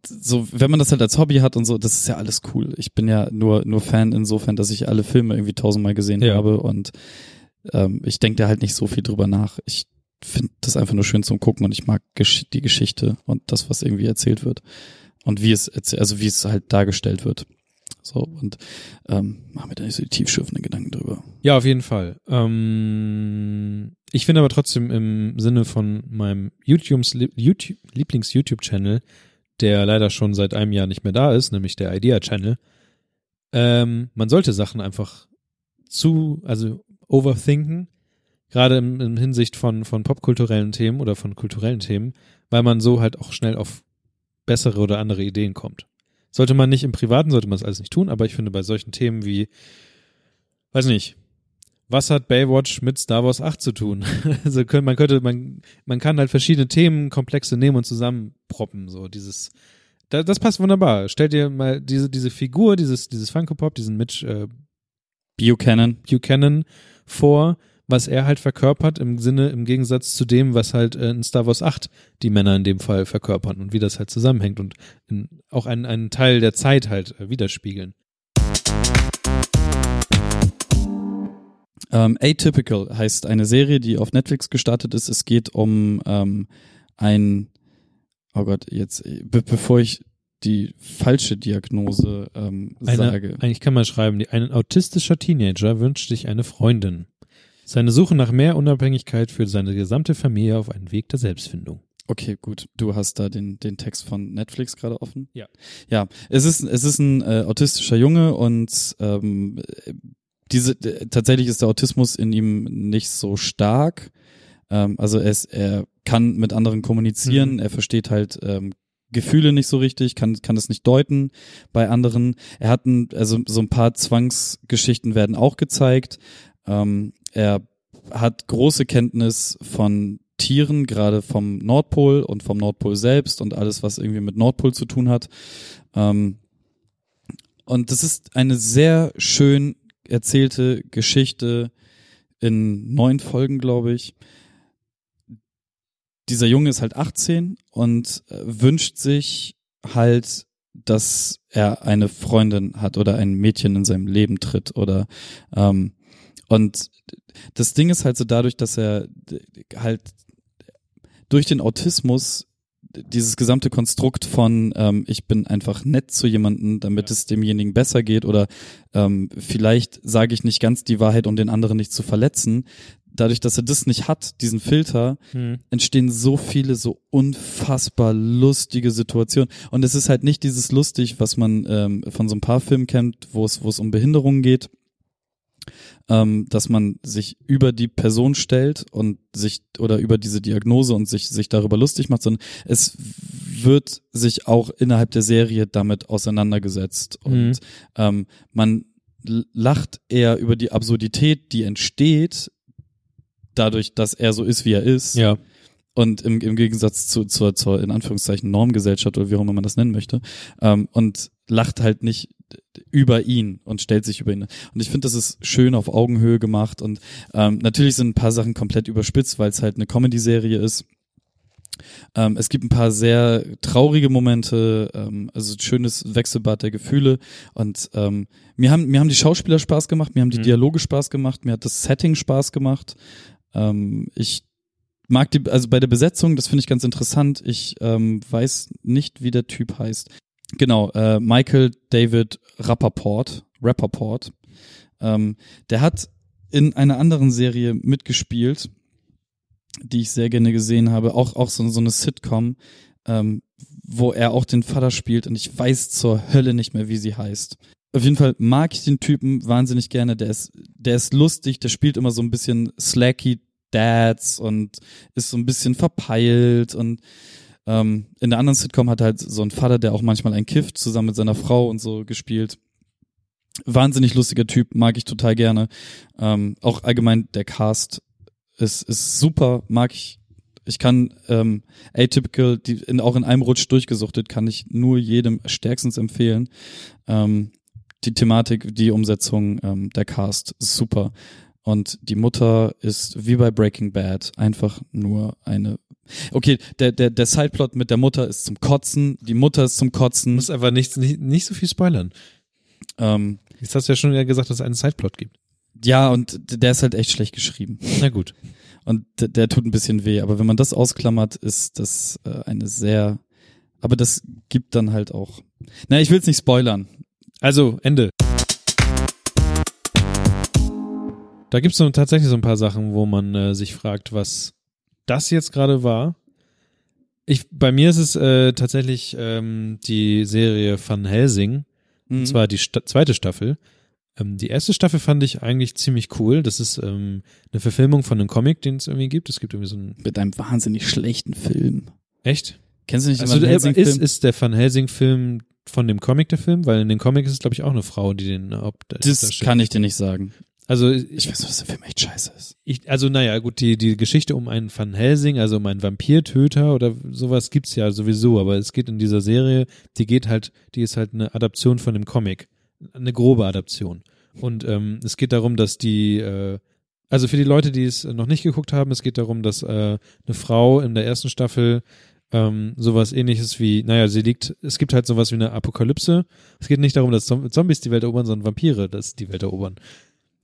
so, wenn man das halt als Hobby hat und so, das ist ja alles cool. Ich bin ja nur nur Fan insofern, dass ich alle Filme irgendwie tausendmal gesehen ja. habe und ähm, ich denke da halt nicht so viel drüber nach. Ich finde das einfach nur schön zum Gucken und ich mag gesch die Geschichte und das, was irgendwie erzählt wird und wie es also wie es halt dargestellt wird. So, und ähm, machen wir da nicht so die tiefschürfenden Gedanken drüber. Ja, auf jeden Fall. Ähm, ich finde aber trotzdem im Sinne von meinem YouTubes, YouTube, Lieblings-YouTube-Channel, der leider schon seit einem Jahr nicht mehr da ist, nämlich der Idea-Channel, ähm, man sollte Sachen einfach zu, also overthinken, gerade im, in Hinsicht von, von popkulturellen Themen oder von kulturellen Themen, weil man so halt auch schnell auf bessere oder andere Ideen kommt. Sollte man nicht im Privaten, sollte man es alles nicht tun, aber ich finde bei solchen Themen wie, weiß nicht, was hat Baywatch mit Star Wars 8 zu tun? also können, man könnte, man, man kann halt verschiedene Themenkomplexe nehmen und zusammenproppen, so dieses, da, das passt wunderbar. Stell dir mal diese, diese Figur, dieses, dieses Funko Pop, diesen Mitch, äh, Buchanan. Buchanan vor, was er halt verkörpert im Sinne, im Gegensatz zu dem, was halt äh, in Star Wars 8 die Männer in dem Fall verkörpern und wie das halt zusammenhängt und in, auch einen, einen Teil der Zeit halt äh, widerspiegeln. Ähm, Atypical heißt eine Serie, die auf Netflix gestartet ist. Es geht um ähm, ein, oh Gott, jetzt, be bevor ich die falsche Diagnose ähm, Eine, sage. Eigentlich kann man schreiben, die- ein autistischer Teenager wünscht sich eine Freundin. Seine Suche nach mehr Unabhängigkeit führt seine gesamte Familie auf einen Weg der Selbstfindung. Okay, gut. Du hast da den, den Text von Netflix gerade offen. Ja. Ja, es ist, es ist ein äh, autistischer Junge und ähm, diese tatsächlich ist der Autismus in ihm nicht so stark. Ähm, also er, ist, er kann mit anderen kommunizieren, Mhm. er versteht halt ähm, Gefühle nicht so richtig, kann, kann es nicht deuten bei anderen. Er hat ein, also so ein paar Zwangsgeschichten werden auch gezeigt. Ähm, er hat große Kenntnis von Tieren, gerade vom Nordpol und vom Nordpol selbst und alles, was irgendwie mit Nordpol zu tun hat. Ähm, und das ist eine sehr schön erzählte Geschichte in neun Folgen, glaube ich. Dieser Junge ist halt 18 und äh, wünscht sich halt, dass er eine Freundin hat oder ein Mädchen in seinem Leben tritt oder ähm, und das Ding ist halt so dadurch, dass er halt durch den Autismus dieses gesamte Konstrukt von ähm, ich bin einfach nett zu jemandem, damit Ja. es demjenigen besser geht oder ähm, vielleicht sage ich nicht ganz die Wahrheit, um den anderen nicht zu verletzen. Dadurch, dass er das nicht hat, diesen Filter, entstehen so viele so unfassbar lustige Situationen. Und es ist halt nicht dieses lustig, was man ähm, von so ein paar Filmen kennt, wo es wo es um Behinderungen geht, ähm, dass man sich über die Person stellt und sich oder über diese Diagnose und sich sich darüber lustig macht, sondern es wird sich auch innerhalb der Serie damit auseinandergesetzt und Mhm. ähm, man lacht eher über die Absurdität, die entsteht dadurch, dass er so ist, wie er ist. Ja. Und im, im Gegensatz zu, zur, zur, in Anführungszeichen, Normgesellschaft oder wie auch immer man das nennen möchte. Ähm, und lacht halt nicht über ihn und stellt sich über ihn. Und ich finde, das ist schön auf Augenhöhe gemacht. Und ähm, natürlich sind ein paar Sachen komplett überspitzt, weil es halt eine Comedy-Serie ist. Ähm, es gibt ein paar sehr traurige Momente, ähm, also schönes Wechselbad der Gefühle. Und ähm, mir haben mir haben die Schauspieler Spaß gemacht, mir haben die Mhm. Dialoge Spaß gemacht, mir hat das Setting Spaß gemacht. Ähm, ich mag die, also bei der Besetzung, das finde ich ganz interessant. Ich ähm, weiß nicht, wie der Typ heißt. Genau, äh, Michael David Rappaport, Rappaport. Ähm, der hat in einer anderen Serie mitgespielt, die ich sehr gerne gesehen habe, auch auch so, so eine Sitcom, ähm, wo er auch den Vater spielt und ich weiß zur Hölle nicht mehr, wie sie heißt. Auf jeden Fall mag ich den Typen wahnsinnig gerne. Der ist, der ist lustig, der spielt immer so ein bisschen slacky Dads und ist so ein bisschen verpeilt und ähm, in der anderen Sitcom hat halt so ein Vater, der auch manchmal ein kifft, zusammen mit seiner Frau und so gespielt. Wahnsinnig lustiger Typ, mag ich total gerne. Ähm, auch allgemein der Cast ist, ist super, mag ich. Ich kann ähm, Atypical, die in, auch in einem Rutsch durchgesuchtet, kann ich nur jedem stärkstens empfehlen. Ähm, die Thematik, die Umsetzung, ähm, der Cast super. Und die Mutter ist wie bei Breaking Bad einfach nur eine. Okay, der, der, der Sideplot mit der Mutter ist zum Kotzen, die Mutter ist zum Kotzen. muss einfach nicht, nicht, nicht so viel spoilern. Ähm, Jetzt hast du ja schon wieder gesagt, dass es einen Sideplot gibt. ja, und der ist halt echt schlecht geschrieben. Na gut. Und der, der tut ein bisschen weh. Aber wenn man das ausklammert, ist das äh, eine sehr. Aber das gibt dann halt auch. Na, ich will es nicht spoilern. Also, Ende. Da gibt es so tatsächlich so ein paar Sachen, wo man äh, sich fragt, was das jetzt gerade war. Ich, bei mir ist es äh, tatsächlich ähm, die Serie Van Helsing, Mhm. und zwar die Sta zweite Staffel. Ähm, die erste Staffel fand ich eigentlich ziemlich cool. Das ist ähm, eine Verfilmung von einem Comic, den es irgendwie gibt. Es gibt irgendwie so einen. mit einem wahnsinnig schlechten Film. Echt? Kennst du nicht Also den Van der, Helsing-Film? ist, ist der Van Helsing-Film von dem Comic der Film? Weil in dem Comic ist es, glaube ich, auch eine Frau, die den Haupt. Das kann ich dir nicht sagen. Also Ich weiß dass der Film echt scheiße ist. ich, also naja, gut, die, die Geschichte um einen Van Helsing, also um einen Vampirtöter oder sowas gibt's ja sowieso, aber es geht in dieser Serie, die geht halt, die ist halt eine Adaption von dem Comic. Eine grobe Adaption. Und ähm, es geht darum, dass die, äh, also für die Leute, die es noch nicht geguckt haben, es geht darum, dass äh, eine Frau in der ersten Staffel ähm, sowas ähnliches wie, naja, sie liegt, es gibt halt sowas wie eine Apokalypse. Es geht nicht darum, dass Zom- Zombies die Welt erobern, sondern Vampire, dass die Welt erobern.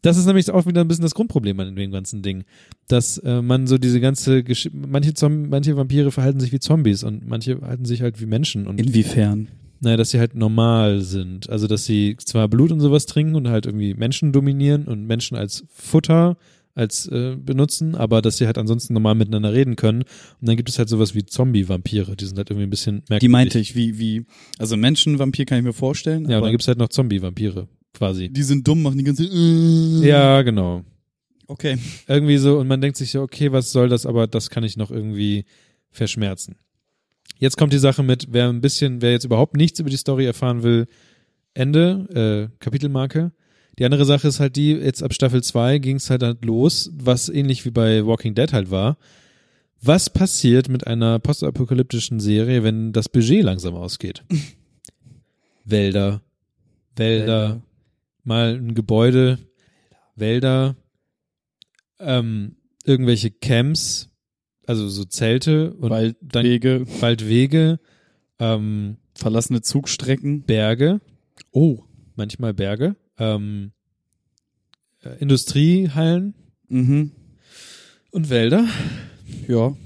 Das ist nämlich auch wieder ein bisschen das Grundproblem an dem ganzen Ding. Dass äh, man so diese ganze Gesch manche, Zom manche Vampire verhalten sich wie Zombies und manche verhalten sich halt wie Menschen. Und Inwiefern? Naja, dass sie halt normal sind. Also, dass sie zwar Blut und sowas trinken und halt irgendwie Menschen dominieren und Menschen als Futter als äh, benutzen, aber dass sie halt ansonsten normal miteinander reden können. Und dann gibt es halt sowas wie Zombie-Vampire, die sind halt irgendwie ein bisschen merkwürdig. Die meinte ich, wie, wie, also Menschenvampir kann ich mir vorstellen. Ja, und aber dann gibt es halt noch Zombie-Vampire, quasi. die sind dumm, machen die ganze äh. Ja, genau. Okay. Irgendwie so, und man denkt sich so, okay, was soll das, aber das kann ich noch irgendwie verschmerzen. Jetzt kommt die Sache mit, wer ein bisschen, wer jetzt überhaupt nichts über die Story erfahren will, Ende, äh, Kapitelmarke. Die andere Sache ist halt die, jetzt ab Staffel 2 ging es halt, halt los, was ähnlich wie bei Walking Dead halt war. Was passiert mit einer postapokalyptischen Serie, wenn das Budget langsam ausgeht? Wälder, Wälder, Wälder. Mal ein Gebäude, Wälder, ähm, irgendwelche Camps, also so Zelte und dann Waldwege, Waldwege, ähm, verlassene Zugstrecken. Berge, Oh. manchmal Berge, ähm, äh, Industriehallen Mhm. und Wälder. Ja.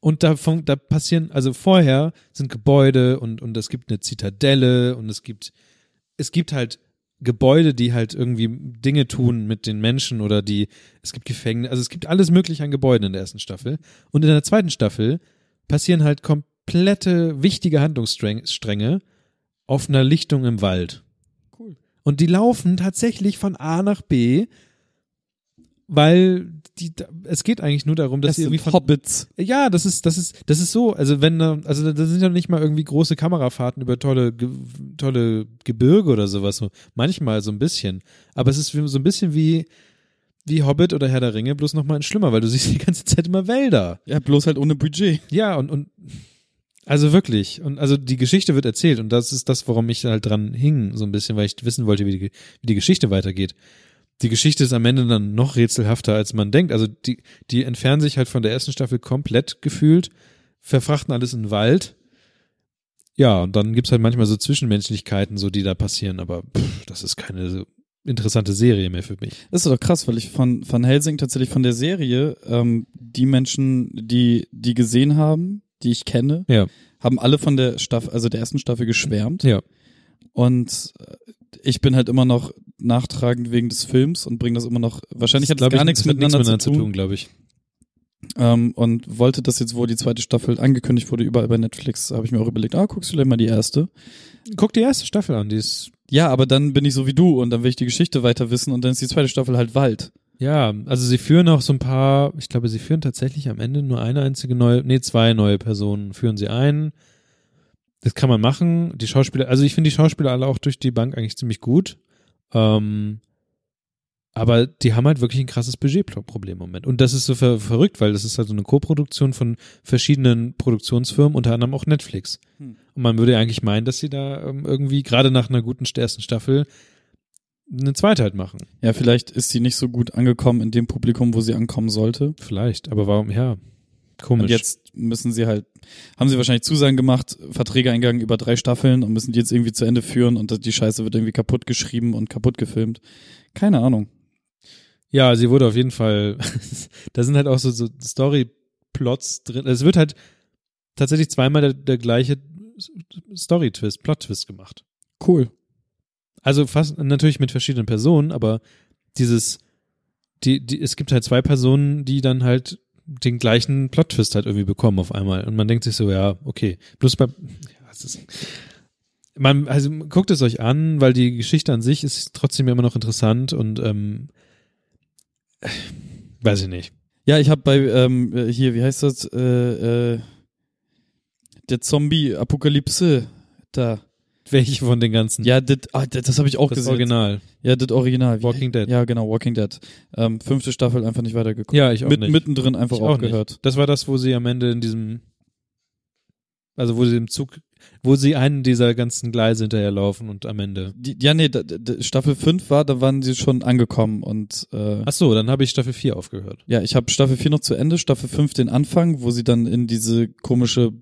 Und da, fun- da passieren, also vorher sind Gebäude und, und es gibt eine Zitadelle und es gibt, es gibt halt Gebäude, die halt irgendwie Dinge tun mit den Menschen oder die, es gibt Gefängnisse, also es gibt alles mögliche an Gebäuden in der ersten Staffel. Und in der zweiten Staffel passieren halt komplette wichtige Handlungsstränge auf einer Lichtung im Wald. Cool. Und die laufen tatsächlich von A nach B, weil die, es geht eigentlich nur darum, dass Das sie irgendwie sind von Hobbits. ja, das ist, das ist, das ist so. Also wenn, da- also da sind ja nicht mal irgendwie große Kamerafahrten über tolle, ge, tolle Gebirge oder sowas. So. Manchmal so ein bisschen. Aber es ist so ein bisschen wie, wie Hobbit oder Herr der Ringe, bloß noch mal ein schlimmer, weil du siehst die ganze Zeit immer Wälder. Ja, bloß halt ohne Budget. Ja, und, und, also wirklich. Und also die Geschichte wird erzählt und das ist das, worum ich halt dran hing, so ein bisschen, weil ich wissen wollte, wie die, wie die Geschichte weitergeht. Die Geschichte ist am Ende dann noch rätselhafter, als man denkt. Also die, die entfernen sich halt von der ersten Staffel komplett gefühlt, verfrachten alles in den Wald. Ja, und dann gibt's halt manchmal so Zwischenmenschlichkeiten, so die da passieren, aber pff, das ist keine so interessante Serie mehr für mich. Das ist doch krass, weil ich von, von Helsing tatsächlich von der Serie, ähm, die Menschen, die, die gesehen haben, die ich kenne, Ja. haben alle von der Staffel, also der ersten Staffel geschwärmt. Ja. Und äh, ich bin halt immer noch nachtragend wegen des Films und bringe das immer noch, wahrscheinlich hat das gar ich, nichts das hat miteinander zu tun. glaube ich. Ähm, und wollte das jetzt, wo die zweite Staffel angekündigt wurde, überall bei Netflix, habe ich mir auch überlegt, ah, guckst du vielleicht mal die erste. Guck die erste Staffel an, die ist Ja, aber dann bin ich so wie du und dann will ich die Geschichte weiter wissen und dann ist die zweite Staffel halt Wald. Ja, also sie führen auch so ein paar, ich glaube, sie führen tatsächlich am Ende nur eine einzige neue, nee, zwei neue Personen führen sie ein. Das kann man machen. Die Schauspieler, also ich finde die Schauspieler alle auch durch die Bank eigentlich ziemlich gut. Ähm, aber die haben halt wirklich ein krasses Budgetproblem im Moment. Und das ist so ver verrückt, weil das ist halt so eine Co-Produktion von verschiedenen Produktionsfirmen, unter anderem auch Netflix. Hm. Und man würde ja eigentlich meinen, dass sie da ähm, irgendwie gerade nach einer guten ersten Staffel eine zweite halt machen. Ja, vielleicht ist sie nicht so gut angekommen in dem Publikum, wo sie ankommen sollte. Vielleicht, aber warum, ja, komisch. Und jetzt müssen sie halt, haben sie wahrscheinlich Zusagen gemacht, Verträge eingegangen über drei Staffeln und müssen die jetzt irgendwie zu Ende führen und die Scheiße wird irgendwie kaputt geschrieben und kaputt gefilmt. Keine Ahnung. Ja, sie wurde auf jeden Fall, da sind halt auch so, so Story-Plots drin. Es wird halt tatsächlich zweimal der, der gleiche Story-Twist, Plot-Twist gemacht. Cool. Also fast natürlich mit verschiedenen Personen, aber dieses, die, die, es gibt halt zwei Personen, die dann halt den gleichen Plot-Twist halt irgendwie bekommen auf einmal. Und man denkt sich so, ja, okay. Bloß bei, ja, es ist, man, also guckt es euch an, weil die Geschichte an sich ist trotzdem immer noch interessant und ähm, weiß ich nicht. Ja, ich habe bei ähm, äh, hier, wie heißt das? Äh, äh, der Zombie-Apokalypse da. Welche von den ganzen? Ja, das, ah, das, das habe ich auch das gesehen. Original. Ja, das Original. Wie- Walking Dead. Ja, genau, Walking Dead. Ähm, fünfte Staffel einfach nicht weitergeguckt. Ja, ich auch Mit, nicht. Mittendrin einfach Ich auch aufgehört. nicht. Das war das, wo sie am Ende in diesem, also wo sie im Zug, wo sie einen dieser ganzen Gleise hinterherlaufen und am Ende. Die, ja, nee, da, da, Staffel 5 war, da waren sie schon angekommen und äh, Ach so, dann habe ich Staffel 4 aufgehört. ja, ich habe Staffel 4 noch zu Ende, Staffel 5 den Anfang, wo sie dann in diese komische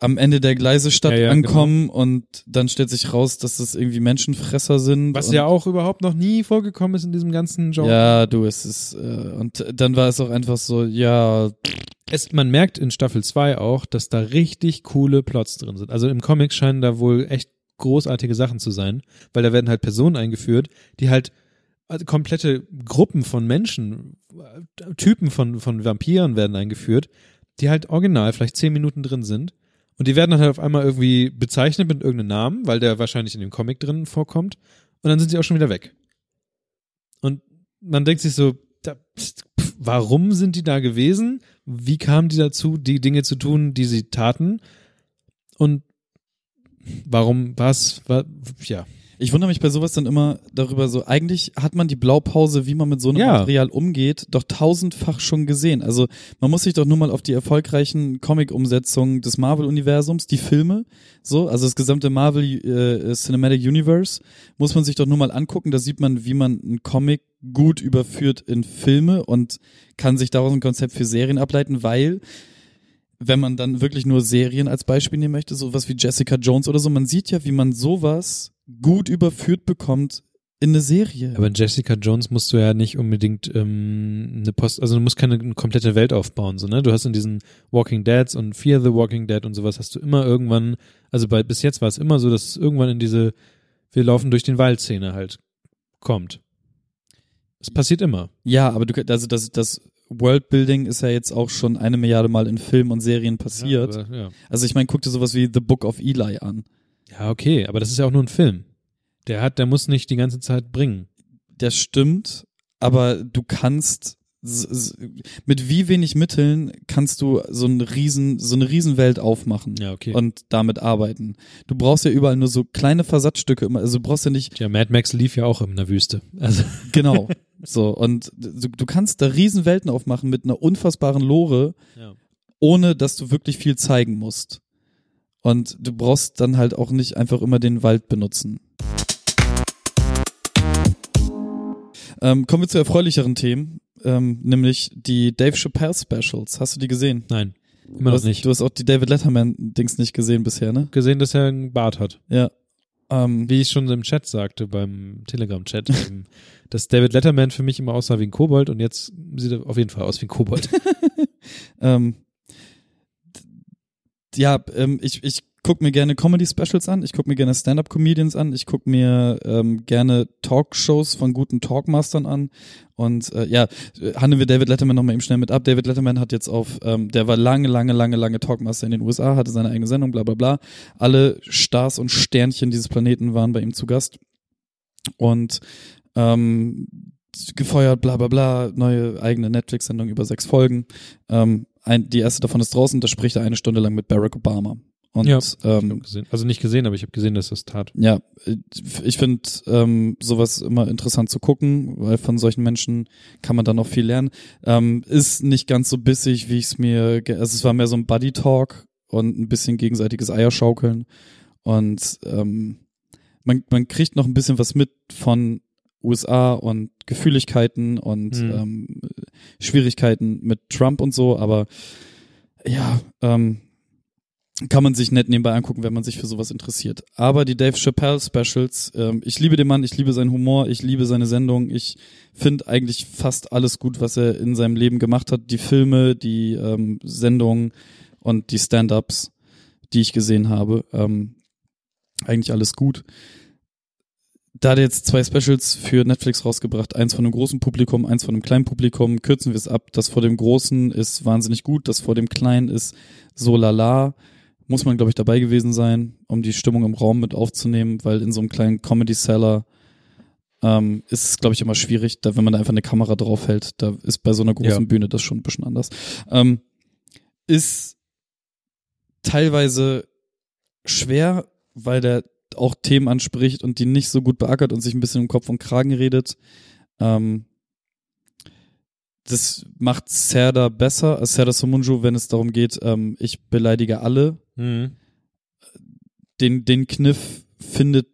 am Ende der Gleisestadt Ja, ja, ankommen und dann stellt sich raus, dass das irgendwie Menschenfresser sind. Was ja auch überhaupt noch nie vorgekommen ist in diesem ganzen Genre. Ja, du, es ist äh, und dann war es auch einfach so, ja, Es, man merkt in Staffel 2 auch, dass da richtig coole Plots drin sind. Also im Comic scheinen da wohl echt großartige Sachen zu sein, weil da werden halt Personen eingeführt, die halt also komplette Gruppen von Menschen, äh, Typen von, von Vampiren werden eingeführt, die halt original vielleicht zehn Minuten drin sind. Und die werden dann halt auf einmal irgendwie bezeichnet mit irgendeinem Namen, weil der wahrscheinlich in dem Comic drin vorkommt. Und dann sind sie auch schon wieder weg. Und man denkt sich so, da, pst, warum sind die da gewesen? Wie kamen die dazu, die Dinge zu tun, die sie taten? Und warum, was, war, ja. Ich wundere mich bei sowas dann immer darüber so, eigentlich hat man die Blaupause, wie man mit so einem Ja. Material umgeht, doch tausendfach schon gesehen. Also man muss sich doch nur mal auf die erfolgreichen Comic-Umsetzungen des Marvel-Universums, die Filme, so, also das gesamte Marvel äh, Cinematic Universe, muss man sich doch nur mal angucken. Da sieht man, wie man einen Comic gut überführt in Filme und kann sich daraus ein Konzept für Serien ableiten, weil wenn man dann wirklich nur Serien als Beispiel nehmen möchte, sowas wie Jessica Jones oder so, man sieht ja, wie man sowas gut überführt bekommt in eine Serie. Aber in Jessica Jones musst du ja nicht unbedingt ähm, eine Post, also du musst keine komplette Welt aufbauen, so, ne? Du hast in diesen Walking Deads und Fear the Walking Dead und sowas hast du immer irgendwann, also bei, bis jetzt war es immer so, dass es irgendwann in diese Wir laufen durch den Wald-Szene halt kommt. Es passiert immer. ja, aber du also das, das Worldbuilding ist ja jetzt auch schon eine Milliarde Mal in Filmen und Serien passiert. Ja, aber, ja. also ich meine, guck dir sowas wie The Book of Eli an. Ja, okay, aber das ist ja auch nur ein Film. Der hat, der muss nicht die ganze Zeit bringen. Das stimmt, aber du kannst mit wie wenig Mitteln kannst du so eine riesen so eine Riesenwelt aufmachen Ja, okay. und damit arbeiten. Du brauchst ja überall nur so kleine Versatzstücke immer, also du brauchst ja nicht ja, Mad Max lief ja auch in der Wüste. Also, genau so und du, du kannst da Riesenwelten aufmachen mit einer unfassbaren Lore, ja. ohne dass du wirklich viel zeigen musst. Und du brauchst dann halt auch nicht einfach immer den Wald benutzen. Ähm, kommen wir zu erfreulicheren Themen, ähm, nämlich die Dave Chappelle Specials. Hast du die gesehen? Nein, immer noch nicht. Du hast auch die David Letterman-Dings nicht gesehen bisher, ne? gesehen, dass er einen Bart hat. Ja. Ähm, Wie ich schon im Chat sagte, beim Telegram-Chat, eben, dass David Letterman für mich immer aussah wie ein Kobold und jetzt sieht er auf jeden Fall aus wie ein Kobold. ähm, ja, ähm, ich, ich guck mir gerne Comedy-Specials an, ich guck mir gerne Stand-Up-Comedians an, ich guck mir ähm, gerne Talkshows von guten Talkmastern an und äh, ja, handeln wir David Letterman nochmal eben schnell mit ab. David Letterman hat jetzt auf, ähm, der war lange, lange, lange, lange Talkmaster in den USA, hatte seine eigene Sendung, bla bla bla. Alle Stars und Sternchen dieses Planeten waren bei ihm zu Gast und ähm, gefeuert, bla bla bla, neue eigene Netflix-Sendung über sechs Folgen. Ähm, ein, die erste davon ist draußen, da spricht er eine Stunde lang mit Barack Obama. Und Ja, ähm. Also nicht gesehen, aber ich habe gesehen, dass das tat. ja, ich finde ähm, sowas immer interessant zu gucken, weil von solchen Menschen kann man dann auch viel lernen. Ähm, ist nicht ganz so bissig, wie ich es mir, also es war mehr so ein Buddy Talk und ein bisschen gegenseitiges Eierschaukeln und ähm, man, man kriegt noch ein bisschen was mit von USA und Gefühligkeiten und Mhm. ähm, Schwierigkeiten mit Trump und so, aber ja, ähm, kann man sich nett nebenbei angucken, wenn man sich für sowas interessiert. Aber die Dave Chappelle Specials, ähm, ich liebe den Mann, ich liebe seinen Humor, ich liebe seine Sendung, ich finde eigentlich fast alles gut, was er in seinem Leben gemacht hat. Die Filme, die ähm, Sendungen und die Stand-ups, die ich gesehen habe, ähm, eigentlich alles gut. Da hat er jetzt zwei Specials für Netflix rausgebracht. Eins von einem großen Publikum, eins von einem kleinen Publikum. Kürzen wir es ab. Das vor dem großen ist wahnsinnig gut. Das vor dem kleinen ist so lala. Muss man, glaube ich, dabei gewesen sein, um die Stimmung im Raum mit aufzunehmen, weil in so einem kleinen Comedy-Seller ähm, ist es, glaube ich, immer schwierig, da, wenn man da einfach eine Kamera draufhält. Da ist bei so einer großen Ja. Bühne das schon ein bisschen anders. Ähm, ist teilweise schwer, weil der auch Themen anspricht und die nicht so gut beackert und sich ein bisschen um Kopf und Kragen redet. Ähm, das macht Serda besser, als Serda Somunju, wenn es darum geht, ähm, ich beleidige alle. Mhm. Den, den Kniff findet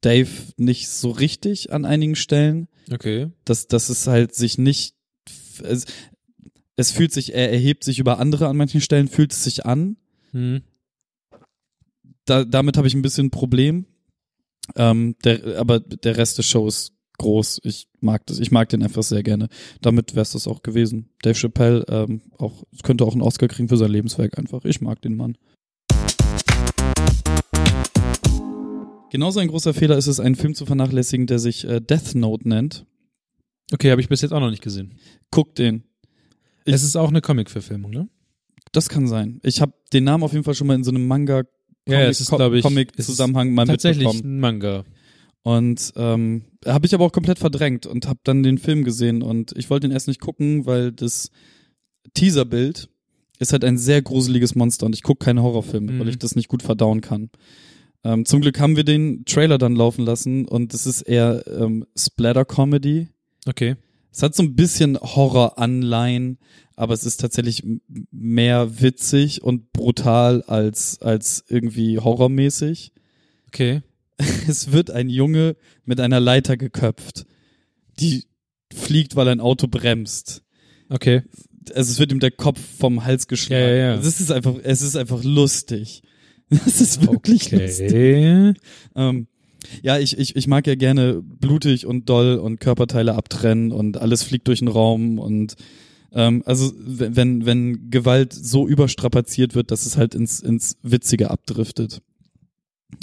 Dave nicht so richtig an einigen Stellen. Okay. dass, dass es halt sich nicht, es, es fühlt sich, er erhebt sich über andere an manchen Stellen, fühlt es sich an. Mhm. Da, damit habe ich ein bisschen ein Problem. Ähm, der, aber der Rest des Shows groß. Ich mag das, ich mag den einfach sehr gerne. Damit wäre es das auch gewesen. Dave Chappelle ähm, auch könnte auch einen Oscar kriegen für sein Lebenswerk einfach. Ich mag den Mann. Genauso ein großer Fehler ist es, einen Film zu vernachlässigen, der sich äh, Death Note nennt. Okay, habe ich bis jetzt auch noch nicht gesehen. Guck den. Ich- es ist auch eine Comic-Verfilmung, ne? Das kann sein. Ich habe den Namen auf jeden Fall schon mal in so einem Manga Ja, es ist, glaube ich, Comic es ist Zusammenhang mal Tatsächlich mitbekommen. ein Manga. Und ähm, habe ich aber auch komplett verdrängt und habe dann den Film gesehen und ich wollte ihn erst nicht gucken, weil das Teaserbild ist halt ein sehr gruseliges Monster und ich gucke keine Horrorfilme, Mhm. weil ich das nicht gut verdauen kann. Ähm, zum Glück haben wir den Trailer dann laufen lassen und es ist eher ähm, Splatter-Comedy. Okay. Es hat so ein bisschen Horror-Anleihen, aber es ist tatsächlich mehr witzig und brutal als, als irgendwie horrormäßig. Okay. Es wird ein Junge mit einer Leiter geköpft, die fliegt, weil ein Auto bremst. Okay. Also es wird ihm der Kopf vom Hals geschlagen. Ja, ja, ja. Es ist einfach, es ist einfach lustig. Es ist wirklich lustig. Okay. Ähm, ja, ich, ich, ich mag ja gerne blutig und doll und Körperteile abtrennen und alles fliegt durch den Raum und ähm, also wenn, wenn, Gewalt so überstrapaziert wird, dass es halt ins, ins Witzige abdriftet.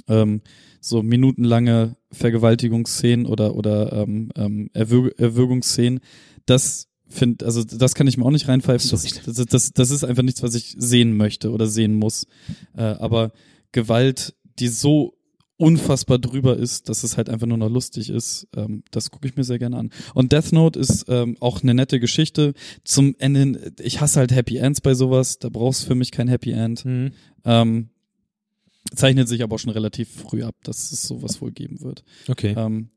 Ähm, so minutenlange Vergewaltigungsszenen oder, oder ähm, ähm, Erwürg Erwürgungsszenen, das find, also das kann ich mir auch nicht reinpfeifen. Das, das, das, das ist einfach nichts, was ich sehen möchte oder sehen muss. Äh, aber Gewalt, die so unfassbar drüber ist, dass es halt einfach nur noch lustig ist, ähm, das gucke ich mir sehr gerne an. Und Death Note ist ähm, auch eine nette Geschichte. Zum Ende, ich hasse halt Happy Ends bei sowas, da brauchst du für mich kein Happy End. Hm. Ähm, zeichnet sich aber auch schon relativ früh ab, dass es sowas wohl geben wird. Okay. Ähm,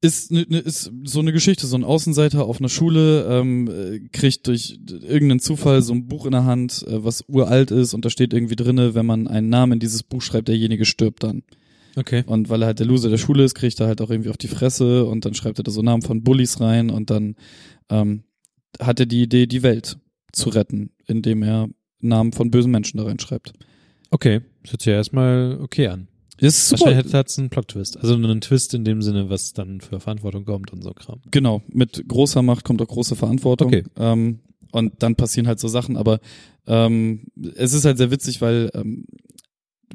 ist, ne, ne, ist so eine Geschichte, so ein Außenseiter auf einer Schule ähm, äh, kriegt durch irgendeinen Zufall so ein Buch in der Hand, äh, was uralt ist und da steht irgendwie drinne, wenn man einen Namen in dieses Buch schreibt, derjenige stirbt dann. Okay. Und weil er halt der Loser der Schule ist, kriegt er halt auch irgendwie auf die Fresse und dann schreibt er da so Namen von Bullies rein und dann ähm, hat er die Idee, die Welt zu retten, indem er Namen von bösen Menschen da reinschreibt. Okay. Das hört sich ja erstmal okay an. Das ist super. Wahrscheinlich hat es einen Plot-Twist. Also einen Twist in dem Sinne, was dann für Verantwortung kommt und so Kram. Genau, mit großer Macht kommt auch große Verantwortung. Okay. Ähm, und dann passieren halt so Sachen, aber ähm, es ist halt sehr witzig, weil ähm,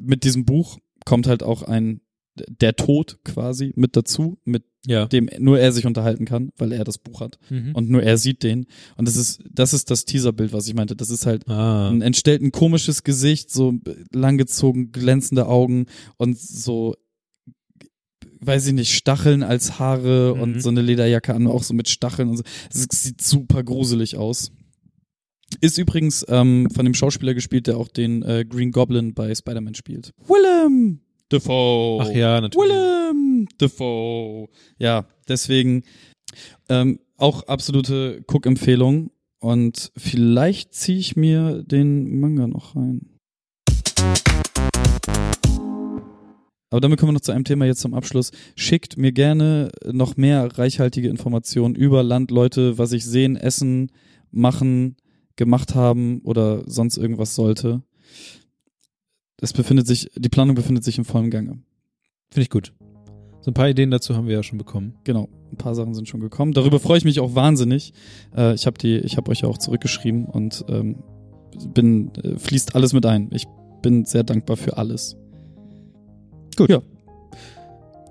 mit diesem Buch kommt halt auch ein der Tod quasi mit dazu, mit Ja. dem nur er sich unterhalten kann, weil er das Buch hat Mhm. und nur er sieht den. Und das ist das ist das Teaserbild, was ich meinte. Das ist halt ah. ein entstellt ein komisches Gesicht, so langgezogen, glänzende Augen und so, weiß ich nicht, Stacheln als Haare Mhm. und so eine Lederjacke an, auch so mit Stacheln und so. Es sieht super gruselig aus. Ist übrigens ähm, von dem Schauspieler gespielt, der auch den äh, Green Goblin bei Spider-Man spielt. Willem Dafoe. Ach ja, natürlich. Willem Dafoe. Ja, deswegen ähm, auch absolute Cook-Empfehlung. Und vielleicht ziehe ich mir den Manga noch rein. Aber damit kommen wir noch zu einem Thema jetzt zum Abschluss. Schickt mir gerne noch mehr reichhaltige Informationen über Landleute, was ich sehen, essen, machen, gemacht haben oder sonst irgendwas sollte. Es befindet sich, die Planung befindet sich im vollen Gange. Finde ich gut. So ein paar Ideen dazu haben wir ja schon bekommen. Genau, ein paar Sachen sind schon gekommen. Darüber freue ich mich auch wahnsinnig. Äh, ich habe die, ich habe euch ja auch zurückgeschrieben und ähm, bin äh, fließt alles mit ein. Ich bin sehr dankbar für alles. Gut. Ja.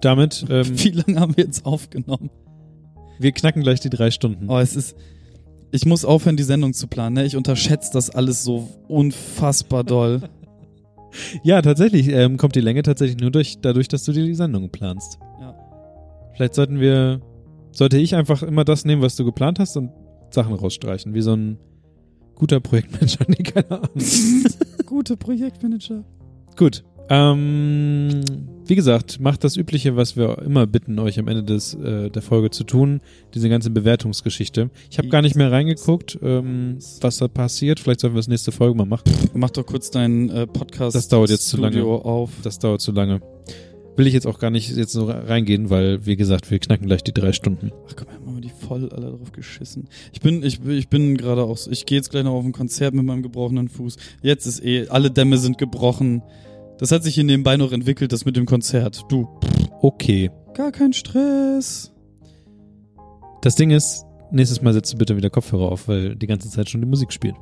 Damit, ähm, Wie lange haben wir jetzt aufgenommen? wir knacken gleich die drei Stunden. Oh, es ist. Ich muss aufhören, die Sendung zu planen. Ne? Ich unterschätze das alles so unfassbar doll. Ja, tatsächlich ähm, kommt die Länge tatsächlich nur durch, dadurch, dass du dir die Sendung planst. Ja. Vielleicht sollten wir, sollte ich einfach immer das nehmen, was du geplant hast und Sachen rausstreichen, wie so ein guter Projektmanager. Nee, keine Ahnung. Gute Projektmanager. Gut. Ähm, wie gesagt, macht das Übliche, was wir immer bitten, euch am Ende des, äh, der Folge zu tun. Diese ganze Bewertungsgeschichte. Ich habe gar nicht mehr reingeguckt, ähm, was da passiert. Vielleicht sollten wir das nächste Folge mal machen. Mach doch kurz deinen äh, Podcast. Das dauert jetzt zu Studio auf. Das dauert zu lange. Will ich jetzt auch gar nicht jetzt so reingehen, weil, wie gesagt, wir knacken gleich die drei Stunden. Ach komm, haben wir die voll alle drauf geschissen. Ich bin, ich, ich bin gerade auch so, ich gehe jetzt gleich noch auf ein Konzert mit meinem gebrochenen Fuß. Jetzt ist eh, alle Dämme sind gebrochen. Das hat sich hier nebenbei noch entwickelt, das mit dem Konzert. Du, pff, okay. Gar kein Stress. Das Ding ist, nächstes Mal setzt du bitte wieder Kopfhörer auf, weil die ganze Zeit schon die Musik spielt.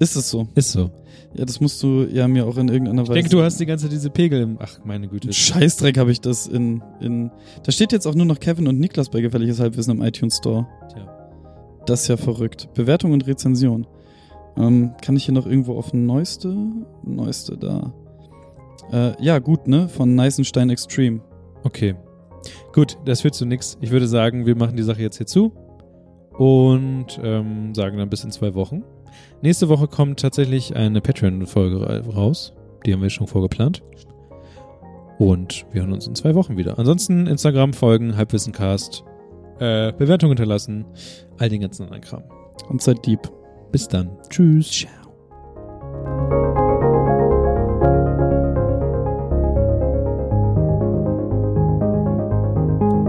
Ist es so? Ist so. Ja, das musst du ja mir auch in irgendeiner Ich Weise. denke, du hast die ganze Zeit diese Pegel im. Ach, meine Güte. Scheißdreck habe ich das in, in. Da steht jetzt auch nur noch Kevin und Niklas bei Gefährliches Halbwissen im iTunes Store. Tja. Das ist ja verrückt. Bewertung und Rezension. Ähm, kann ich hier noch irgendwo auf Neueste? Neueste da. Äh, ja, gut, ne? Von Neisenstein Extreme. Okay. Gut, das führt zu nichts. Ich würde sagen, wir machen die Sache jetzt hier zu und ähm, sagen dann bis in zwei Wochen. Nächste Woche kommt tatsächlich eine Patreon-Folge ra- raus. Die haben wir schon vorgeplant. Und wir hören uns in zwei Wochen wieder. Ansonsten Instagram folgen, Halbwissencast, äh, Bewertung hinterlassen, all den ganzen anderen Kram. Und seid deep. Bis dann. Tschüss. Ciao.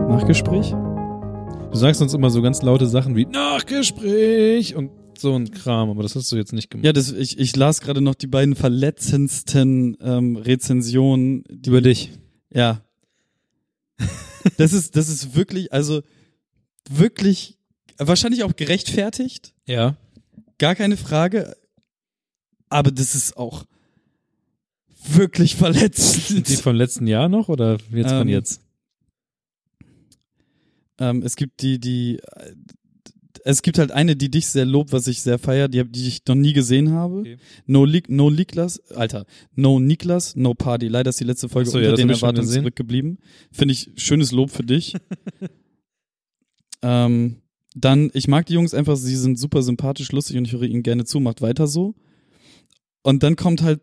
Nachgespräch? Du sagst uns immer so ganz laute Sachen wie Nachgespräch und so ein Kram, aber das hast du jetzt nicht gemacht. Ja, das, ich, ich las gerade noch die beiden verletzendsten ähm, Rezensionen. Die, Über dich. Ja. Das ist, das ist wirklich, also wirklich, wahrscheinlich auch gerechtfertigt, Ja. Gar keine Frage. Aber das ist auch wirklich verletzend. Die vom letzten Jahr noch oder jetzt von Ähm, jetzt? Ähm, es gibt die, die, äh, es gibt halt eine, die dich sehr lobt, was ich sehr feier, die, die ich noch nie gesehen habe. Okay. No, Li no Niklas, Alter, No Niklas, No Party. Leider ist die letzte Folge so, ja, unter das den Erwartungen zurückgeblieben. Finde ich schönes Lob für dich. ähm, dann, ich mag die Jungs einfach, sie sind super sympathisch, lustig und ich höre ihnen gerne zu, macht weiter so. Und dann kommt halt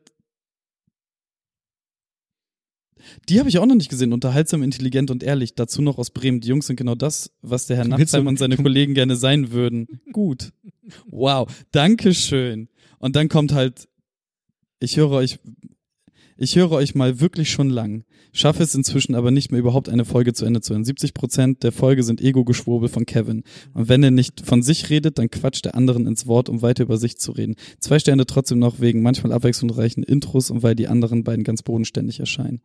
die habe ich auch noch nicht gesehen. Unterhaltsam, intelligent und ehrlich. Dazu noch aus Bremen. Die Jungs sind genau das, was der Herr Nachtsheim und seine Kollegen gerne sein würden. Gut. Wow. Dankeschön. Und dann kommt halt, ich höre euch, ich höre euch mal wirklich schon lang. Schaffe es inzwischen aber nicht mehr überhaupt eine Folge zu Ende zu hören. 70 Prozent der Folge sind Ego-Geschwurbel von Kevin. Und wenn er nicht von sich redet, dann quatscht der anderen ins Wort, um weiter über sich zu reden. Zwei Sterne trotzdem noch wegen manchmal abwechslungsreichen Intros und weil die anderen beiden ganz bodenständig erscheinen.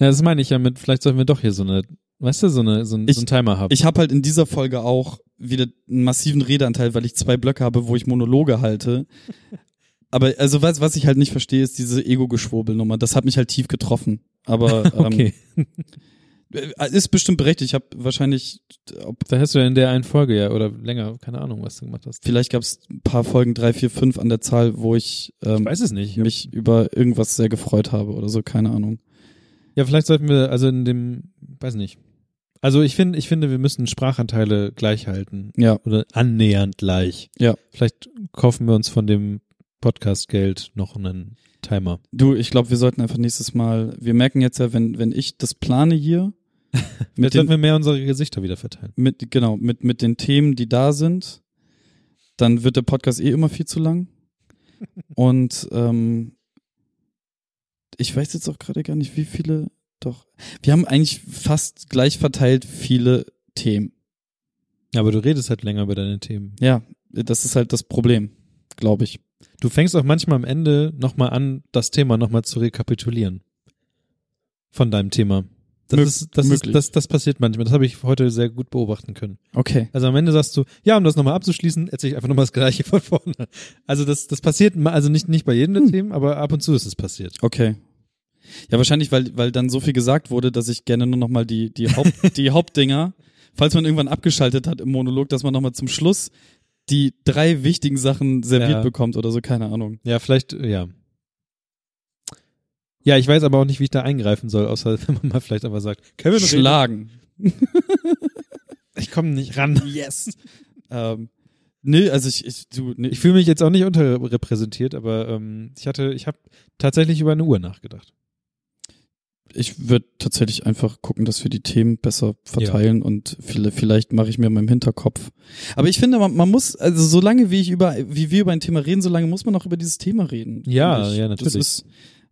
Ja, das meine ich ja mit, vielleicht sollten wir doch hier so eine, weißt du, so, eine, so, ein, Ich- so einen Timer haben. Ich habe halt in dieser Folge auch wieder einen massiven Redeanteil, weil ich zwei Blöcke habe, wo ich Monologe halte. Aber also was, was ich halt nicht verstehe, ist diese Ego-Geschwurbelnummer. Das hat mich halt tief getroffen. Aber ähm, okay. äh, ist bestimmt berechtigt. Ich habe wahrscheinlich, ob, Da hast du ja in der einen Folge ja, oder länger, keine Ahnung, was du gemacht hast. vielleicht gab es ein paar Folgen, drei, vier, fünf an der Zahl, wo ich, ähm, Ich weiß es nicht. mich über irgendwas sehr gefreut habe oder so, keine Ahnung. Ja, vielleicht sollten wir, also in dem, weiß nicht. Also ich finde, ich finde, wir müssen Sprachanteile gleich halten. Ja. Oder annähernd gleich. Ja. Vielleicht kaufen wir uns von dem Podcast-Geld noch einen Timer. Du, ich glaube, wir sollten einfach nächstes Mal, wir merken jetzt ja, wenn, wenn ich das plane hier, Mit den, wir mehr unsere Gesichter wieder verteilen. mit, genau, mit, mit den Themen, die da sind, dann wird der Podcast eh immer viel zu lang. Und ähm, ich weiß jetzt auch gerade gar nicht, wie viele, doch. Wir haben eigentlich fast gleich verteilt viele Themen. Ja, aber du redest halt länger über deine Themen. Ja, das ist halt das Problem, glaube ich. Du fängst auch manchmal am Ende nochmal an, das Thema nochmal zu rekapitulieren. Von deinem Thema. Das, Mö- ist, das, ist, möglich. das, das passiert manchmal. Das habe ich heute sehr gut beobachten können. Okay. Also am Ende sagst du, ja, um das nochmal abzuschließen, erzähle ich einfach nochmal das Gleiche von vorne. Also das, das passiert, also nicht, nicht bei jedem der Themen, aber ab und zu ist es passiert. Okay. Ja, wahrscheinlich, weil, weil dann so viel gesagt wurde, dass ich gerne nur noch mal die, die, Haupt, die Hauptdinger, falls man irgendwann abgeschaltet hat im Monolog, dass man noch mal zum Schluss die drei wichtigen Sachen serviert Ja. bekommt oder so, keine Ahnung. Ja, vielleicht, ja. Ja, ich weiß aber auch nicht, wie ich da eingreifen soll, außer wenn man mal vielleicht einfach sagt, Kevin, rede. Schlagen. ich komme nicht ran. Yes. ähm, nee, also ich, ich du, nee, Ich fühle mich jetzt auch nicht unterrepräsentiert, aber ähm, ich hatte, ich habe tatsächlich über eine Uhr nachgedacht. Ich würde tatsächlich einfach gucken, dass wir die Themen besser verteilen und viele, vielleicht mache ich mir in meinem Hinterkopf. Aber ich finde, man, man muss, also solange wie ich über, wie wir über ein Thema reden, solange muss man auch über dieses Thema reden. Ja, ja, natürlich. Das ist,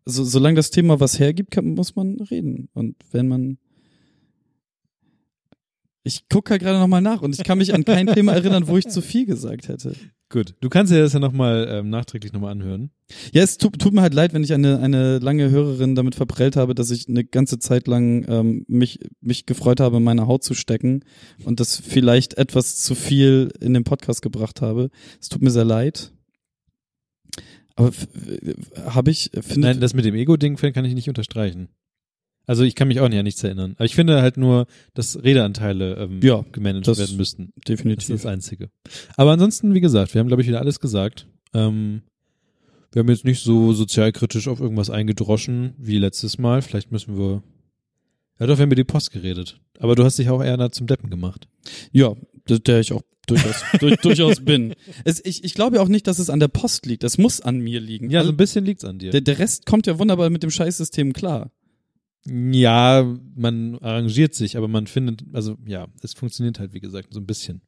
so, solange das Thema was hergibt, kann, muss man reden. Und wenn man, ich gucke halt gerade nochmal nach und ich kann mich an kein Thema erinnern, wo ich zu viel gesagt hätte. Gut. Du kannst dir das ja nochmal ähm, nachträglich nochmal anhören. Ja, es tut, tut mir halt leid, wenn ich eine, eine lange Hörerin damit verprellt habe, dass ich eine ganze Zeit lang ähm, mich, mich gefreut habe, meine Haut zu stecken und das vielleicht etwas zu viel in den Podcast gebracht habe. Es tut mir sehr leid. Aber habe ich, finde Nein, das mit dem Ego-Ding kann ich nicht unterstreichen. Also ich kann mich auch nicht an nichts erinnern. Aber ich finde halt nur, dass Redeanteile ähm, Ja, gemanagt werden müssten. Das ist definitiv. das Einzige. Aber ansonsten, wie gesagt, wir haben, glaube ich, wieder alles gesagt. Ähm, wir haben jetzt nicht so sozialkritisch auf irgendwas eingedroschen wie letztes Mal. Vielleicht müssen wir. Ja, doch, wir haben über die Post geredet. Aber du hast dich auch eher da zum Deppen gemacht. Ja, der, ich auch durchaus, durch, durchaus bin. Es, ich, ich glaube ja auch nicht, dass es an der Post liegt. Das muss an mir liegen. Ja, so Also ein bisschen liegt's an dir. der, der Rest kommt ja wunderbar mit dem Scheißsystem klar. Ja, man arrangiert sich, aber man findet, also ja, es funktioniert halt, wie gesagt, so ein bisschen.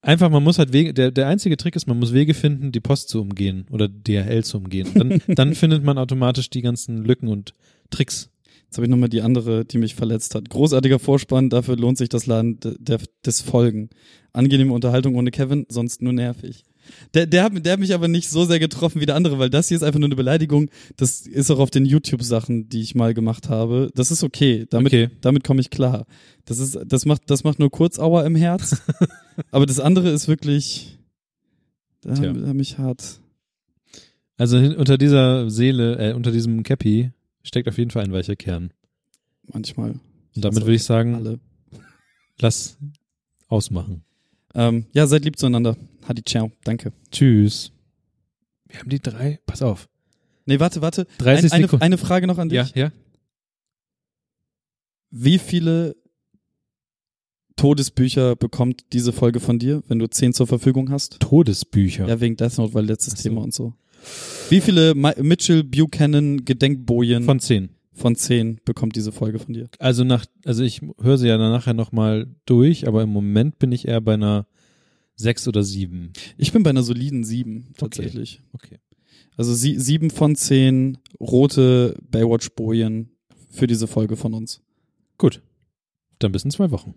Einfach, man muss halt Wege, der, der einzige Trick ist, man muss Wege finden, die Post zu umgehen oder DHL zu umgehen. Dann, dann findet man automatisch die ganzen Lücken und Tricks. Jetzt habe ich nochmal die andere, die mich verletzt hat. Großartiger Vorspann, dafür lohnt sich das Laden des Folgen. Angenehme Unterhaltung ohne Kevin, sonst nur nervig. Der, der, hat, der hat mich aber nicht so sehr getroffen wie der andere, weil das hier ist einfach nur eine Beleidigung. Das ist auch auf den YouTube-Sachen, die ich mal gemacht habe. Das ist okay. Damit, Okay. damit komme ich klar. Das ist, das macht, das macht nur Kurzauer im Herz. aber das andere ist wirklich, da Tja. hat mich hart. Also unter dieser Seele, äh, unter diesem Cappy steckt auf jeden Fall ein weicher Kern. Manchmal. Und damit würde ich sagen, Alle. lass ausmachen. Ähm, ja, seid lieb zueinander. Hadi, ciao. Danke. Tschüss. Wir haben die drei, pass auf. Nee, warte, warte. 30 Ein, eine, Sekunden. eine Frage noch an dich. Ja, ja. Wie viele Todesbücher bekommt diese Folge von dir, wenn du zehn zur Verfügung hast? Todesbücher. Ja, wegen Death Note, weil letztes so. Thema und so. Wie viele Ma Mitchell Buchanan Gedenkbojen Von zehn. von zehn bekommt diese Folge von dir? Also nach, also ich höre sie ja dann nachher nochmal durch, aber im Moment bin ich eher bei einer sechs oder sieben. Ich bin bei einer soliden sieben, tatsächlich. Okay. Also sie sieben von zehn rote Baywatch-Bojen für diese Folge von uns. Gut. Dann bis in zwei Wochen.